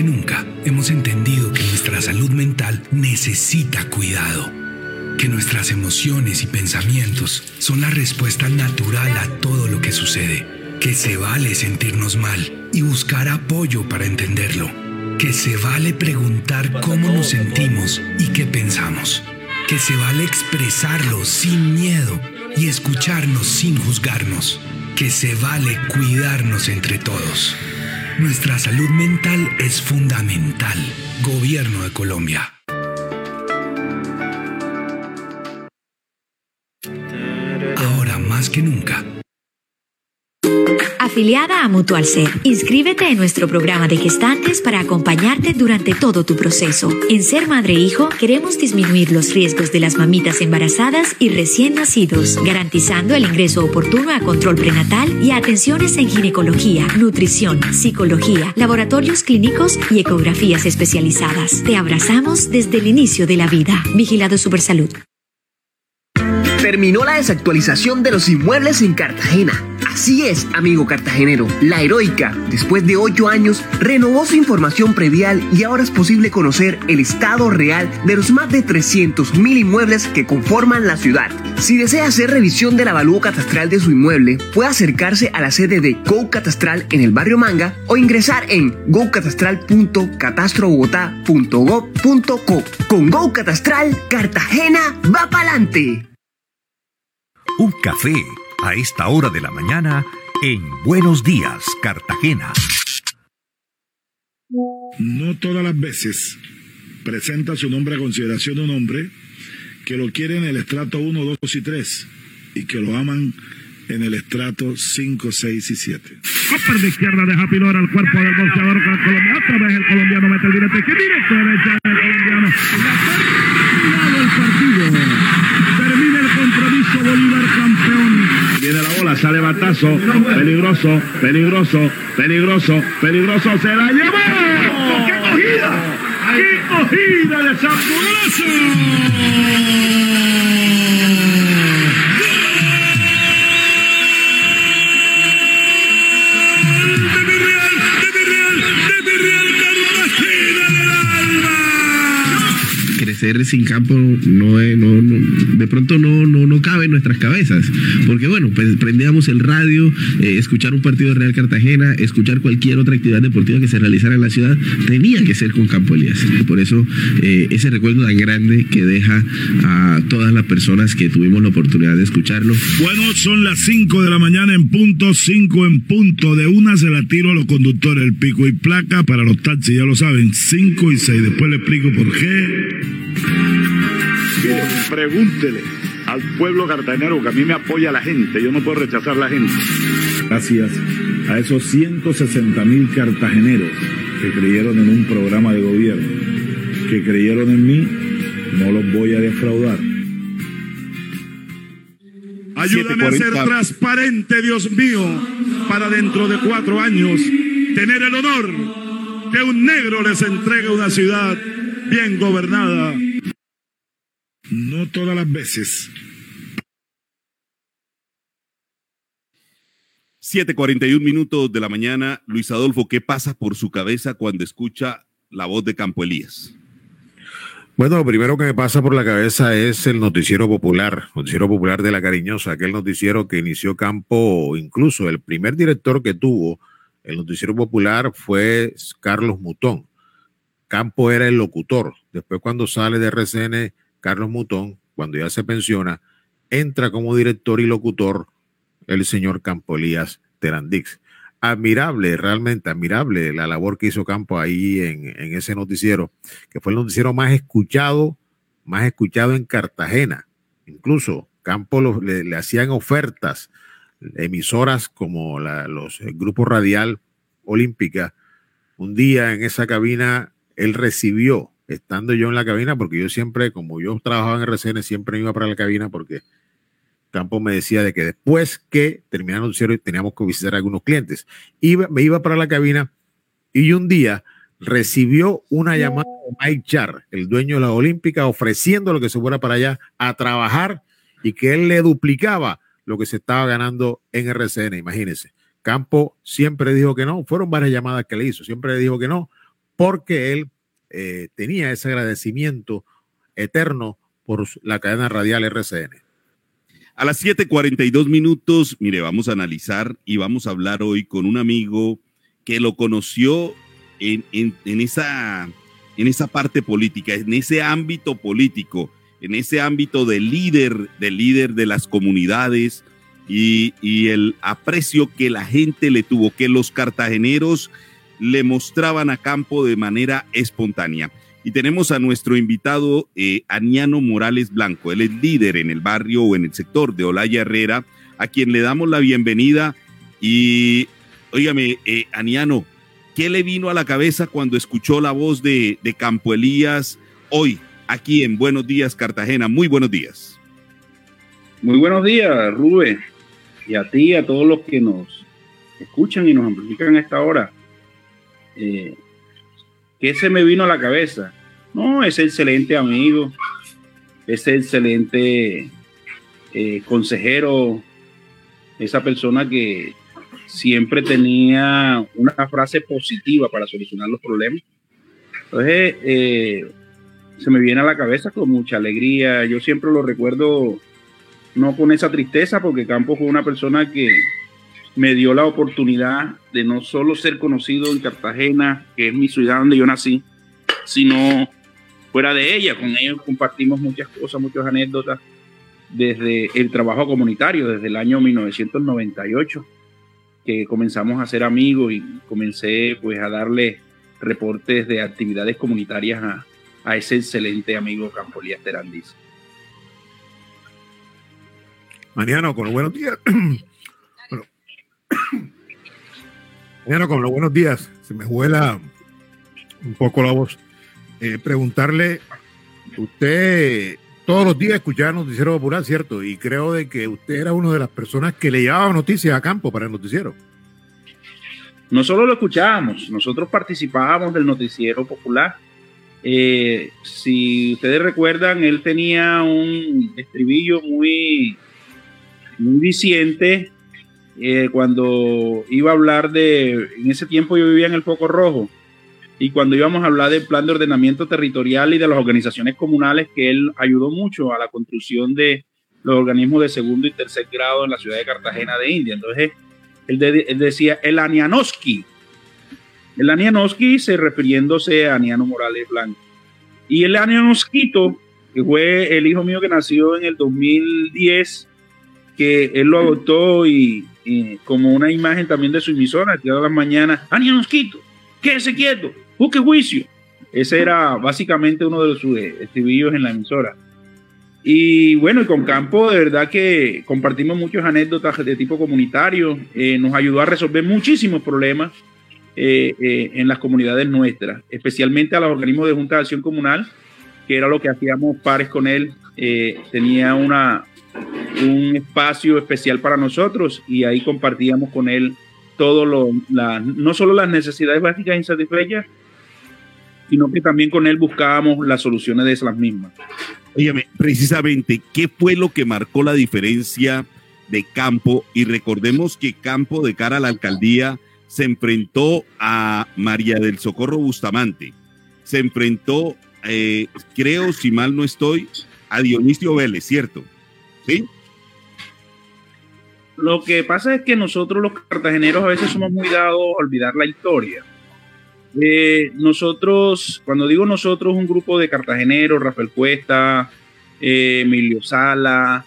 Speaker 9: que nunca hemos entendido que nuestra salud mental necesita cuidado, que nuestras emociones y pensamientos son la respuesta natural a todo lo que sucede, que se vale sentirnos mal y buscar apoyo para entenderlo, que se vale preguntar cómo nos sentimos y qué pensamos, que se vale expresarlo sin miedo y escucharnos sin juzgarnos, que se vale cuidarnos entre todos. Nuestra salud mental es fundamental. Gobierno de Colombia. Ahora más que nunca.
Speaker 7: Afiliada a Mutual Ser, inscríbete en nuestro programa de gestantes para acompañarte durante todo tu proceso. En Ser Madre e Hijo queremos disminuir los riesgos de las mamitas embarazadas y recién nacidos, garantizando el ingreso oportuno a control prenatal y atenciones en ginecología, nutrición, psicología, laboratorios clínicos y ecografías especializadas. Te abrazamos desde el inicio de la vida. Vigilado Supersalud.
Speaker 10: Terminó la desactualización de los inmuebles en Cartagena. Así es, amigo cartagenero. La Heroica, después de ocho años, renovó su información predial y ahora es posible conocer el estado real de los más de 300.000 inmuebles que conforman la ciudad. Si desea hacer revisión del avalúo catastral de su inmueble, puede acercarse a la sede de Go Catastral en el barrio Manga o ingresar en gocatastral.catastrobogotá.gov.co. Con Go Catastral, Cartagena va pa'lante.
Speaker 13: Un café a esta hora de la mañana en Buenos Días, Cartagena.
Speaker 19: No todas las veces presenta su nombre a consideración un hombre que lo quiere en el estrato 1, 2 y 3 y que lo aman en el estrato 5, 6 y 7.
Speaker 20: Upper de izquierda deja Pilor al cuerpo del boxeador colombiano. Otra vez el colombiano mete el directo. Que directo derecha Viene la bola, sale batazo. Peligroso, peligroso, peligroso, peligroso. Se la llevó. ¡Qué cogida! ¡Qué cogida de Zamburoso!
Speaker 21: Crecer sin campo no, no, no- de pronto no, no, no cabe en nuestras cabezas. Porque bueno, pues prendíamos el radio, eh, escuchar un partido de Real Cartagena, escuchar cualquier otra actividad deportiva que se realizara en la ciudad, tenía que ser con Campo Elías. Y por eso eh, ese recuerdo tan grande que deja a todas las personas que tuvimos la oportunidad de escucharlo.
Speaker 19: Bueno, son las 5 de la mañana en punto, 5 en punto. De una se la tiro a los conductores, el pico y placa para los taxis, ya lo saben, 5 y 6. Después le explico por qué.
Speaker 22: Mire, pregúntele al pueblo cartagenero que a mí me apoya la gente, yo no puedo rechazar la gente.
Speaker 19: Gracias a esos 160 mil cartageneros que creyeron en un programa de gobierno, que creyeron en mí, no los voy a defraudar.
Speaker 22: Ayúdame a ser transparente, Dios mío, para dentro de cuatro años tener el honor que un negro les entregue una ciudad bien gobernada.
Speaker 19: No todas las veces.
Speaker 2: 7:41 minutos de la mañana. Luis Adolfo, ¿qué pasa por su cabeza cuando escucha la voz de Campo Elías?
Speaker 3: Bueno, lo primero que me pasa por la cabeza es el noticiero popular, noticiero popular de la cariñosa, aquel noticiero que inició Campo, incluso el primer director que tuvo el noticiero popular fue Carlos Mutón. Campo era el locutor. Después cuando sale de RCN, Carlos Mutón, cuando ya se pensiona, entra como director y locutor el señor Campo Elías Terandix. Admirable, realmente admirable la labor que hizo Campo ahí en, ese noticiero, que fue el noticiero más escuchado, más escuchado en Cartagena. Incluso Campo le, hacían ofertas, emisoras como los el Grupo Radial Olímpica. Un día en esa cabina, él recibió, estando yo en la cabina, porque yo siempre, como yo trabajaba en RCN, siempre iba para la cabina porque Campo me decía de que después que terminara el noticiero teníamos que visitar a algunos clientes. Iba, me iba para la cabina y un día recibió una llamada de Mike Char, el dueño de la Olímpica, ofreciéndole que se fuera para allá a trabajar y que él le duplicaba lo que se estaba ganando en RCN, imagínense. Campo siempre dijo que no, fueron varias llamadas que le hizo, siempre le dijo que no, porque él eh, tenía ese agradecimiento eterno por la cadena radial RCN.
Speaker 2: A las 7:42 minutos, mire, vamos a analizar y vamos a hablar hoy con un amigo que lo conoció en, esa, en esa parte política, en ese ámbito político, en ese ámbito de líder, de líder de las comunidades y el aprecio que la gente le tuvo, que los cartageneros le mostraban a campo de manera espontánea. Y tenemos a nuestro invitado, eh, Aniano Morales Blanco. Él es líder en el barrio o en el sector de Olaya Herrera, a quien le damos la bienvenida. Y, óigame, eh, Aniano, ¿qué le vino a la cabeza cuando escuchó la voz de, Campo Elías hoy, aquí en Buenos Días, Cartagena? Muy buenos días.
Speaker 23: Muy buenos días, Rubén, y a ti, a todos los que nos escuchan y nos amplifican a esta hora. Eh, ¿Qué se me vino a la cabeza? No, ese excelente amigo, ese excelente eh, consejero, esa persona que siempre tenía una frase positiva para solucionar los problemas. Entonces, eh, se me viene a la cabeza con mucha alegría. Yo siempre lo recuerdo, no con esa tristeza, porque Campos fue una persona que me dio la oportunidad de no solo ser conocido en Cartagena, que es mi ciudad donde yo nací, sino fuera de ella. Con ellos compartimos muchas cosas, muchas anécdotas desde el trabajo comunitario, desde el año 1998, que comenzamos a ser amigos y comencé pues a darle reportes de actividades comunitarias a, a ese excelente amigo Campolías Terandis.
Speaker 3: Mariano, con buenos días. Mariano, con los buenos días. Se me juela un poco la voz. Eh, preguntarle, usted todos los días escuchaba Noticiero Popular, ¿cierto? Y creo de que usted era una de las personas que le llevaba noticias a campo para el noticiero.
Speaker 23: No solo lo escuchábamos, nosotros participábamos del Noticiero Popular. Eh, si ustedes recuerdan, él tenía un estribillo muy, muy eh, cuando iba a hablar de, en ese tiempo yo vivía en el Foco Rojo, y cuando íbamos a hablar del plan de ordenamiento territorial y de las organizaciones comunales, que él ayudó mucho a la construcción de los organismos de segundo y tercer grado en la ciudad de Cartagena de India. Entonces, él, decía el Anianoski. El Anianoski se refiriéndose a Aniano Morales Blanco. Y el Anianosquito, que fue el hijo mío que nació en el 2010, que él lo adoptó y, como una imagen también de su emisora, todas las mañanas, Anianosquito, quédese quieto, busque juicio. Ese era básicamente uno de sus estribillos en la emisora. Y bueno, y con Campo de verdad que compartimos muchas anécdotas de tipo comunitario, eh, nos ayudó a resolver muchísimos problemas eh, eh, en las comunidades nuestras, especialmente a los organismos de Junta de Acción Comunal, que era lo que hacíamos pares con él, tenía una, un espacio especial para nosotros y ahí compartíamos con él todo lo, no solo las necesidades básicas insatisfechas, sino que también con él buscábamos las soluciones de esas mismas.
Speaker 2: Óyeme, precisamente, ¿qué fue lo que marcó la diferencia de Campo? Y recordemos que Campo, de cara a la alcaldía, se enfrentó a María del Socorro Bustamante, se enfrentó, eh, creo, si mal no estoy, a Dionisio Vélez, ¿cierto?
Speaker 23: Lo que pasa es que nosotros los cartageneros a veces somos muy dados a olvidar la historia. Eh, nosotros, cuando digo nosotros, un grupo de cartageneros, Rafael Cuesta, eh, Emilio Sala,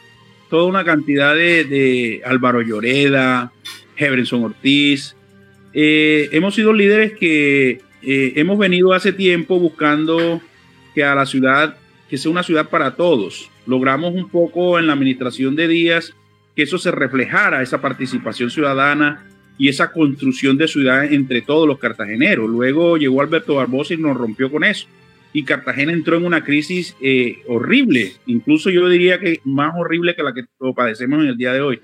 Speaker 23: toda una cantidad de, Álvaro Lloreda, Hebrenson Ortiz, eh, hemos sido líderes que hemos venido hace tiempo buscando que a la ciudad, que sea una ciudad para todos. Logramos un poco en la administración de Díaz que eso se reflejara, esa participación ciudadana y esa construcción de ciudad entre todos los cartageneros. Luego llegó Alberto Barbosa y nos rompió con eso. Y Cartagena entró en una crisis eh, horrible, incluso yo diría que más horrible que la que padecemos en el día de hoy.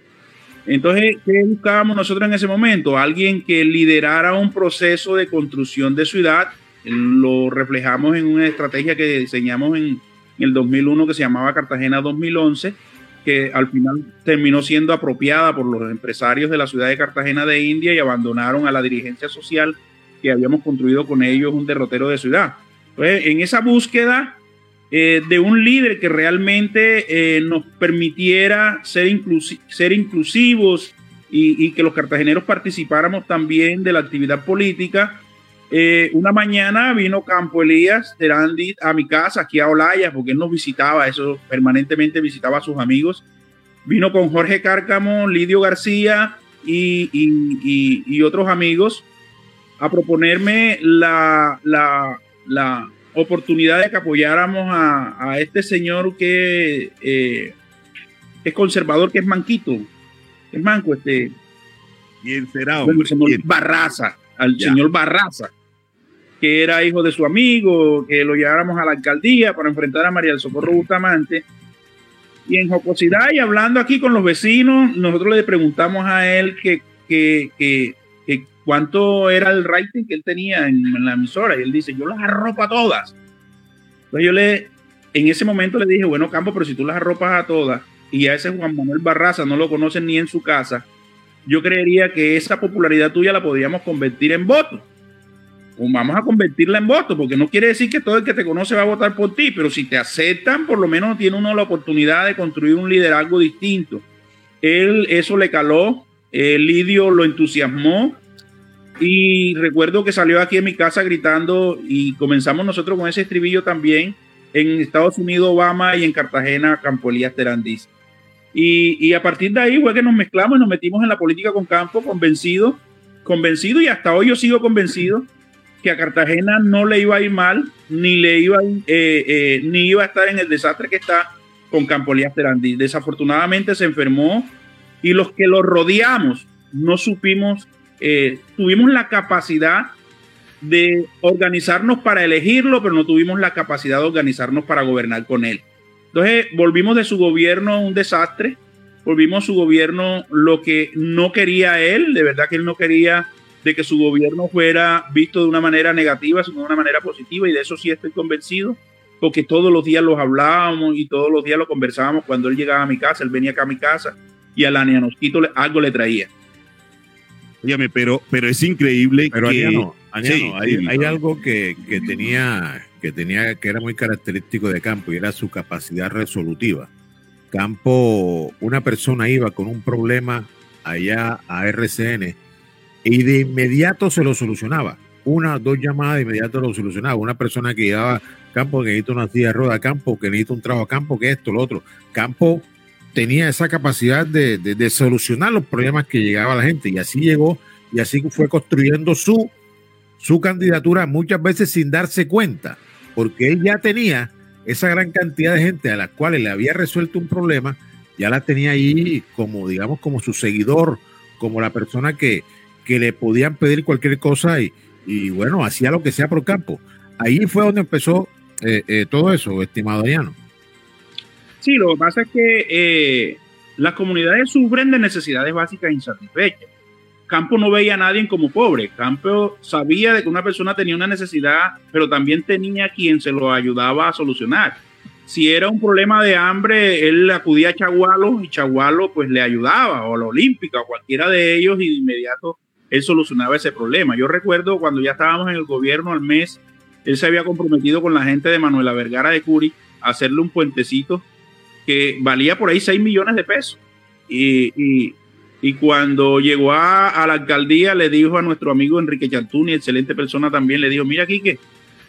Speaker 23: Entonces, ¿qué buscábamos nosotros en ese momento? Alguien que liderara un proceso de construcción de ciudad. Lo reflejamos en una estrategia que diseñamos en el 2001 que se llamaba Cartagena 2011 que al final terminó siendo apropiada por los empresarios de la ciudad de Cartagena de India y abandonaron a la dirigencia social que habíamos construido con ellos un derrotero de ciudad. En esa búsqueda eh, de un líder que realmente eh, nos permitiera ser, ser inclusivos y, que los cartageneros participáramos también de la actividad política, eh, una mañana vino Campo Elías Terandi a mi casa, aquí a Olaya, porque él nos visitaba, eso permanentemente visitaba a sus amigos. Vino con Jorge Cárcamo, Lidio García y, y, otros amigos a proponerme la, la, la, oportunidad de que apoyáramos a, a este señor que eh, es conservador, que es manquito, es manco, este.
Speaker 2: ¿Quién será?
Speaker 23: Barraza, al señor Barraza que era hijo de su amigo, que lo lleváramos a la alcaldía para enfrentar a María del Socorro Bustamante. Y en jocosidad y hablando aquí con los vecinos, nosotros le preguntamos a él que, que, cuánto era el rating que él tenía en, la emisora. Y él dice, yo las arropo a todas. Entonces yo le, en ese momento le dije, bueno, Campo, pero si tú las arropas a todas, y a ese Juan Manuel Barraza no lo conocen ni en su casa, yo creería que esa popularidad tuya la podríamos convertir en voto. Vamos a convertirla en voto, porque no quiere decir que todo el que te conoce va a votar por ti, pero si te aceptan, por lo menos tiene uno la oportunidad de construir un liderazgo distinto. Él, eso le caló, el Lidio lo entusiasmó, y recuerdo que salió aquí en mi casa gritando y comenzamos nosotros con ese estribillo también en Estados Unidos, Obama y en Cartagena, Campo Elías Terandiz. Y, y, a partir de ahí fue que nos mezclamos y nos metimos en la política con Campo, convencido, convencido y hasta hoy yo sigo convencido que a Cartagena no le iba a ir mal, ni le iba, eh, eh, ni iba a estar en el desastre que está con Campo Elías Terandiz. Desafortunadamente se enfermó y los que lo rodeamos no supimos eh, tuvimos la capacidad de organizarnos para elegirlo, pero no tuvimos la capacidad de organizarnos para gobernar con él. Entonces volvimos de su gobierno un desastre, volvimos su gobierno lo que no quería él, de verdad que él no quería de que su gobierno fuera visto de una manera negativa, sino de una manera positiva, y de eso sí estoy convencido, porque todos los días los hablábamos y todos los días lo conversábamos cuando él llegaba a mi casa, él venía acá a mi casa y a la Nianosquito algo le traía.
Speaker 2: Óyame, pero, pero es increíble
Speaker 3: pero
Speaker 2: que...
Speaker 3: hay, algo que, tenía, que tenía que era muy característico de Campo y era su capacidad resolutiva. Campo, una persona iba con un problema allá a RCN y de inmediato se lo solucionaba. Una, dos llamadas de inmediato lo solucionaba. Una persona que llevaba Campo que necesita una silla de rueda, Campo que necesita un trabajo a Campo, que esto, lo otro. Campo tenía esa capacidad de, solucionar los problemas que llegaba a la gente y así llegó y así fue construyendo su, su candidatura muchas veces sin darse cuenta, porque él ya tenía esa gran cantidad de gente a las cuales le había resuelto un problema, ya la tenía ahí como, digamos, como su seguidor, como la persona que, que le podían pedir cualquier cosa y, y bueno, hacía lo que sea por campo. Ahí fue donde empezó eh, eh, todo eso, estimado Diano.
Speaker 23: Sí, lo que pasa es que eh, las comunidades sufren de necesidades básicas insatisfechas. Campo no veía a nadie como pobre. Campo sabía de que una persona tenía una necesidad, pero también tenía quien se lo ayudaba a solucionar. Si era un problema de hambre, él acudía a Chagualo y Chagualo pues le ayudaba, o a la Olímpica, o cualquiera de ellos, y de inmediato él solucionaba ese problema. Yo recuerdo cuando ya estábamos en el gobierno al mes, él se había comprometido con la gente de Manuela Vergara de Curi a hacerle un puentecito que valía por ahí 6 millones de pesos. Y, cuando llegó a, la alcaldía, le dijo a nuestro amigo Enrique Chantuni, excelente persona también, le dijo, mira aquí que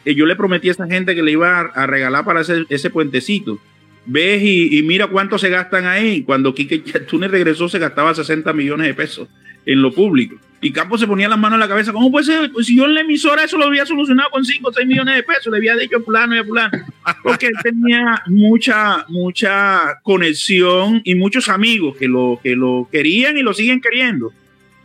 Speaker 23: eh, yo le prometí a esa gente que le iba a, regalar para ese, ese puentecito. Ves y, mira cuánto se gastan ahí. Cuando Quique Chantuni regresó, se gastaba 60 millones de pesos en lo público. Y Campos se ponía las manos en la cabeza. ¿Cómo puede ser? Pues si yo en la emisora eso lo había solucionado con 5 o 6 millones de pesos, le había dicho a fulano y a fulano. Porque él tenía mucha, mucha conexión y muchos amigos que lo, que lo querían y lo siguen queriendo.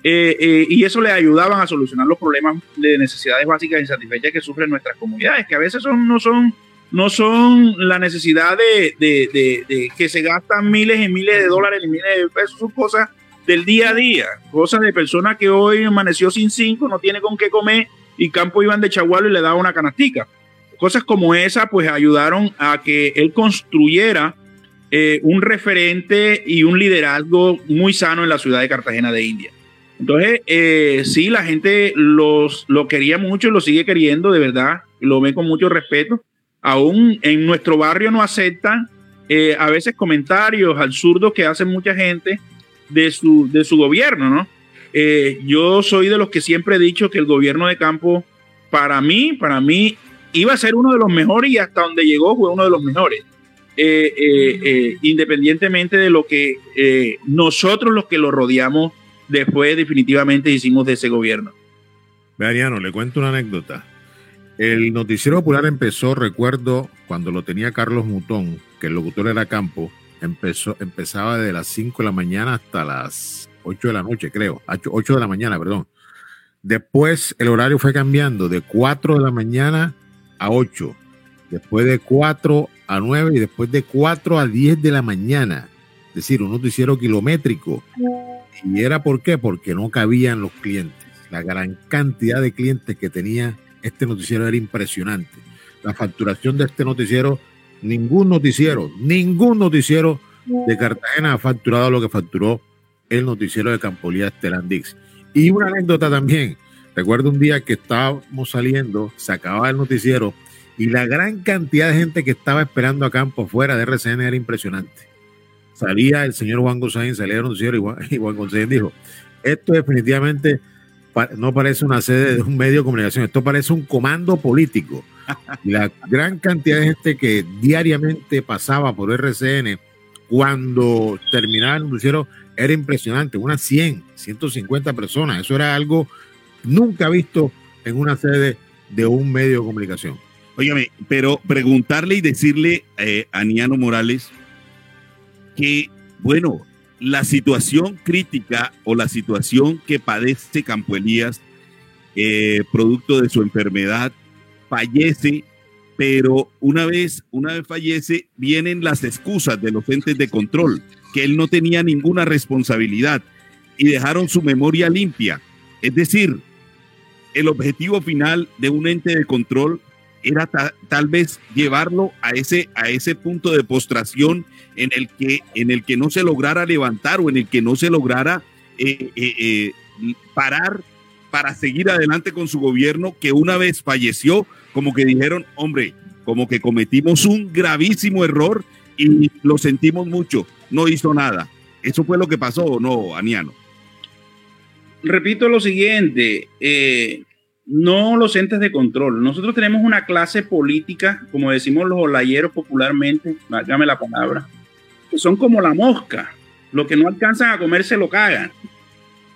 Speaker 23: Eh, eh, y eso le ayudaban a solucionar los problemas de necesidades básicas insatisfechas que sufren nuestras comunidades, que a veces son, no son no son la necesidad de, que se gastan miles y miles de dólares y miles de pesos, son cosas del día a día, cosas de personas que hoy amaneció sin cinco, no tiene con qué comer y Campo iban de chagualo y le daba una canastica. Cosas como esa pues ayudaron a que él construyera eh, un referente y un liderazgo muy sano en la ciudad de Cartagena de India. Entonces, eh, sí, la gente los, lo quería mucho y lo sigue queriendo, de verdad, lo ve con mucho respeto. Aún en nuestro barrio no aceptan eh, a veces comentarios absurdos que hacen mucha gente de su, de su gobierno, ¿no? Eh, yo soy de los que siempre he dicho que el gobierno de campo, para mí, para mí, iba a ser uno de los mejores y hasta donde llegó fue uno de los mejores. Eh, eh, independientemente de lo que nosotros los que lo rodeamos después definitivamente hicimos de ese gobierno.
Speaker 3: Mariano, le cuento una anécdota. El noticiero popular empezó, recuerdo, cuando lo tenía Carlos Mutón, que el locutor era Campo, empezó, empezaba de las 5 de la mañana hasta las 8 de la noche, creo. 8 de la mañana, perdón. Después el horario fue cambiando de 4 de la mañana a 8. Después de 4 a 9 y después de 4 a 10 de la mañana. Es decir, un noticiero kilométrico. ¿Y era por qué? Porque no cabían los clientes. La gran cantidad de clientes que tenía este noticiero era impresionante. La facturación de este noticiero ningún noticiero, ningún noticiero de Cartagena ha facturado lo que facturó el noticiero de Campolia Estelandix. Y una anécdota también. Recuerdo un día que estábamos saliendo, se acababa el noticiero y la gran cantidad de gente que estaba esperando a campo fuera de RCN era impresionante. Salía el señor Juan González, salía el noticiero y Juan, y Juan González dijo, esto definitivamente no parece una sede de un medio de comunicación, esto parece un comando político. Y la gran cantidad de gente que diariamente pasaba por RCN cuando terminaba el noticiero era impresionante, unas 100, 150 personas, eso era algo nunca visto en una sede de un medio de comunicación.
Speaker 2: Óigame, pero preguntarle y decirle eh, a Niano Morales que, bueno, la situación crítica o la situación que padece Campo Elías, eh, producto de su enfermedad, fallece, pero una vez, una vez fallece, vienen las excusas de los entes de control, que él no tenía ninguna responsabilidad y dejaron su memoria limpia. Es decir, el objetivo final de un ente de control era tal vez llevarlo a ese, a ese punto de postración en el, que, en el que no se lograra levantar o en el que no se lograra eh, eh, eh, parar para seguir adelante con su gobierno, que una vez falleció, como que dijeron, hombre, como que cometimos un gravísimo error y lo sentimos mucho, no hizo nada. ¿Eso fue lo que pasó o no, Aniano?
Speaker 23: Repito lo siguiente, no los entes de control. Nosotros tenemos una clase política, como decimos los olayeros popularmente, dame la palabra, que son como la mosca. Lo que no alcanzan a comer se lo cagan.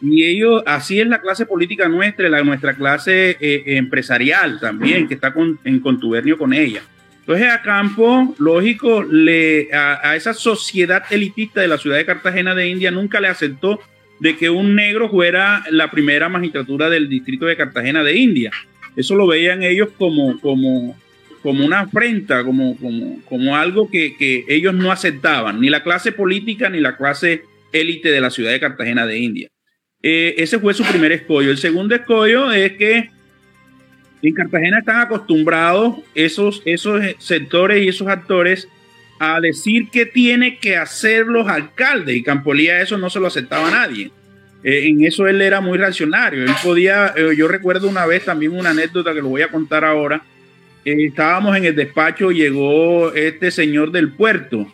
Speaker 23: Y ellos, así es la clase política nuestra, la, nuestra clase eh, empresarial también, que está en contubernio con ella. Entonces a Campo, lógico, le, a, a esa sociedad elitista de la ciudad de Cartagena de India nunca le aceptó de que un negro fuera la primera magistratura del distrito de Cartagena de India. Eso lo veían ellos como, como, como una afrenta, como, como, como algo que, que, ellos no aceptaban, ni la clase política ni la clase élite de la ciudad de Cartagena de India. Eh, ese fue su primer escollo. El segundo escollo es que en Cartagena están acostumbrados esos, esos sectores y esos actores a decir qué tiene que hacer los alcaldes y Campolía eso no se lo aceptaba nadie. Eh, en eso él era muy reaccionario. Él podía, eh, yo recuerdo una vez también una anécdota que lo voy a contar ahora. Estábamos en el despacho, llegó este señor del puerto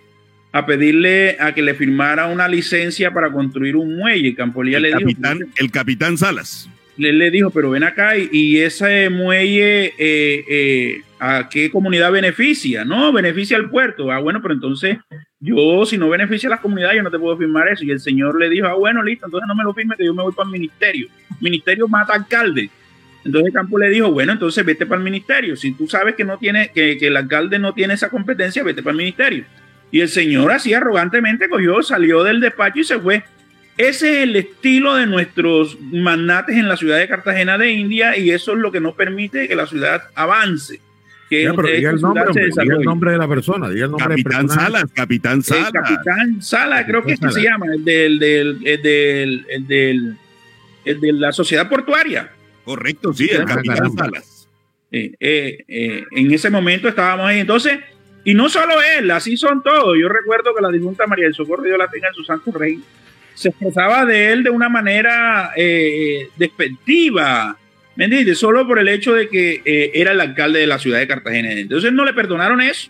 Speaker 23: a pedirle a que le firmara una licencia para construir un muelle. Campolía le
Speaker 2: dijo. El capitán Salas
Speaker 23: le, le dijo, pero ven acá y, ese muelle, eh, eh, ¿a qué comunidad beneficia? No, beneficia al puerto. Ah, bueno, pero entonces yo, si no beneficia a las comunidades, yo no te puedo firmar eso. Y el señor le dijo, ah, bueno, listo, entonces no me lo firme, que yo me voy para el ministerio. ministerio mata alcalde. Entonces Campo le dijo, bueno, entonces vete para el ministerio. Si tú sabes que no tiene, que, que el alcalde no tiene esa competencia, vete para el ministerio. Y el señor así arrogantemente cogió, salió del despacho y se fue. Ese es el estilo de nuestros magnates en la ciudad de Cartagena de India y eso es lo que nos permite que la ciudad avance. Que
Speaker 3: ya, pero diga el, nombre, diga el nombre de la persona, diga el nombre
Speaker 2: Capitán Salas, Capitán Salas.
Speaker 23: Capitán Salas, creo que es que se llama, el del, del, el del, el del, el de la sociedad portuaria.
Speaker 2: Correcto, sí, el Capitán Salas.
Speaker 23: Eh, eh, eh, en ese momento estábamos ahí. Entonces, y no solo él, así son todos. Yo recuerdo que la difunta María del Socorro Dios la tenga en su santo rey se expresaba de él de una manera eh, despectiva, ¿me entiendes? Solo por el hecho de que eh, era el alcalde de la ciudad de Cartagena. Entonces no le perdonaron eso.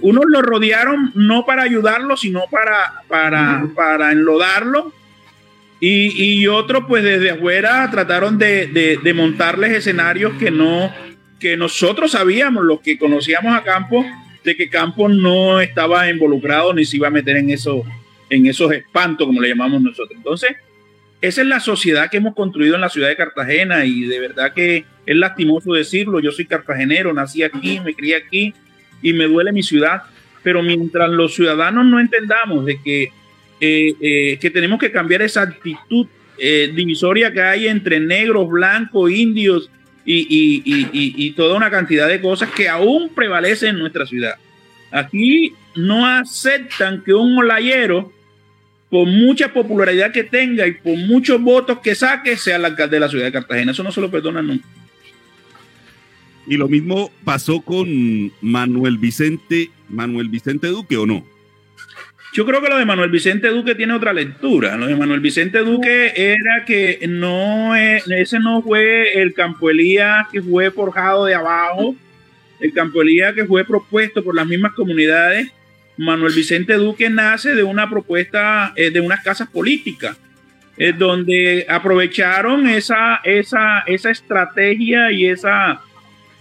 Speaker 23: Unos lo rodearon no para ayudarlo, sino para, para, para enlodarlo. Y, y otros, pues desde afuera, trataron de, de, montarles escenarios que no, que nosotros sabíamos, los que conocíamos a Campos, de que Campos no estaba involucrado ni se iba a meter en eso, en esos espantos, como le llamamos nosotros. Entonces, esa es la sociedad que hemos construido en la ciudad de Cartagena y de verdad que es lastimoso decirlo. Yo soy cartagenero, nací aquí, me crié aquí y me duele mi ciudad. Pero mientras los ciudadanos no entendamos de que, eh, eh, que tenemos que cambiar esa actitud eh, divisoria que hay entre negros, blancos, indios y, y, y, y, toda una cantidad de cosas que aún prevalecen en nuestra ciudad. Aquí no aceptan que un olayero por mucha popularidad que tenga y por muchos votos que saque, sea el alcalde de la ciudad de Cartagena. Eso no se lo perdonan nunca.
Speaker 2: Y lo mismo pasó con Manuel Vicente, Manuel Vicente Duque, ¿o no?
Speaker 23: Yo creo que lo de Manuel Vicente Duque tiene otra lectura. Lo de Manuel Vicente Duque era que no es, ese no fue el Campo Elías que fue forjado de abajo, el Campo Elías que fue propuesto por las mismas comunidades. Manuel Vicente Duque nace de una propuesta eh, de unas casas políticas, eh, donde aprovecharon esa, esa, esa estrategia y esa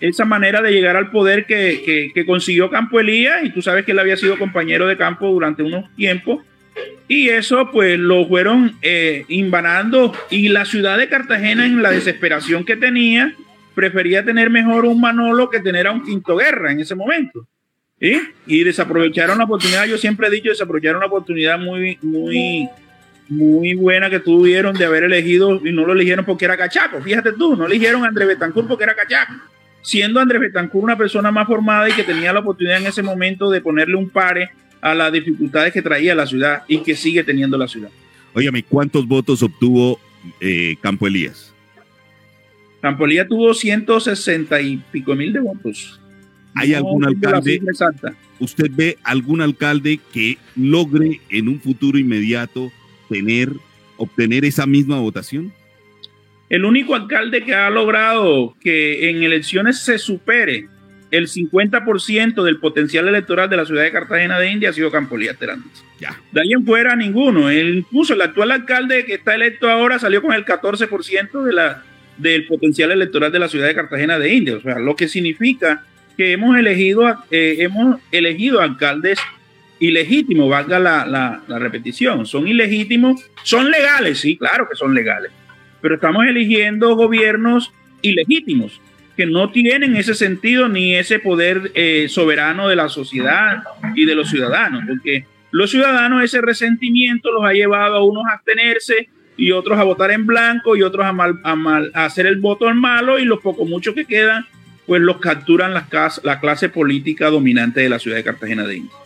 Speaker 23: esa manera de llegar al poder que, consiguió Campo Elías, y tú sabes que él había sido compañero de campo durante unos tiempos, y eso pues lo fueron eh, invanando, y la ciudad de Cartagena en la desesperación que tenía, prefería tener mejor un Manolo que tener a un Quinto Guerra en ese momento. Y desaprovecharon la oportunidad, yo siempre he dicho, desaprovecharon una oportunidad muy, muy, muy buena que tuvieron de haber elegido, y no lo eligieron porque era cachaco, fíjate tú, no eligieron a André Betancourt porque era cachaco siendo Andrés Betancourt una persona más formada y que tenía la oportunidad en ese momento de ponerle un pare a las dificultades que traía la ciudad y que sigue teniendo la ciudad.
Speaker 2: Óyame, ¿cuántos votos obtuvo eh, Campo Elías?
Speaker 23: Campo Elías tuvo 160 y pico mil de votos.
Speaker 2: ¿Hay algún alcalde? ¿Usted ve algún alcalde que logre en un futuro inmediato tener, obtener esa misma votación?
Speaker 23: El único alcalde que ha logrado que en elecciones se supere el 50% del potencial electoral de la ciudad de Cartagena de India ha sido Campolía Terantes. Ya. De ahí en fuera ninguno. incluso el actual alcalde que está electo ahora salió con el 14% de la, del potencial electoral de la ciudad de Cartagena de India. O sea, lo que significa que hemos elegido, eh, hemos elegido alcaldes ilegítimos, valga la, la repetición. Son ilegítimos, son legales, sí, claro que son legales pero estamos eligiendo gobiernos ilegítimos que no tienen ese sentido ni ese poder eh, soberano de la sociedad y de los ciudadanos, porque los ciudadanos ese resentimiento los ha llevado a unos a abstenerse y otros a votar en blanco y otros a, mal, a, hacer el voto en malo y los pocos muchos que quedan pues los capturan las, la clase política dominante de la ciudad de Cartagena de Indias.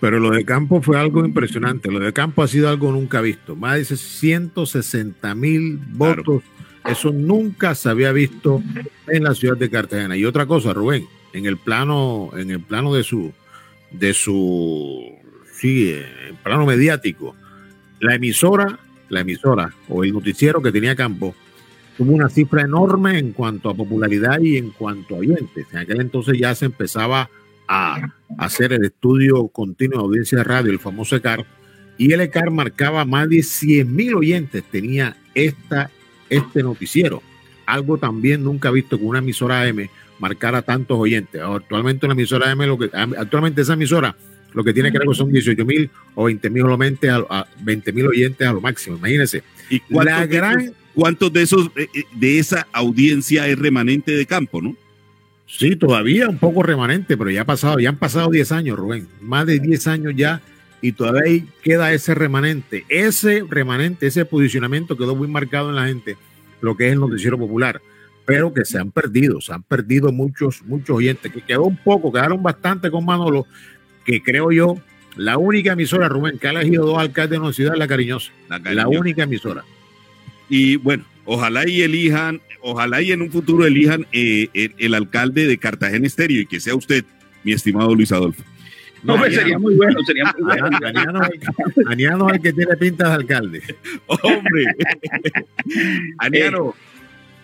Speaker 3: Pero lo de campo fue algo impresionante. Lo de campo ha sido algo nunca visto. Más de 160 mil votos. Eso nunca se había visto en la ciudad de Cartagena. Y otra cosa, Rubén, en el plano, en el plano de su, de su, sí, en plano mediático, la emisora, la emisora o el noticiero que tenía campo tuvo una cifra enorme en cuanto a popularidad y en cuanto a oyentes. En aquel entonces ya se empezaba a hacer el estudio continuo de audiencia de radio, el famoso ECAR, y el ECAR marcaba más de 100 mil oyentes, tenía esta, este noticiero. Algo también nunca visto que una emisora AM marcara tantos oyentes. Actualmente una emisora AM, lo que, actualmente esa emisora lo que tiene que ver son 18 mil o 20 mil a, 20 mil oyentes a lo máximo, imagínense.
Speaker 2: ¿Y cuántos, gran, cuántos de esos eh, eh, de esa audiencia es remanente de campo, no?
Speaker 3: Sí, todavía un poco remanente, pero ya, ha pasado, ya han pasado 10 años, Rubén. Más de 10 años ya y todavía ahí queda ese remanente. Ese remanente, ese posicionamiento quedó muy marcado en la gente, lo que es el noticiero popular, pero que se han perdido, se han perdido muchos, muchos oyentes, que quedó un poco, quedaron bastante con Manolo, que creo yo, la única emisora, Rubén, que ha elegido dos alcaldes de una ciudad es la Cariñosa. La, la única emisora.
Speaker 2: Y bueno, ojalá y elijan ojalá y en un futuro elijan eh, el, alcalde de Cartagena Estéreo y que sea usted, mi estimado Luis Adolfo.
Speaker 23: No, pues sería muy bueno, sería muy bueno.
Speaker 3: Aniano es el que tiene pinta de alcalde.
Speaker 2: Hombre. Aniano,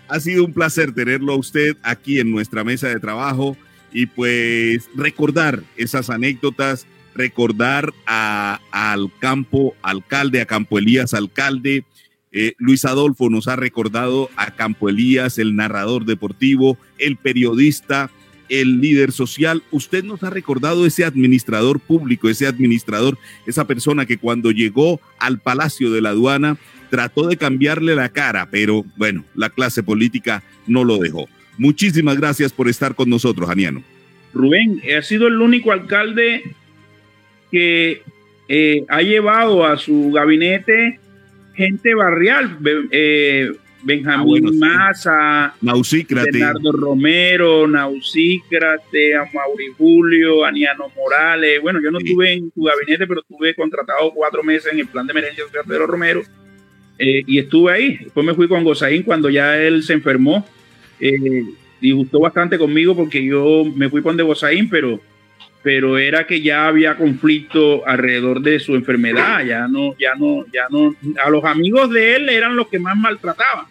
Speaker 2: ha sido un placer tenerlo a usted aquí en nuestra mesa de trabajo y pues recordar esas anécdotas, recordar al campo alcalde, a Campo Elías alcalde, eh, Luis Adolfo nos ha recordado a Campo Elías, el narrador deportivo, el periodista, el líder social. Usted nos ha recordado ese administrador público, ese administrador, esa persona que cuando llegó al Palacio de la Aduana trató de cambiarle la cara, pero bueno, la clase política no lo dejó. Muchísimas gracias por estar con nosotros, Aniano.
Speaker 23: Rubén, ha sido el único alcalde que eh, ha llevado a su gabinete gente barrial, eh, Benjamín ah, Maza, Bernardo Romero, Nausícrate, Mauri Julio, Aniano Morales. Bueno, yo no estuve en tu gabinete, pero estuve contratado cuatro meses en el plan de emergencia de Pedro Romero eh, y estuve ahí. Después me fui con Gozaín cuando ya él se enfermó. Eh, y gustó bastante conmigo porque yo me fui con de Gozaín, pero pero era que ya había conflicto alrededor de su enfermedad, ya no, ya no, ya no, a los amigos de él eran los que más maltrataban.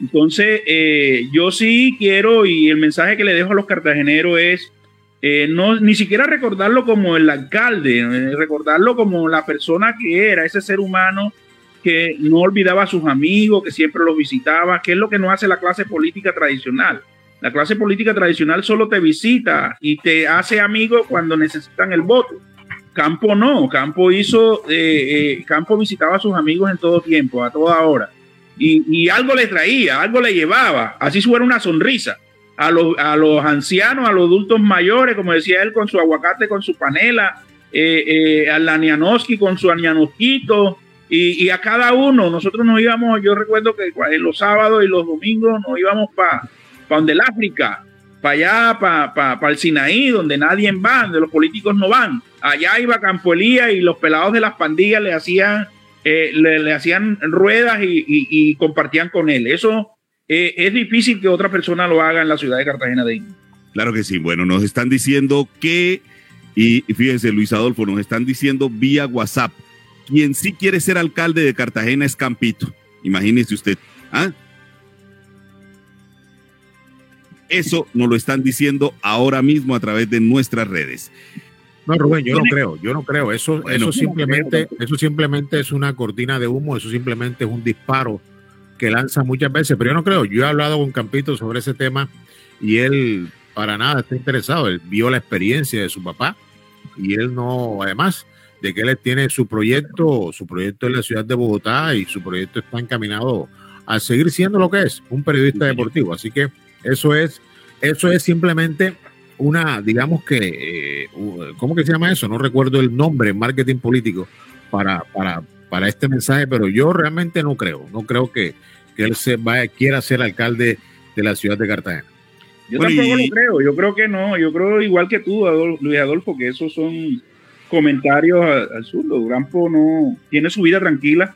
Speaker 23: Entonces, eh, yo sí quiero, y el mensaje que le dejo a los cartageneros es, eh, no, ni siquiera recordarlo como el alcalde, eh, recordarlo como la persona que era, ese ser humano que no olvidaba a sus amigos, que siempre los visitaba, que es lo que no hace la clase política tradicional. La clase política tradicional solo te visita y te hace amigo cuando necesitan el voto. Campo no, Campo hizo, Campo visitaba a sus amigos en todo tiempo, a toda hora y, algo le traía, algo le llevaba, así fuera una sonrisa. A los, a los ancianos, a los adultos mayores, como decía él, con su aguacate, con su panela, eh, eh, a la con su anianosquito, y, y, a cada uno, nosotros nos íbamos, yo recuerdo que en los sábados y los domingos nos íbamos para pa donde el África, para allá, para pa, el Sinaí, donde nadie va, donde los políticos no van. Allá iba Campo Elías y los pelados de las pandillas le hacían eh, le, hacían ruedas y, compartían con él. Eso eh, es difícil que otra persona lo haga en la ciudad de Cartagena de Indias.
Speaker 2: Claro que sí. Bueno, nos están diciendo que, y fíjense, Luis Adolfo, nos están diciendo vía WhatsApp, quien sí quiere ser alcalde de Cartagena es Campito. Imagínese usted. ¿ah? Eso nos lo están diciendo ahora mismo a través de nuestras redes.
Speaker 3: No, Rubén, yo no creo, yo no creo. Eso, eso simplemente, eso simplemente es una cortina de humo, eso simplemente es un disparo que lanza muchas veces, pero yo no creo. Yo he hablado con Campito sobre ese tema y él para nada está interesado. Él vio la experiencia de su papá y él no, además de que él tiene su proyecto, su proyecto en la ciudad de Bogotá y su proyecto está encaminado a seguir siendo lo que es, un periodista deportivo. Así que eso es, eso es simplemente una, digamos que, eh, ¿cómo que se llama eso? No recuerdo el nombre, marketing político, para, para, para este mensaje, pero yo realmente no creo, no creo que, que él se vaya, quiera ser alcalde de la ciudad de Cartagena.
Speaker 23: Yo tampoco lo creo, yo creo que no, yo creo igual que tú, Luis Adolfo, que esos son comentarios al, sur. Duranpo no tiene su vida tranquila.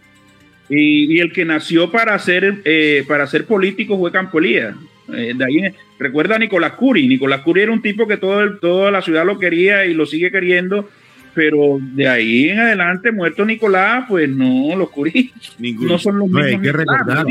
Speaker 23: Y, el que nació para ser, eh, para ser político fue Campo Elías. Eh, de ahí recuerda a Nicolás Curi. Nicolás Curi era un tipo que todo el, toda la ciudad lo quería y lo sigue queriendo, pero de ahí en adelante, muerto Nicolás, pues no, los Curi no son los mismos.
Speaker 3: hay que recordar,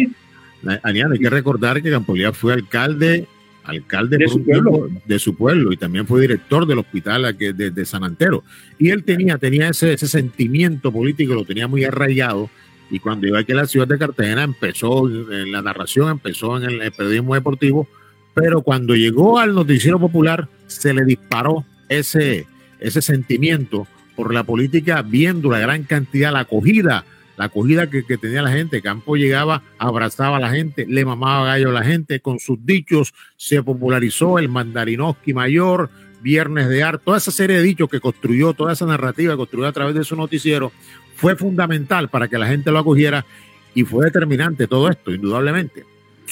Speaker 3: hay que recordar que Campolía fue alcalde alcalde de, su pueblo. de su pueblo y también fue director del hospital de, de, San Antero. Y él tenía, tenía ese, ese sentimiento político, lo tenía muy arraigado y cuando iba aquí a la ciudad de Cartagena empezó en la narración, empezó en el, periodismo deportivo, pero cuando llegó al noticiero popular se le disparó ese, ese sentimiento por la política, viendo la gran cantidad, la acogida, la acogida que, tenía la gente. Campo llegaba, abrazaba a la gente, le mamaba gallo a la gente, con sus dichos se popularizó el mandarinoski mayor, Viernes de Arte, toda esa serie de dichos que construyó, toda esa narrativa que construyó a través de su noticiero, fue fundamental para que la gente lo acogiera y fue determinante todo esto, indudablemente.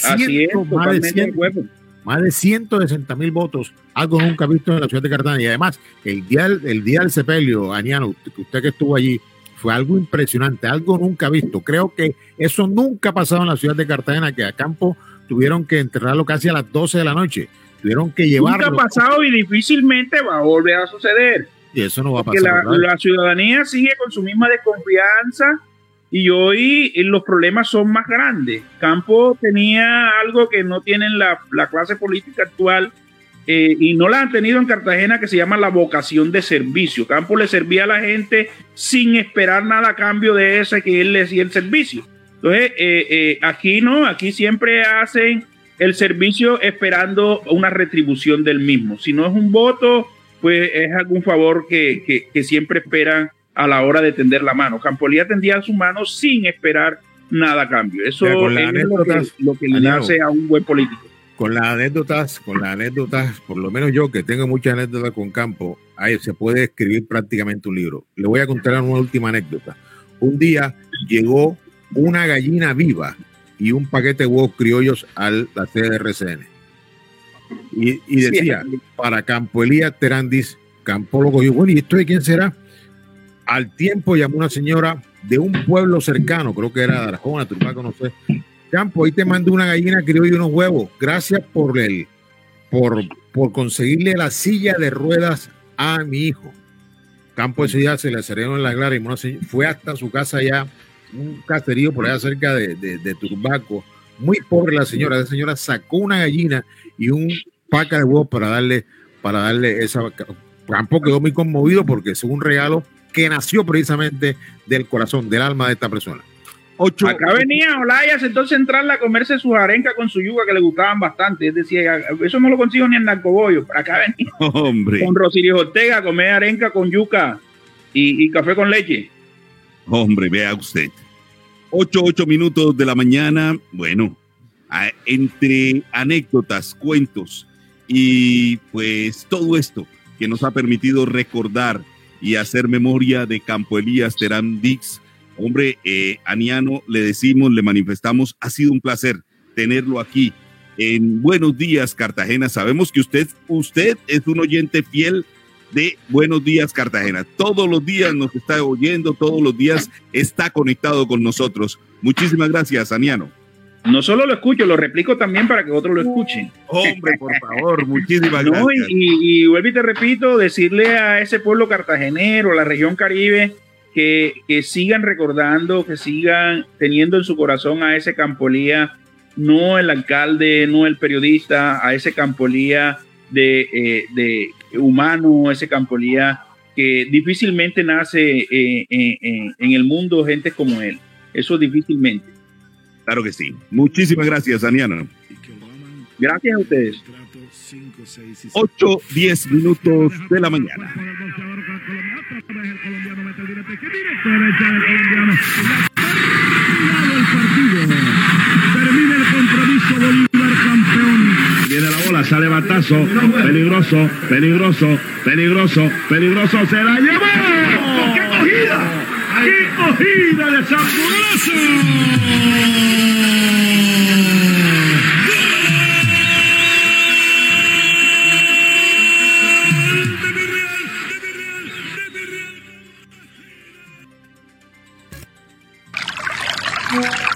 Speaker 23: Así es,
Speaker 3: más, de más de 160 mil votos, algo nunca visto en la ciudad de Cartagena. Y además, el día, el día del sepelio, Aniano, usted que estuvo allí, fue algo impresionante, algo nunca visto. Creo que eso nunca ha pasado en la ciudad de Cartagena, que a campo tuvieron que enterrarlo casi a las 12 de la noche. Tuvieron que llevarlo.
Speaker 23: Nunca ha pasado y difícilmente va a volver a suceder.
Speaker 3: Y eso no va a pasar.
Speaker 23: La, ciudadanía sigue con su misma desconfianza y hoy eh, los problemas son más grandes. Campo tenía algo que no tienen la, clase política actual eh, y no la han tenido en Cartagena que se llama la vocación de servicio. Campo le servía a la gente sin esperar nada a cambio de ese que él le hacía el servicio. Entonces, eh, aquí no, aquí siempre hacen el servicio esperando una retribución del mismo. Si no es un voto, pues es algún favor que, siempre esperan a la hora de tender la mano. Campolía tendía su mano sin esperar nada a cambio. Eso es lo que, le hace a un buen político.
Speaker 3: Con las anécdotas, con las anécdotas, por lo menos yo que tengo muchas anécdotas con Campo, ahí se puede escribir prácticamente un libro. Le voy a contar una última anécdota. Un día llegó una gallina viva y un paquete de huevos criollos a la sede de RCN y, decía, para Campo Elías Terandis, Campólogo, y bueno, ¿y esto de quién será? Al tiempo llamó una señora de un pueblo cercano, creo que era de Arjona, Turbaco, no sé. Campo, ahí te mandó una gallina que y unos huevos. Gracias por el, por, por conseguirle la silla de ruedas a mi hijo. Campo ese día se le acercaron en las lágrimas, fue hasta su casa ya, un caserío por allá cerca de, de, Turbaco, muy pobre la señora, la señora sacó una gallina y un paca de huevos para darle, para darle esa, Campo quedó muy conmovido porque es un regalo que nació precisamente del corazón, del alma de esta persona.
Speaker 23: Acá venía Olayas entonces entrarle a comerse sus arencas con su yuca que le gustaban bastante. Es decir, eso no lo consigo ni en Narcobollo. Acá venía
Speaker 2: Hombre.
Speaker 23: con Rosirio Ortega a comer arenca con yuca y, café con leche.
Speaker 2: Hombre, vea usted. Ocho, ocho minutos de la mañana. Bueno, entre anécdotas, cuentos y pues todo esto que nos ha permitido recordar y hacer memoria de Campo Elías Terán Dix Hombre, eh, Aniano, le decimos, le manifestamos, ha sido un placer tenerlo aquí en Buenos Días, Cartagena. Sabemos que usted, usted es un oyente fiel de Buenos Días, Cartagena. Todos los días nos está oyendo, todos los días está conectado con nosotros. Muchísimas gracias, Aniano.
Speaker 23: No solo lo escucho, lo replico también para que otros lo escuchen.
Speaker 2: Hombre, por favor, muchísimas gracias.
Speaker 23: y, y vuelvo y te repito, decirle a ese pueblo cartagenero, la región Caribe, que, sigan recordando, que sigan teniendo en su corazón a ese Campolía, no el alcalde, no el periodista, a ese Campolía de, eh, de humano, ese Campolía que difícilmente nace eh, eh, en el mundo gente como él. Eso difícilmente.
Speaker 2: Claro que sí. Muchísimas gracias, Daniana.
Speaker 23: Gracias a ustedes.
Speaker 2: 8, 10 minutos de la mañana.
Speaker 20: Termina el compromiso Bolívar campeón. Viene la bola, sale batazo. Peligroso, peligroso, peligroso, peligroso. Se la llevó. ¡Qué cogida! ¡Qué cogida de San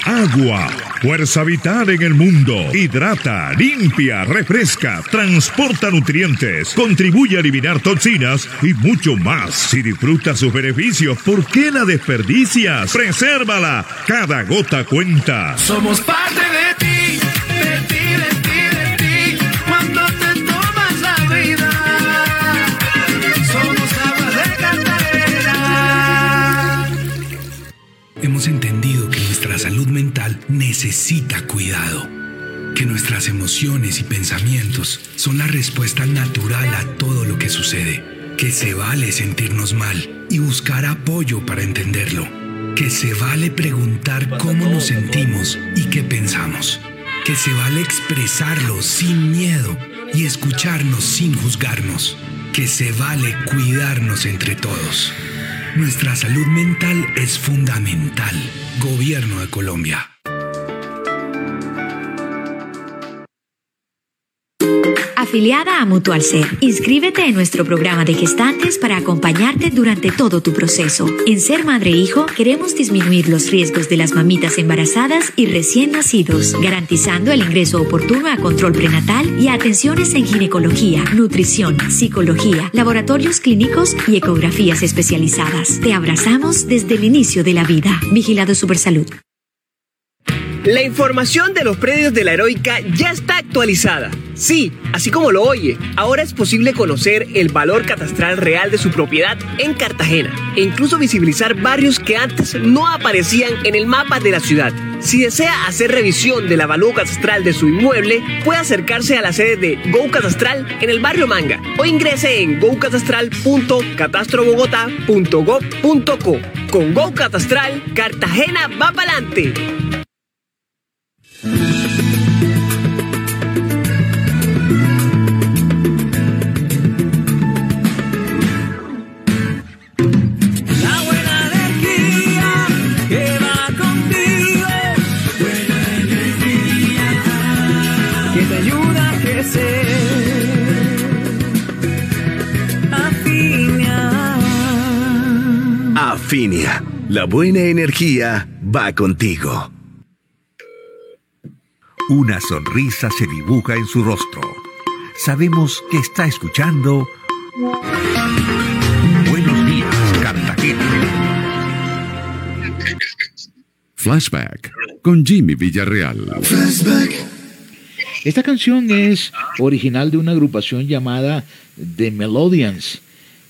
Speaker 1: Agua, fuerza vital en el mundo. Hidrata, limpia, refresca, transporta nutrientes, contribuye a eliminar toxinas y mucho más. Si disfrutas sus beneficios, ¿por qué la desperdicias? Presérvala. Cada gota cuenta.
Speaker 8: Somos parte de ti, de ti, de ti, de ti. Cuando te tomas la vida, somos aguas de Cartagena.
Speaker 9: Hemos entendido salud mental necesita cuidado, que nuestras emociones y pensamientos son la respuesta natural a todo lo que sucede, que se vale sentirnos mal y buscar apoyo para entenderlo, que se vale preguntar cómo nos sentimos y qué pensamos, que se vale expresarlo sin miedo y escucharnos sin juzgarnos, que se vale cuidarnos entre todos. Nuestra salud mental es fundamental. Gobierno de Colombia.
Speaker 7: Afiliada a Mutual Ser, inscríbete en nuestro programa de gestantes para acompañarte durante todo tu proceso. En Ser Madre e Hijo queremos disminuir los riesgos de las mamitas embarazadas y recién nacidos, garantizando el ingreso oportuno a control prenatal y atenciones en ginecología, nutrición, psicología, laboratorios clínicos y ecografías especializadas. Te abrazamos desde el inicio de la vida. Vigilado Supersalud.
Speaker 10: La información de los predios de la Heroica ya está actualizada. Sí, así como lo oye, ahora es posible conocer el valor catastral real de su propiedad en Cartagena e incluso visibilizar barrios que antes no aparecían en el mapa de la ciudad. Si desea hacer revisión del avalúo catastral de su inmueble, puede acercarse a la sede de Go Catastral en el barrio Manga o ingrese en gocatastral.catastrobogotá.gov.co. Con Go Catastral, Cartagena va para adelante.
Speaker 8: Afinia.
Speaker 11: Afinia, la buena energía va contigo.
Speaker 13: Una sonrisa se dibuja en su rostro. Sabemos que está escuchando Buenos días, Cartagena.
Speaker 24: Flashback con Jimmy Villarreal.
Speaker 25: Esta canción es original de una agrupación llamada The Melodians.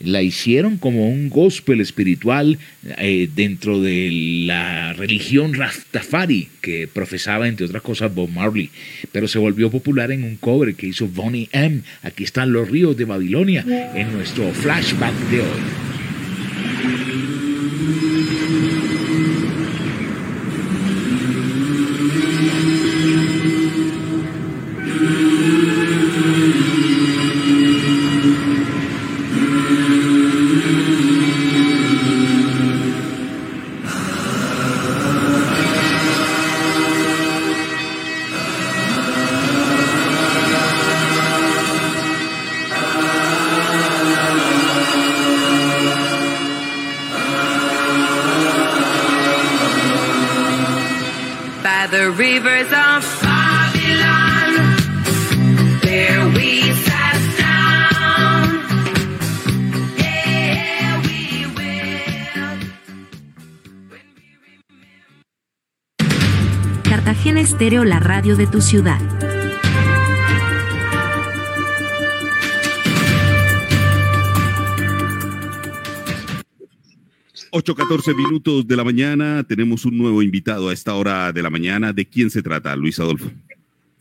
Speaker 25: La hicieron como un gospel espiritual eh, dentro de la religión Rastafari que profesaba, entre otras cosas, Bob Marley. Pero se volvió popular en un cover que hizo Bonnie M. Aquí están los ríos de Babilonia en nuestro flashback de hoy.
Speaker 15: Radio de tu ciudad.
Speaker 2: Ocho catorce minutos de la mañana. Tenemos un nuevo invitado a esta hora de la mañana. ¿De quién se trata, Luis Adolfo?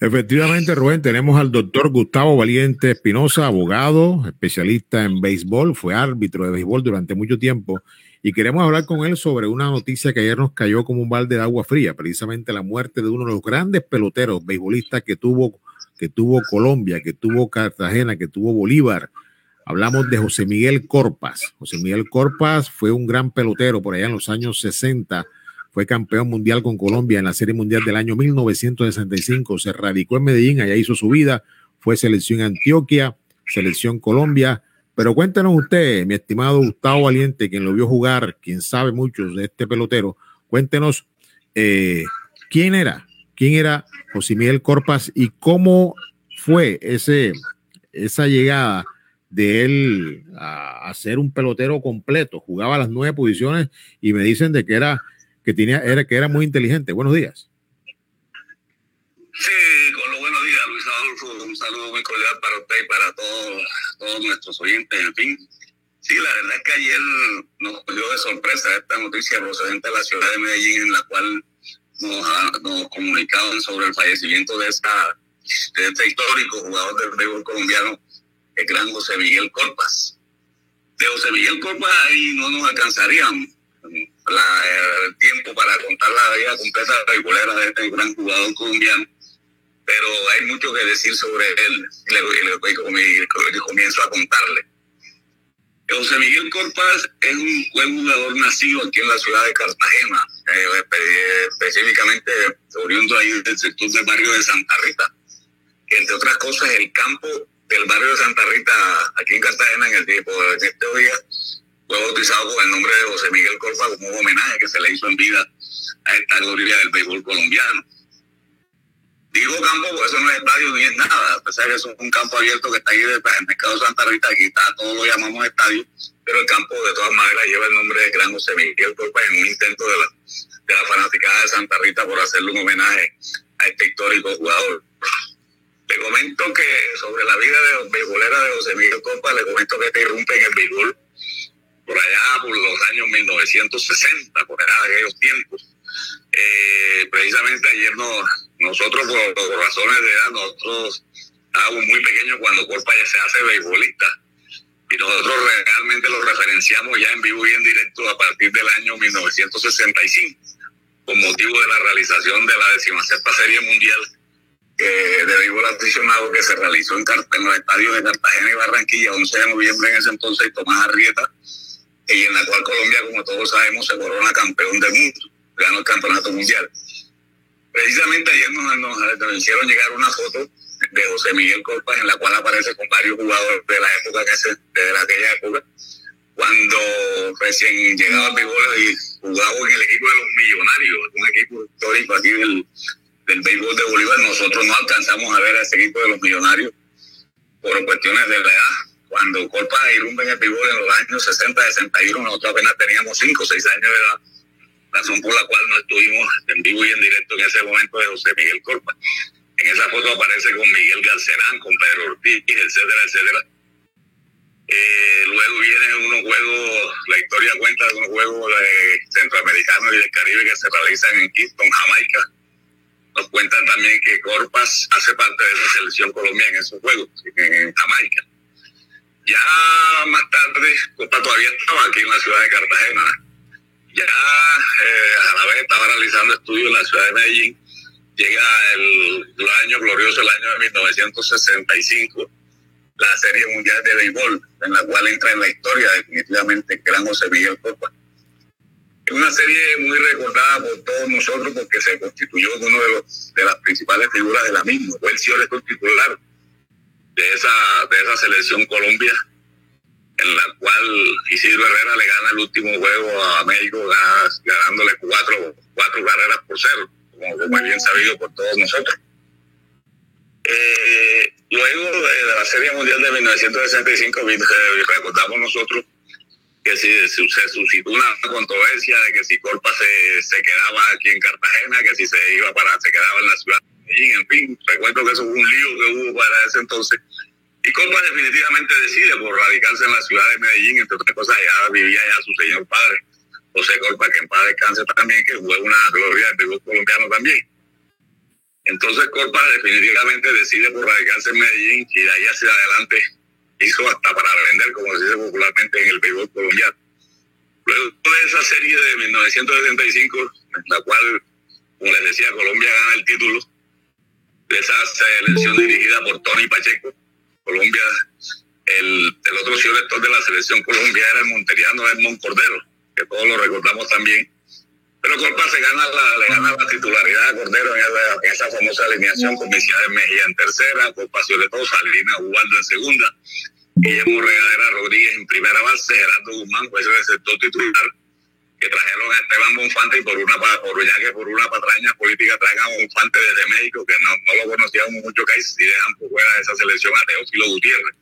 Speaker 3: Efectivamente, Rubén, tenemos al doctor Gustavo Valiente Espinosa, abogado, especialista en béisbol, fue árbitro de béisbol durante mucho tiempo y queremos hablar con él sobre una noticia que ayer nos cayó como un balde de agua fría, precisamente la muerte de uno de los grandes peloteros beisbolistas que tuvo, que tuvo Colombia, que tuvo Cartagena, que tuvo Bolívar. Hablamos de José Miguel Corpas. José Miguel Corpas fue un gran pelotero por allá en los años 60 fue campeón mundial con Colombia en la Serie Mundial del año 1965. Se radicó en Medellín, allá hizo su vida, fue selección Antioquia, selección Colombia. Pero cuéntanos usted, mi estimado Gustavo Valiente, quien lo vio jugar, quien sabe mucho de este pelotero, cuéntenos eh, quién era, quién era José Miguel Corpas y cómo fue ese, esa llegada de él a, a ser un pelotero completo. Jugaba las nueve posiciones y me dicen de que era que tenía, era que era muy inteligente. Buenos días.
Speaker 26: Sí, con los buenos días, Luis Adolfo. Un saludo muy cordial para usted y para todos, todos nuestros oyentes, en fin. Sí, la verdad es que ayer nos cogió de sorpresa esta noticia procedente de la ciudad de Medellín, en la cual nos, comunicaban sobre el fallecimiento de, de este histórico jugador del béisbol colombiano, el gran José Miguel Corpas. De José Miguel Corpas ahí no nos alcanzarían el tiempo para contar la vida completa regulera de este gran jugador colombiano, pero hay mucho que decir sobre él y le, y le- y comienzo a contarle. José Miguel Corpas es un buen jugador nacido aquí en la ciudad de Cartagena, eh, espe- específicamente oriundo ahí del sector del barrio de Santa Rita, que entre otras cosas el campo del barrio de Santa Rita aquí en Cartagena en el tiempo en este día fue bautizado con el nombre de José Miguel Corpa como un homenaje que se le hizo en vida a esta gloria del béisbol colombiano. Digo campo porque eso no es estadio ni es nada, a pesar de que es un campo abierto que está ahí detrás del mercado Santa Rita, aquí está, todos lo llamamos estadio, pero el campo de todas maneras lleva el nombre de Gran José Miguel Corpa en un intento de la, de la fanaticada de Santa Rita por hacerle un homenaje a este histórico jugador. Le comento que sobre la vida de beisbolera de José Miguel Corpa, le comento que te irrumpe en el béisbol por allá por los años 1960, por allá de aquellos tiempos. Eh, precisamente ayer no, nosotros por, razones de edad, nosotros estábamos muy pequeños cuando Corpa ya se hace beisbolista. Y nosotros realmente lo referenciamos ya en vivo y en directo a partir del año 1965, con motivo de la realización de la decimasexta Serie Mundial eh, de béisbol aficionado que se realizó en los estadios de Cartagena y Barranquilla, 11 de noviembre en ese entonces, y Tomás Arrieta, y en la cual Colombia, como todos sabemos, se corona campeón del mundo, ganó el campeonato mundial. Precisamente ayer nos, nos- nos hicieron llegar una foto de José Miguel Corpas en la cual aparece con varios jugadores de la época, que se, de aquella época, cuando recién llegaba al béisbol y jugaba en el equipo de los millonarios, un equipo histórico aquí del, del béisbol de Bolívar. Nosotros no alcanzamos a ver a ese equipo de los millonarios por cuestiones de la edad, cuando Corpa irrumpe en el béisbol en los años 60, 61, nosotros apenas teníamos 5 o 6 años de edad, razón por la cual no estuvimos en vivo y en directo en ese momento de José Miguel Corpa. En esa foto aparece con Miguel Garcerán, con Pedro Ortiz, etcétera, etcétera. Eh, luego vienen unos juegos, la historia cuenta de unos juegos centroamericanos y del Caribe que se realizan en Kingston, Jamaica. Nos cuentan también que Corpas hace parte de esa selección colombiana en esos juegos, en Jamaica. Ya más tarde, Corpas todavía estaba aquí en la ciudad de Cartagena. Ya eh, a la vez estaba realizando estudios en la ciudad de Medellín. Llega el, año glorioso, el año de 1965 la Serie Mundial de Béisbol, en la cual entra en la historia definitivamente gran José Miguel Copa. Es una serie muy recordada por todos nosotros porque se constituyó uno de, los, de las principales figuras de la misma. Fue el señor titular de esa, de esa selección Colombia, en la cual Isidro Herrera le gana el último juego a México ganándole cuatro, cuatro carreras por cero, como, como es bien sabido por todos nosotros. Eh, luego de la Serie Mundial de 1965, recordamos nosotros que si se suscitó una controversia de que si Corpa se, se, quedaba aquí en Cartagena, que si se iba para, se quedaba en la ciudad de Medellín, en fin, recuerdo que eso fue un lío que hubo para ese entonces. Y Corpa definitivamente decide por radicarse en la ciudad de Medellín, entre otras cosas, ya vivía ya su señor padre, José Corpa, que en paz descanse también, que fue una gloria del colombiano también. Entonces Corpa definitivamente decide por radicarse en Medellín y de ahí hacia adelante hizo hasta para vender, como se dice popularmente en el béisbol colombiano. Luego de esa serie de 1975, en la cual, como les decía, Colombia gana el título, de esa selección dirigida por Tony Pacheco, Colombia, el, el otro selector de la selección Colombia era el monteriano Edmond Cordero, que todos lo recordamos también. Pero Corpa se gana la, le gana la titularidad a Cordero en esa, famosa alineación con Messiades Mejía en tercera, Corpa todo, Salina Ubaldo en segunda, Guillermo Regadera Rodríguez en primera base, Gerardo Guzmán, pues ese es el sector titular, que trajeron a Esteban Bonfante y por una por ya que por una patraña política traigan a Bonfante desde México, que no, no lo conocíamos mucho que si dejan por fuera de esa selección a Teófilo Gutiérrez.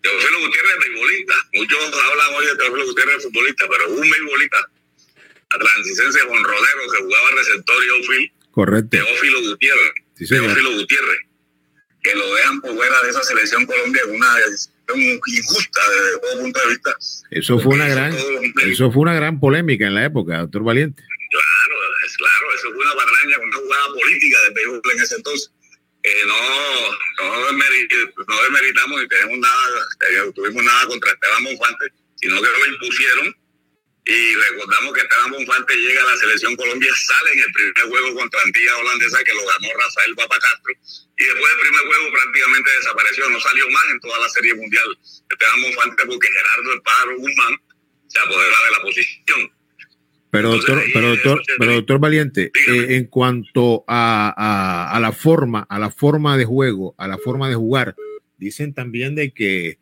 Speaker 26: Teófilo Gutiérrez es beisbolista, muchos hablan hoy de Teófilo Gutiérrez futbolista, pero un beisbolista atlanticense con Rodero, que jugaba receptor y outfield.
Speaker 3: Correcto.
Speaker 26: Teófilo Gutiérrez.
Speaker 3: Sí.
Speaker 26: Teófilo Gutiérrez. Que lo dejan por fuera de esa selección Colombia es una decisión injusta desde todo punto de vista.
Speaker 3: Eso fue una gran, eso fue una gran polémica en la época, doctor Valiente.
Speaker 26: Claro, es claro, eso fue una patraña, una jugada política de béisbol en ese entonces. Eh, no, no, desmeritamos, no desmeritamos ni tenemos nada, eh, tuvimos nada contra Esteban Monfante, sino que lo impusieron y recordamos que Esteban Bonfante llega a la selección Colombia, sale en el primer juego contra Antigua Holandesa que lo ganó Rafael Papacastro y después del primer juego prácticamente desapareció, no salió más en toda la serie mundial. Esteban Bonfante porque Gerardo El Pájaro Guzmán se apodera de la posición.
Speaker 3: Pero doctor, pero doctor, pero doctor Valiente, eh, en cuanto a, a, a la forma, a la forma de juego, a la forma de jugar, dicen también de que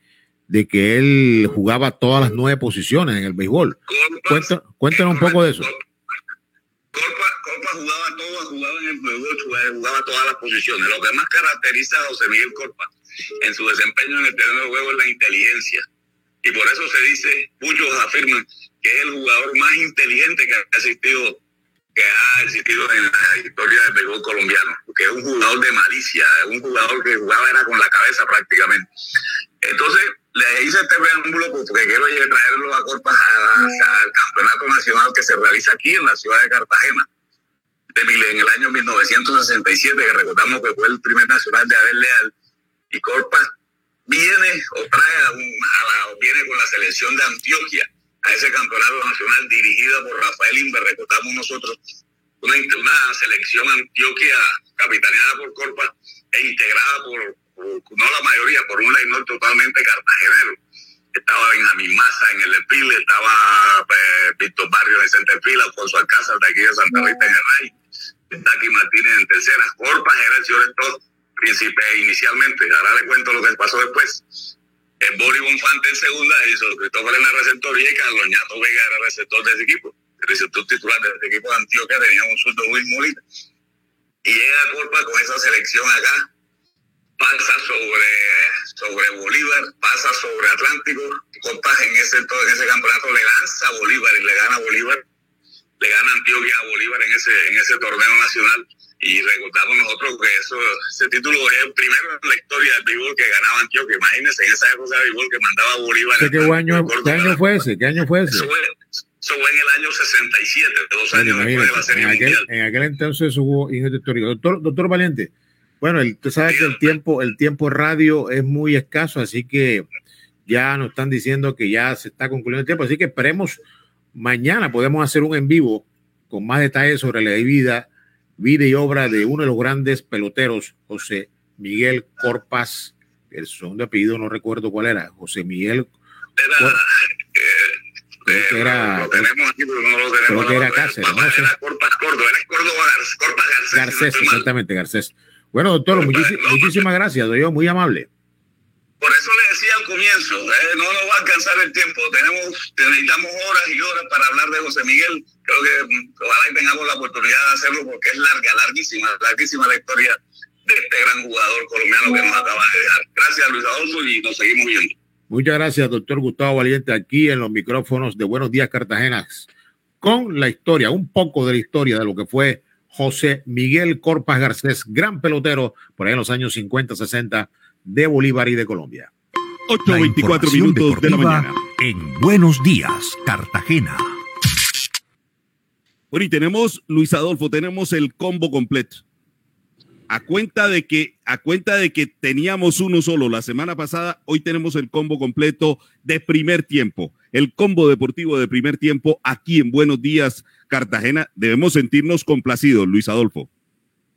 Speaker 3: de que él jugaba todas las nueve posiciones en el béisbol. Cuéntanos, cuéntanos un poco de eso.
Speaker 26: Corpa, Corpa jugaba todo, jugaba en el béisbol, jugaba todas las posiciones. Lo que más caracteriza a José Miguel Corpa en su desempeño en el terreno de juego es la inteligencia. Y por eso se dice, muchos afirman que es el jugador más inteligente que ha existido que ha existido en la historia del béisbol colombiano, porque es un jugador de malicia, es un jugador que jugaba era con la cabeza prácticamente. Entonces, le hice este preámbulo porque quiero traerlo a Corpas al campeonato nacional que se realiza aquí en la ciudad de Cartagena, en el año 1967, que recordamos que fue el primer nacional de Abel Leal, y Corpas viene o trae a, la, viene con la selección de Antioquia a ese campeonato nacional dirigido por Rafael Inver, recordamos nosotros, una, una selección Antioquia capitaneada por Corpas e integrada por no la mayoría, por un no totalmente cartagenero. Estaba Benjamín Massa en el desfile, estaba eh, Víctor Barrio en centerfila, Alfonso Alcázar de aquí de Santa Rita en el Taki Martínez en tercera, Corpas era el señor príncipe inicialmente, ahora le cuento lo que pasó después. El Boris Bonfante en segunda, hizo Cristóbal en la receptor y Carlos Ñato Vega era receptor de ese equipo, el receptor titular de ese equipo de Antioquia, tenía un surdo muy molito. Y llega Corpa con esa selección acá, pasa sobre, sobre Bolívar, pasa sobre Atlántico, Copas en ese, en ese campeonato le lanza a Bolívar y le gana a Bolívar, le gana Antioquia a Bolívar en ese, en ese torneo nacional. Y recordamos nosotros que eso, ese título es el primero en la historia del béisbol que ganaba Antioquia. Imagínense en esa época de béisbol que mandaba a Bolívar.
Speaker 3: ¿Qué, año, ¿Qué año fue ese? ¿Qué año fue ese?
Speaker 26: Eso fue, eso fue en el año 67, dos años después de la Serie
Speaker 3: en, aquel,
Speaker 26: Mundial.
Speaker 3: en aquel entonces hubo ingenio histórico. Doctor, doctor Valiente, bueno, el, usted sabe que el tiempo, el tiempo radio es muy escaso, así que ya nos están diciendo que ya se está concluyendo el tiempo, así que esperemos mañana podemos hacer un en vivo con más detalles sobre la vida, vida y obra de uno de los grandes peloteros, José Miguel Corpas, el segundo apellido no recuerdo cuál era, José Miguel Cor- creo que era,
Speaker 26: Lo tenemos aquí, pero no lo tenemos.
Speaker 3: creo que era Cáceres, no
Speaker 26: era Corpas Córdoba, era Córdoba, Garcés.
Speaker 3: Garcés, exactamente, Garcés. Bueno, doctor, muchísi- muchísimas gracias, yo, muy amable.
Speaker 26: Por eso le decía al comienzo, eh, no nos va a alcanzar el tiempo. Tenemos, necesitamos horas y horas para hablar de José Miguel. Creo que mm, ojalá y tengamos la oportunidad de hacerlo porque es larga, larguísima, larguísima la historia de este gran jugador colombiano que nos acaba de dejar. Gracias, Luis Adolfo, y nos seguimos viendo.
Speaker 3: Muchas gracias, doctor Gustavo Valiente, aquí en los micrófonos de Buenos Días Cartagena, con la historia, un poco de la historia de lo que fue José Miguel Corpas Garcés, gran pelotero por ahí en los años 50, 60 de Bolívar y de Colombia.
Speaker 2: 8.24
Speaker 13: información
Speaker 2: minutos de la mañana.
Speaker 13: En Buenos Días, Cartagena.
Speaker 2: Bueno, y tenemos, Luis Adolfo, tenemos el combo completo. A cuenta de que, a cuenta de que teníamos uno solo la semana pasada, hoy tenemos el combo completo de primer tiempo. El combo deportivo de primer tiempo aquí en Buenos Días, Cartagena. Debemos sentirnos complacidos, Luis Adolfo.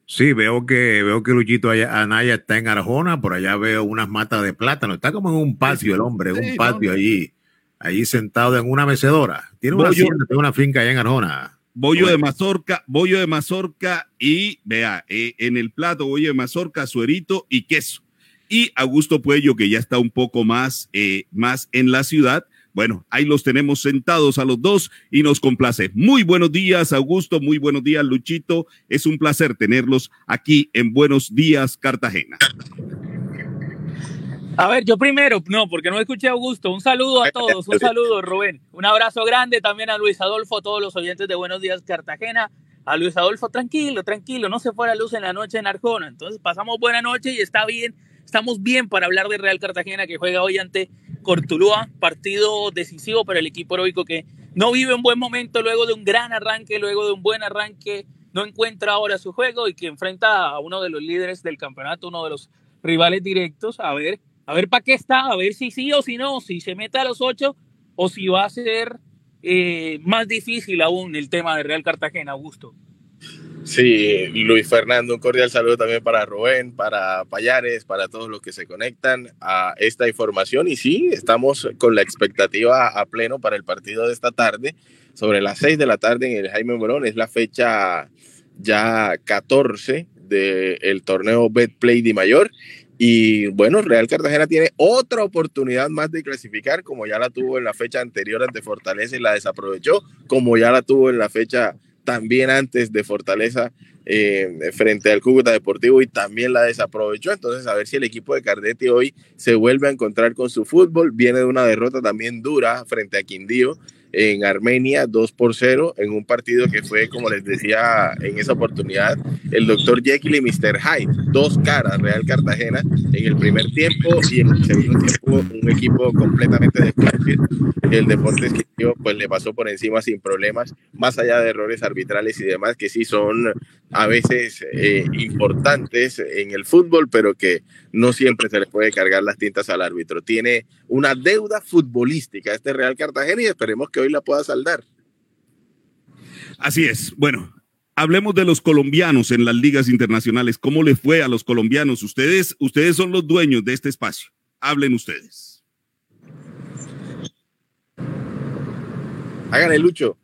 Speaker 3: Sí, veo que veo que Luchito allá- Anaya está en Arjona, por allá veo unas matas de plátano, está como en un patio el hombre, en
Speaker 2: Sí,
Speaker 3: un patio
Speaker 2: no.
Speaker 3: allí, allí sentado en una mecedora. Tiene una
Speaker 2: Bollo-
Speaker 3: hacienda, tiene una finca allá en Arjona.
Speaker 2: Bollo de mazorca, bollo de mazorca y vea, eh, en el plato bollo de mazorca, suerito y queso. Y Augusto Puello, que ya está un poco más, eh, más en la ciudad. Bueno, ahí los tenemos sentados a los dos y nos complace. Muy buenos días, Augusto. Muy buenos días, Luchito. Es un placer tenerlos aquí en Buenos Días, Cartagena.
Speaker 27: A ver, yo primero, no, porque no escuché a Augusto. Un saludo a todos, un saludo, Rubén. Un abrazo grande también a Luis Adolfo, a todos los oyentes de Buenos Días Cartagena. A Luis Adolfo, tranquilo, tranquilo, no se fue la luz en la noche en Arjona. Entonces pasamos buena noche y está bien, estamos bien para hablar de Real Cartagena que juega hoy ante Cortulúa, partido decisivo para el equipo heroico que no vive un buen momento luego de un gran arranque, luego de un buen arranque, no encuentra ahora su juego y que enfrenta a uno de los líderes del campeonato, uno de los rivales directos, a ver, a ver para qué está, a ver si sí o si no, si se mete a los ocho o si va a ser eh, más difícil aún el tema de Real Cartagena, Augusto.
Speaker 28: Sí, Luis Fernando, un cordial saludo también para Rubén, para Payares, para todos los que se conectan a esta información. Y sí, estamos con la expectativa a pleno para el partido de esta tarde, sobre las 6 de la tarde en el Jaime Morón. Es la fecha ya 14 del torneo Betplay de Mayor. Y bueno, Real Cartagena tiene otra oportunidad más de clasificar, como ya la tuvo en la fecha anterior ante Fortaleza y la desaprovechó, como ya la tuvo en la fecha también antes de Fortaleza eh, frente al Cúcuta Deportivo y también la desaprovechó. Entonces, a ver si el equipo de Cardetti hoy se vuelve a encontrar con su fútbol. Viene de una derrota también dura frente a Quindío en Armenia, 2 por 0, en un partido que fue, como les decía en esa oportunidad, el doctor Jekyll y Mr. Hyde, dos caras, Real Cartagena, en el primer tiempo y en el segundo tiempo un equipo completamente desconocido. El Deportes Quindío pues le pasó por encima sin problemas, más allá de errores arbitrales y demás que sí son a veces eh, importantes en el fútbol, pero que no siempre se le puede cargar las tintas al árbitro. Tiene una deuda futbolística este Real Cartagena y esperemos que hoy la pueda saldar.
Speaker 2: Así es. Bueno, hablemos de los colombianos en las ligas internacionales. ¿Cómo les fue a los colombianos? Ustedes, ustedes son los dueños de este espacio. Hablen ustedes.
Speaker 28: Háganle, Lucho.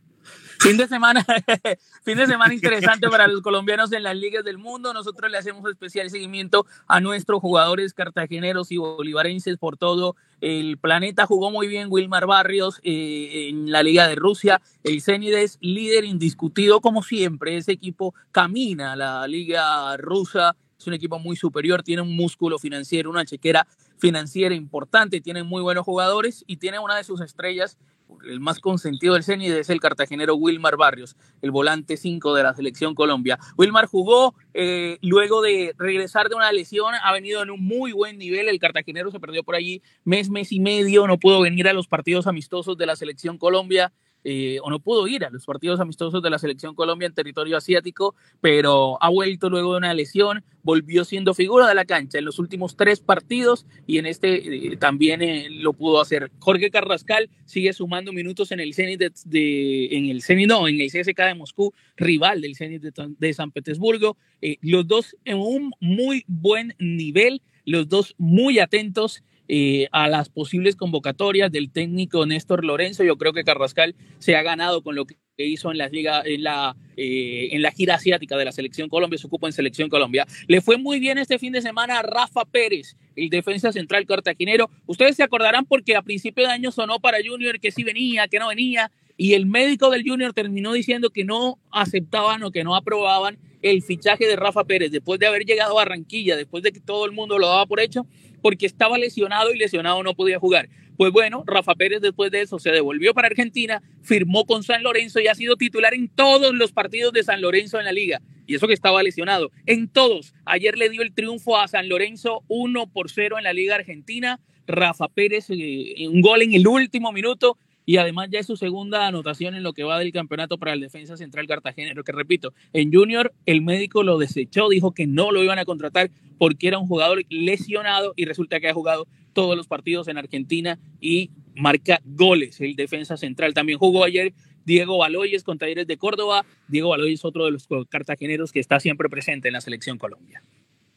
Speaker 27: Fin de semana, fin de semana interesante para los colombianos en las ligas del mundo. Nosotros le hacemos especial seguimiento a nuestros jugadores cartageneros y bolivarenses por todo el planeta. Jugó muy bien Wilmar Barrios eh, en la Liga de Rusia. El Zenides, líder indiscutido como siempre. Ese equipo camina a la Liga rusa es un equipo muy superior, tiene un músculo financiero, una chequera financiera importante, tiene muy buenos jugadores y tiene una de sus estrellas el más consentido del CENI es el cartagenero Wilmar Barrios, el volante 5 de la selección Colombia. Wilmar jugó eh, luego de regresar de una lesión, ha venido en un muy buen nivel. El cartagenero se perdió por allí mes, mes y medio, no pudo venir a los partidos amistosos de la selección Colombia. Eh, o no pudo ir a los partidos amistosos de la selección Colombia en territorio asiático, pero ha vuelto luego de una lesión, volvió siendo figura de la cancha en los últimos tres partidos y en este eh, también eh, lo pudo hacer. Jorge Carrascal sigue sumando minutos en el Zenit de, en el Zenit, no, en el CSK de Moscú, rival del Zenit de, San Petersburgo. los dos en un muy buen nivel, los dos muy atentos eh, a las posibles convocatorias del técnico Néstor Lorenzo. Yo creo que Carrascal se ha ganado con lo que hizo en la liga, en la, eh, en la gira asiática de la selección Colombia, se ocupa en selección Colombia. Le fue muy bien este fin de semana a Rafa Pérez, el defensa central cartaginero. Ustedes se acordarán porque a principio de año sonó para Junior que sí venía, que no venía, y el médico del Junior terminó diciendo que no aceptaban o que no aprobaban el fichaje de Rafa Pérez después de haber llegado a Barranquilla, después de que todo el mundo lo daba por hecho porque estaba lesionado y lesionado no podía jugar. Pues bueno, Rafa Pérez después de eso se devolvió para Argentina, firmó con San Lorenzo y ha sido titular en todos los partidos de San Lorenzo en la liga. Y eso que estaba lesionado. En todos. Ayer le dio el triunfo a San Lorenzo 1 por 0 en la liga argentina. Rafa Pérez, eh, un gol en el último minuto y además ya es su segunda anotación en lo que va del campeonato para el defensa central cartagenero, que repito, en Junior el médico lo desechó, dijo que no lo iban a contratar porque era un jugador lesionado y resulta que ha jugado todos los partidos en Argentina y marca goles. El defensa central también jugó ayer Diego Baloyes con Talleres de Córdoba. Diego Baloyes, otro de los cartageneros que está siempre presente en la selección Colombia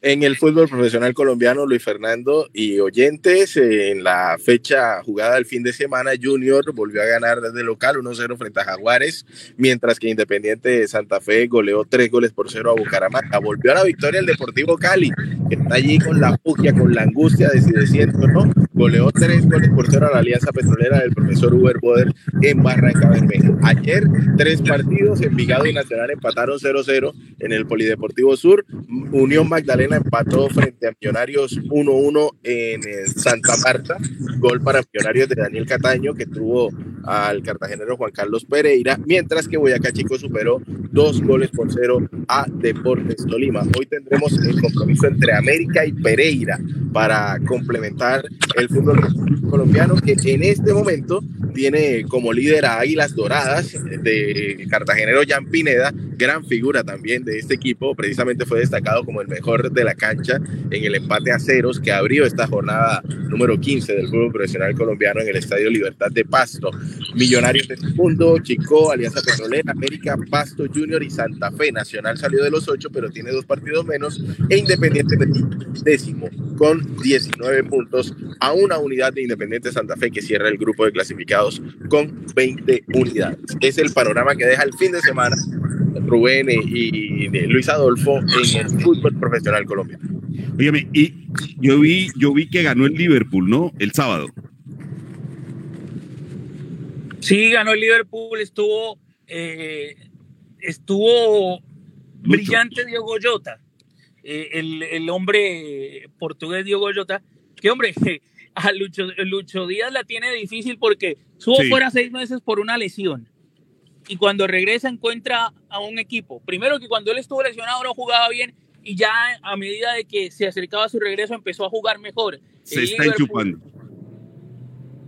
Speaker 28: en el fútbol profesional colombiano, Luis Fernando y oyentes, en la fecha jugada del fin de semana, Junior volvió a ganar desde local 1-0 frente a Jaguares, mientras que Independiente de Santa Fe goleó 3 goles por 0 a Bucaramanga. Volvió a la victoria el Deportivo Cali, que está allí con la fugia, con la angustia de si desciendo o no. Goleó 3 goles por 0 a la Alianza Petrolera del profesor Uber Boder en Barranca Bermeja. Ayer, tres partidos, Envigado y Nacional empataron 0-0 en el Polideportivo Sur. Unión Magdalena empató frente a Millonarios 1-1 en Santa Marta. Gol para Millonarios de Daniel Cataño, que tuvo al cartagenero Juan Carlos Pereira, mientras que Boyacá Chico superó dos goles por cero a Deportes Tolima. Hoy tendremos el compromiso entre América y Pereira para complementar el fútbol colombiano, que en este momento tiene como líder a Águilas Doradas de cartagenero Jan Pineda, gran figura también de este equipo, precisamente fue destacado como el mejor de la cancha en el empate a ceros que abrió esta jornada número 15 del fútbol profesional colombiano en el Estadio Libertad de Pasto. Millonarios de segundo, Chico, Alianza Petrolera, América, Pasto Junior y Santa Fe. Nacional salió de los ocho, pero tiene dos partidos menos e Independiente décimo con 19 puntos a una unidad de Independiente Santa Fe que cierra el grupo de clasificados con 20 unidades. Es el panorama que deja el fin de semana Rubén y Luis Adolfo en el fútbol profesional colombiano.
Speaker 2: Óyeme, y yo vi, yo vi que ganó el Liverpool, ¿no? El sábado.
Speaker 27: Sí, ganó el Liverpool, estuvo, eh, estuvo brillante Diego Jota, eh, el, hombre portugués Diego Jota, que hombre, a Lucho, Lucho Díaz la tiene difícil porque estuvo fuera seis meses por una lesión y cuando regresa encuentra a un equipo. Primero que cuando él estuvo lesionado no jugaba bien y ya a medida de que se acercaba a su regreso empezó a jugar mejor.
Speaker 2: Se está enchufando.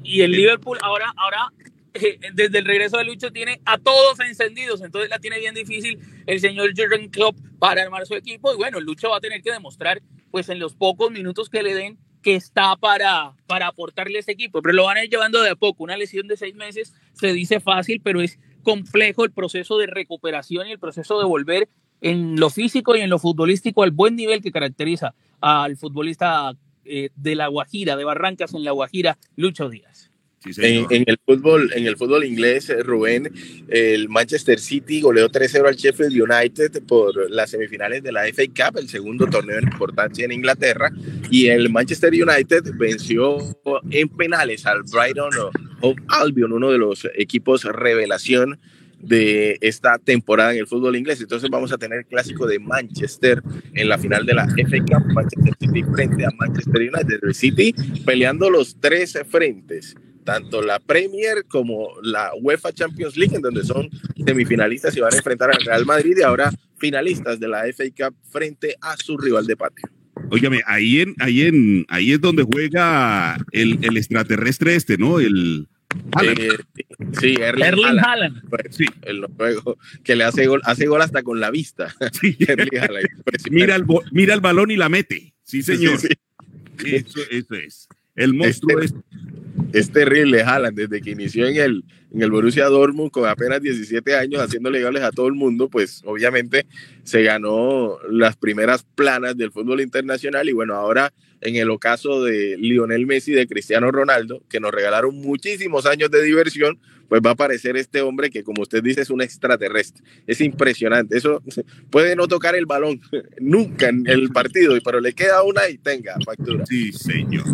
Speaker 27: Y el Liverpool ahora, ahora eh, desde el regreso de Lucho tiene a todos encendidos, entonces la tiene bien difícil el señor Jurgen Klopp para armar su equipo y bueno, Lucho va a tener que demostrar pues en los pocos minutos que le den que está para, para aportarle a ese equipo, pero lo van a ir llevando de a poco, una lesión de seis meses se dice fácil, pero es complejo el proceso de recuperación y el proceso de volver en lo físico y en lo futbolístico al buen nivel que caracteriza al futbolista eh, de La Guajira, de Barrancas en La Guajira, Lucho Díaz.
Speaker 28: En, el fútbol, en el fútbol inglés, eh, Rubén, el Manchester City goleó 3-0 al Sheffield United por las semifinales de la FA Cup, el segundo torneo de importancia en Inglaterra, y el Manchester United venció en penales al Brighton of Albion, uno de los equipos revelación de esta temporada en el fútbol inglés. Entonces vamos a tener clásico de Manchester en la final de la FA Cup, Manchester City frente a Manchester United. El City peleando los tres frentes, tanto la Premier como la UEFA Champions League, en donde son semifinalistas y van a enfrentar al Real Madrid y ahora finalistas de la FA Cup frente a su rival de patio.
Speaker 2: Óigame, ahí en, ahí en, ahí es donde juega el, el extraterrestre este, ¿no? El
Speaker 28: eh, sí, Erling,
Speaker 27: Erling
Speaker 28: Haaland.
Speaker 27: Haaland.
Speaker 28: Pues, sí, el noruego que le hace gol, hace gol hasta con la vista. Erling Haaland,
Speaker 2: mira el, mira el balón y la mete. Sí, señor.
Speaker 28: Sí,
Speaker 2: Eso, eso es. El monstruo
Speaker 28: es, es terrible Haaland desde que inició en el, en el Borussia Dortmund con apenas 17 años haciéndole goles a todo el mundo, pues obviamente se ganó las primeras planas del fútbol internacional y bueno, ahora en el ocaso de Lionel Messi, de Cristiano Ronaldo, que nos regalaron muchísimos años de diversión, pues va a aparecer este hombre que como usted dice es un extraterrestre. Es impresionante. Eso puede no tocar el balón nunca en el partido, pero le queda una y tenga factura.
Speaker 2: Sí, señor.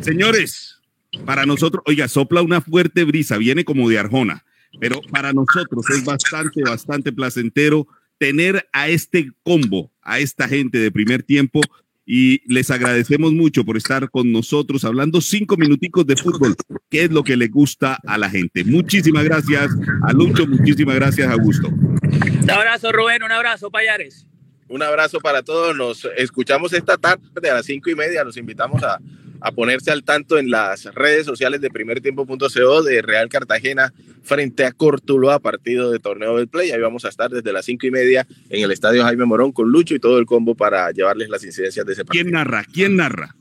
Speaker 2: Señores, para nosotros, oiga, sopla una fuerte brisa, viene como de Arjona, pero para nosotros es bastante, bastante placentero tener a este combo, a esta gente de primer tiempo y les agradecemos mucho por estar con nosotros hablando cinco minuticos de fútbol, que es lo que le gusta a la gente. Muchísimas gracias a Lucho, muchísimas gracias Augusto.
Speaker 27: Un abrazo, Rubén, un abrazo, Payares.
Speaker 28: Un abrazo para todos. Nos escuchamos esta tarde a las cinco y media. Los invitamos a, a ponerse al tanto en las redes sociales de primertiempo.co de Real Cartagena frente a Cortuloa, partido de torneo del Play. Ahí vamos a estar desde las cinco y media en el estadio Jaime Morón con Lucho y todo el combo para llevarles las incidencias de ese partido.
Speaker 2: ¿Quién narra? ¿Quién narra?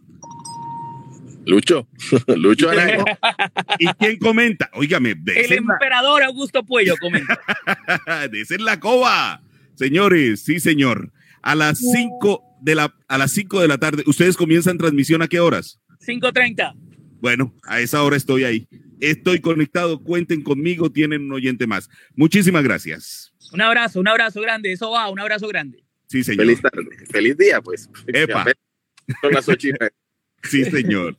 Speaker 28: Lucho. Lucho Arango.
Speaker 2: ¿Y quién comenta? Óigame, de
Speaker 27: El emperador Augusto Puello comenta.
Speaker 2: de la coba. Señores, sí, señor. A las 5 de la a las 5 de la tarde, ¿ustedes comienzan transmisión a qué horas?
Speaker 27: 5.30.
Speaker 2: Bueno, a esa hora estoy ahí. Estoy conectado, cuenten conmigo, tienen un oyente más. Muchísimas gracias.
Speaker 27: Un abrazo, un abrazo grande. Eso va, un abrazo grande.
Speaker 2: Sí, señor.
Speaker 28: Feliz tarde. Feliz día, pues.
Speaker 2: Epa.
Speaker 28: Son las ocho.
Speaker 2: Sí, señor.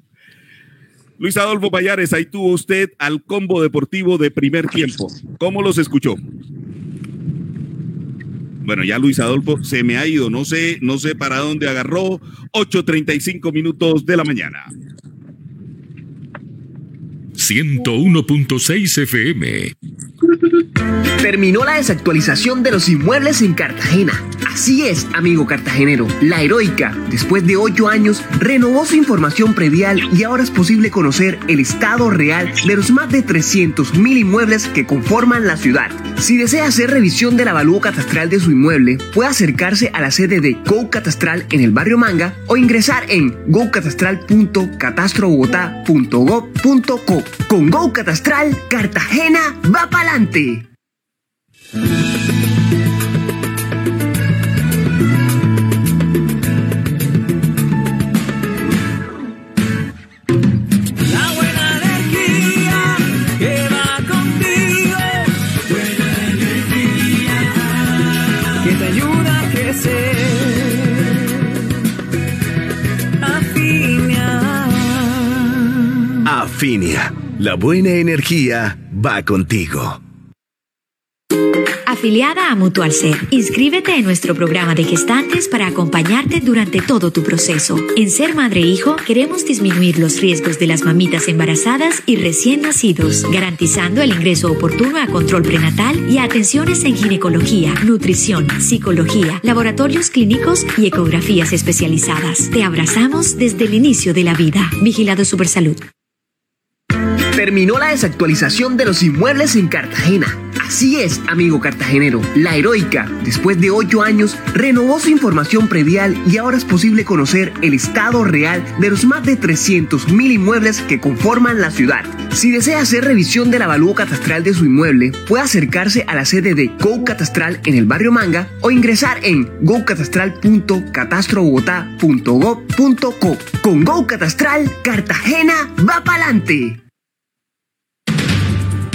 Speaker 2: Luis Adolfo Payares, ahí tuvo usted al combo deportivo de primer tiempo. ¿Cómo los escuchó? Bueno, ya Luis Adolfo se me ha ido, no sé, no sé para dónde agarró. 8:35 minutos de la mañana.
Speaker 1: 101.6 FM.
Speaker 10: Terminó la desactualización de los inmuebles en Cartagena. Así es, amigo cartagenero. La Heroica, después de ocho años, renovó su información predial y ahora es posible conocer el estado real de los más de 300 mil inmuebles que conforman la ciudad. Si desea hacer revisión del avalúo catastral de su inmueble, puede acercarse a la sede de Go Catastral en el barrio Manga o ingresar en gocatastral.catastrobogotá.gov.co. Con Go Catastral, Cartagena va pa'lante.
Speaker 8: Afinia.
Speaker 11: Afinia, la buena energía va contigo.
Speaker 7: Afiliada a Mutual Ser, inscríbete en nuestro programa de gestantes para acompañarte durante todo tu proceso. En Ser Madre e queremos disminuir los riesgos de las mamitas embarazadas y recién nacidos, garantizando el ingreso oportuno a control prenatal y a atenciones en ginecología, nutrición, psicología, laboratorios clínicos y ecografías especializadas. Te abrazamos desde el inicio de la vida. Vigilado Supersalud.
Speaker 10: Terminó la desactualización de los inmuebles en Cartagena. Así es, amigo cartagenero. La Heroica, después de ocho años, renovó su información predial y ahora es posible conocer el estado real de los más de 300 mil inmuebles que conforman la ciudad. Si desea hacer revisión del avalúo catastral de su inmueble, puede acercarse a la sede de Go Catastral en el barrio Manga o ingresar en gocatastral.catastrobogotá.gov.co. Con Go Catastral, Cartagena va pa'lante.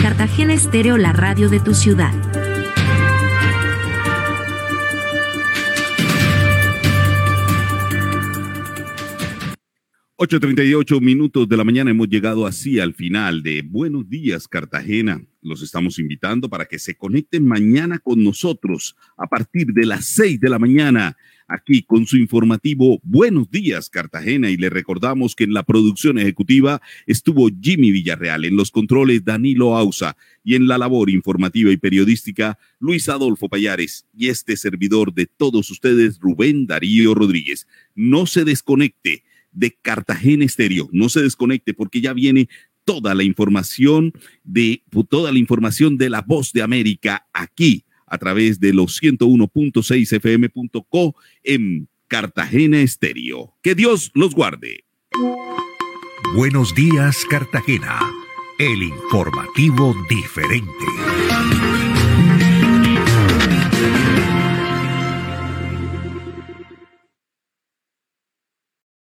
Speaker 15: Cartagena Estéreo, la radio de tu ciudad.
Speaker 2: 8.38 minutos de la mañana hemos llegado así al final de Buenos días Cartagena. Los estamos invitando para que se conecten mañana con nosotros a partir de las 6 de la mañana aquí con su informativo Buenos días Cartagena y le recordamos que en la producción ejecutiva estuvo Jimmy Villarreal, en los controles Danilo Ausa y en la labor informativa y periodística Luis Adolfo Payares y este servidor de todos ustedes Rubén Darío Rodríguez. No se desconecte de Cartagena Estéreo. No se desconecte porque ya viene toda la información de toda la información de la voz de América aquí a través de los 101.6 fm.co en Cartagena Estéreo. Que Dios los guarde.
Speaker 13: Buenos días Cartagena, el informativo diferente.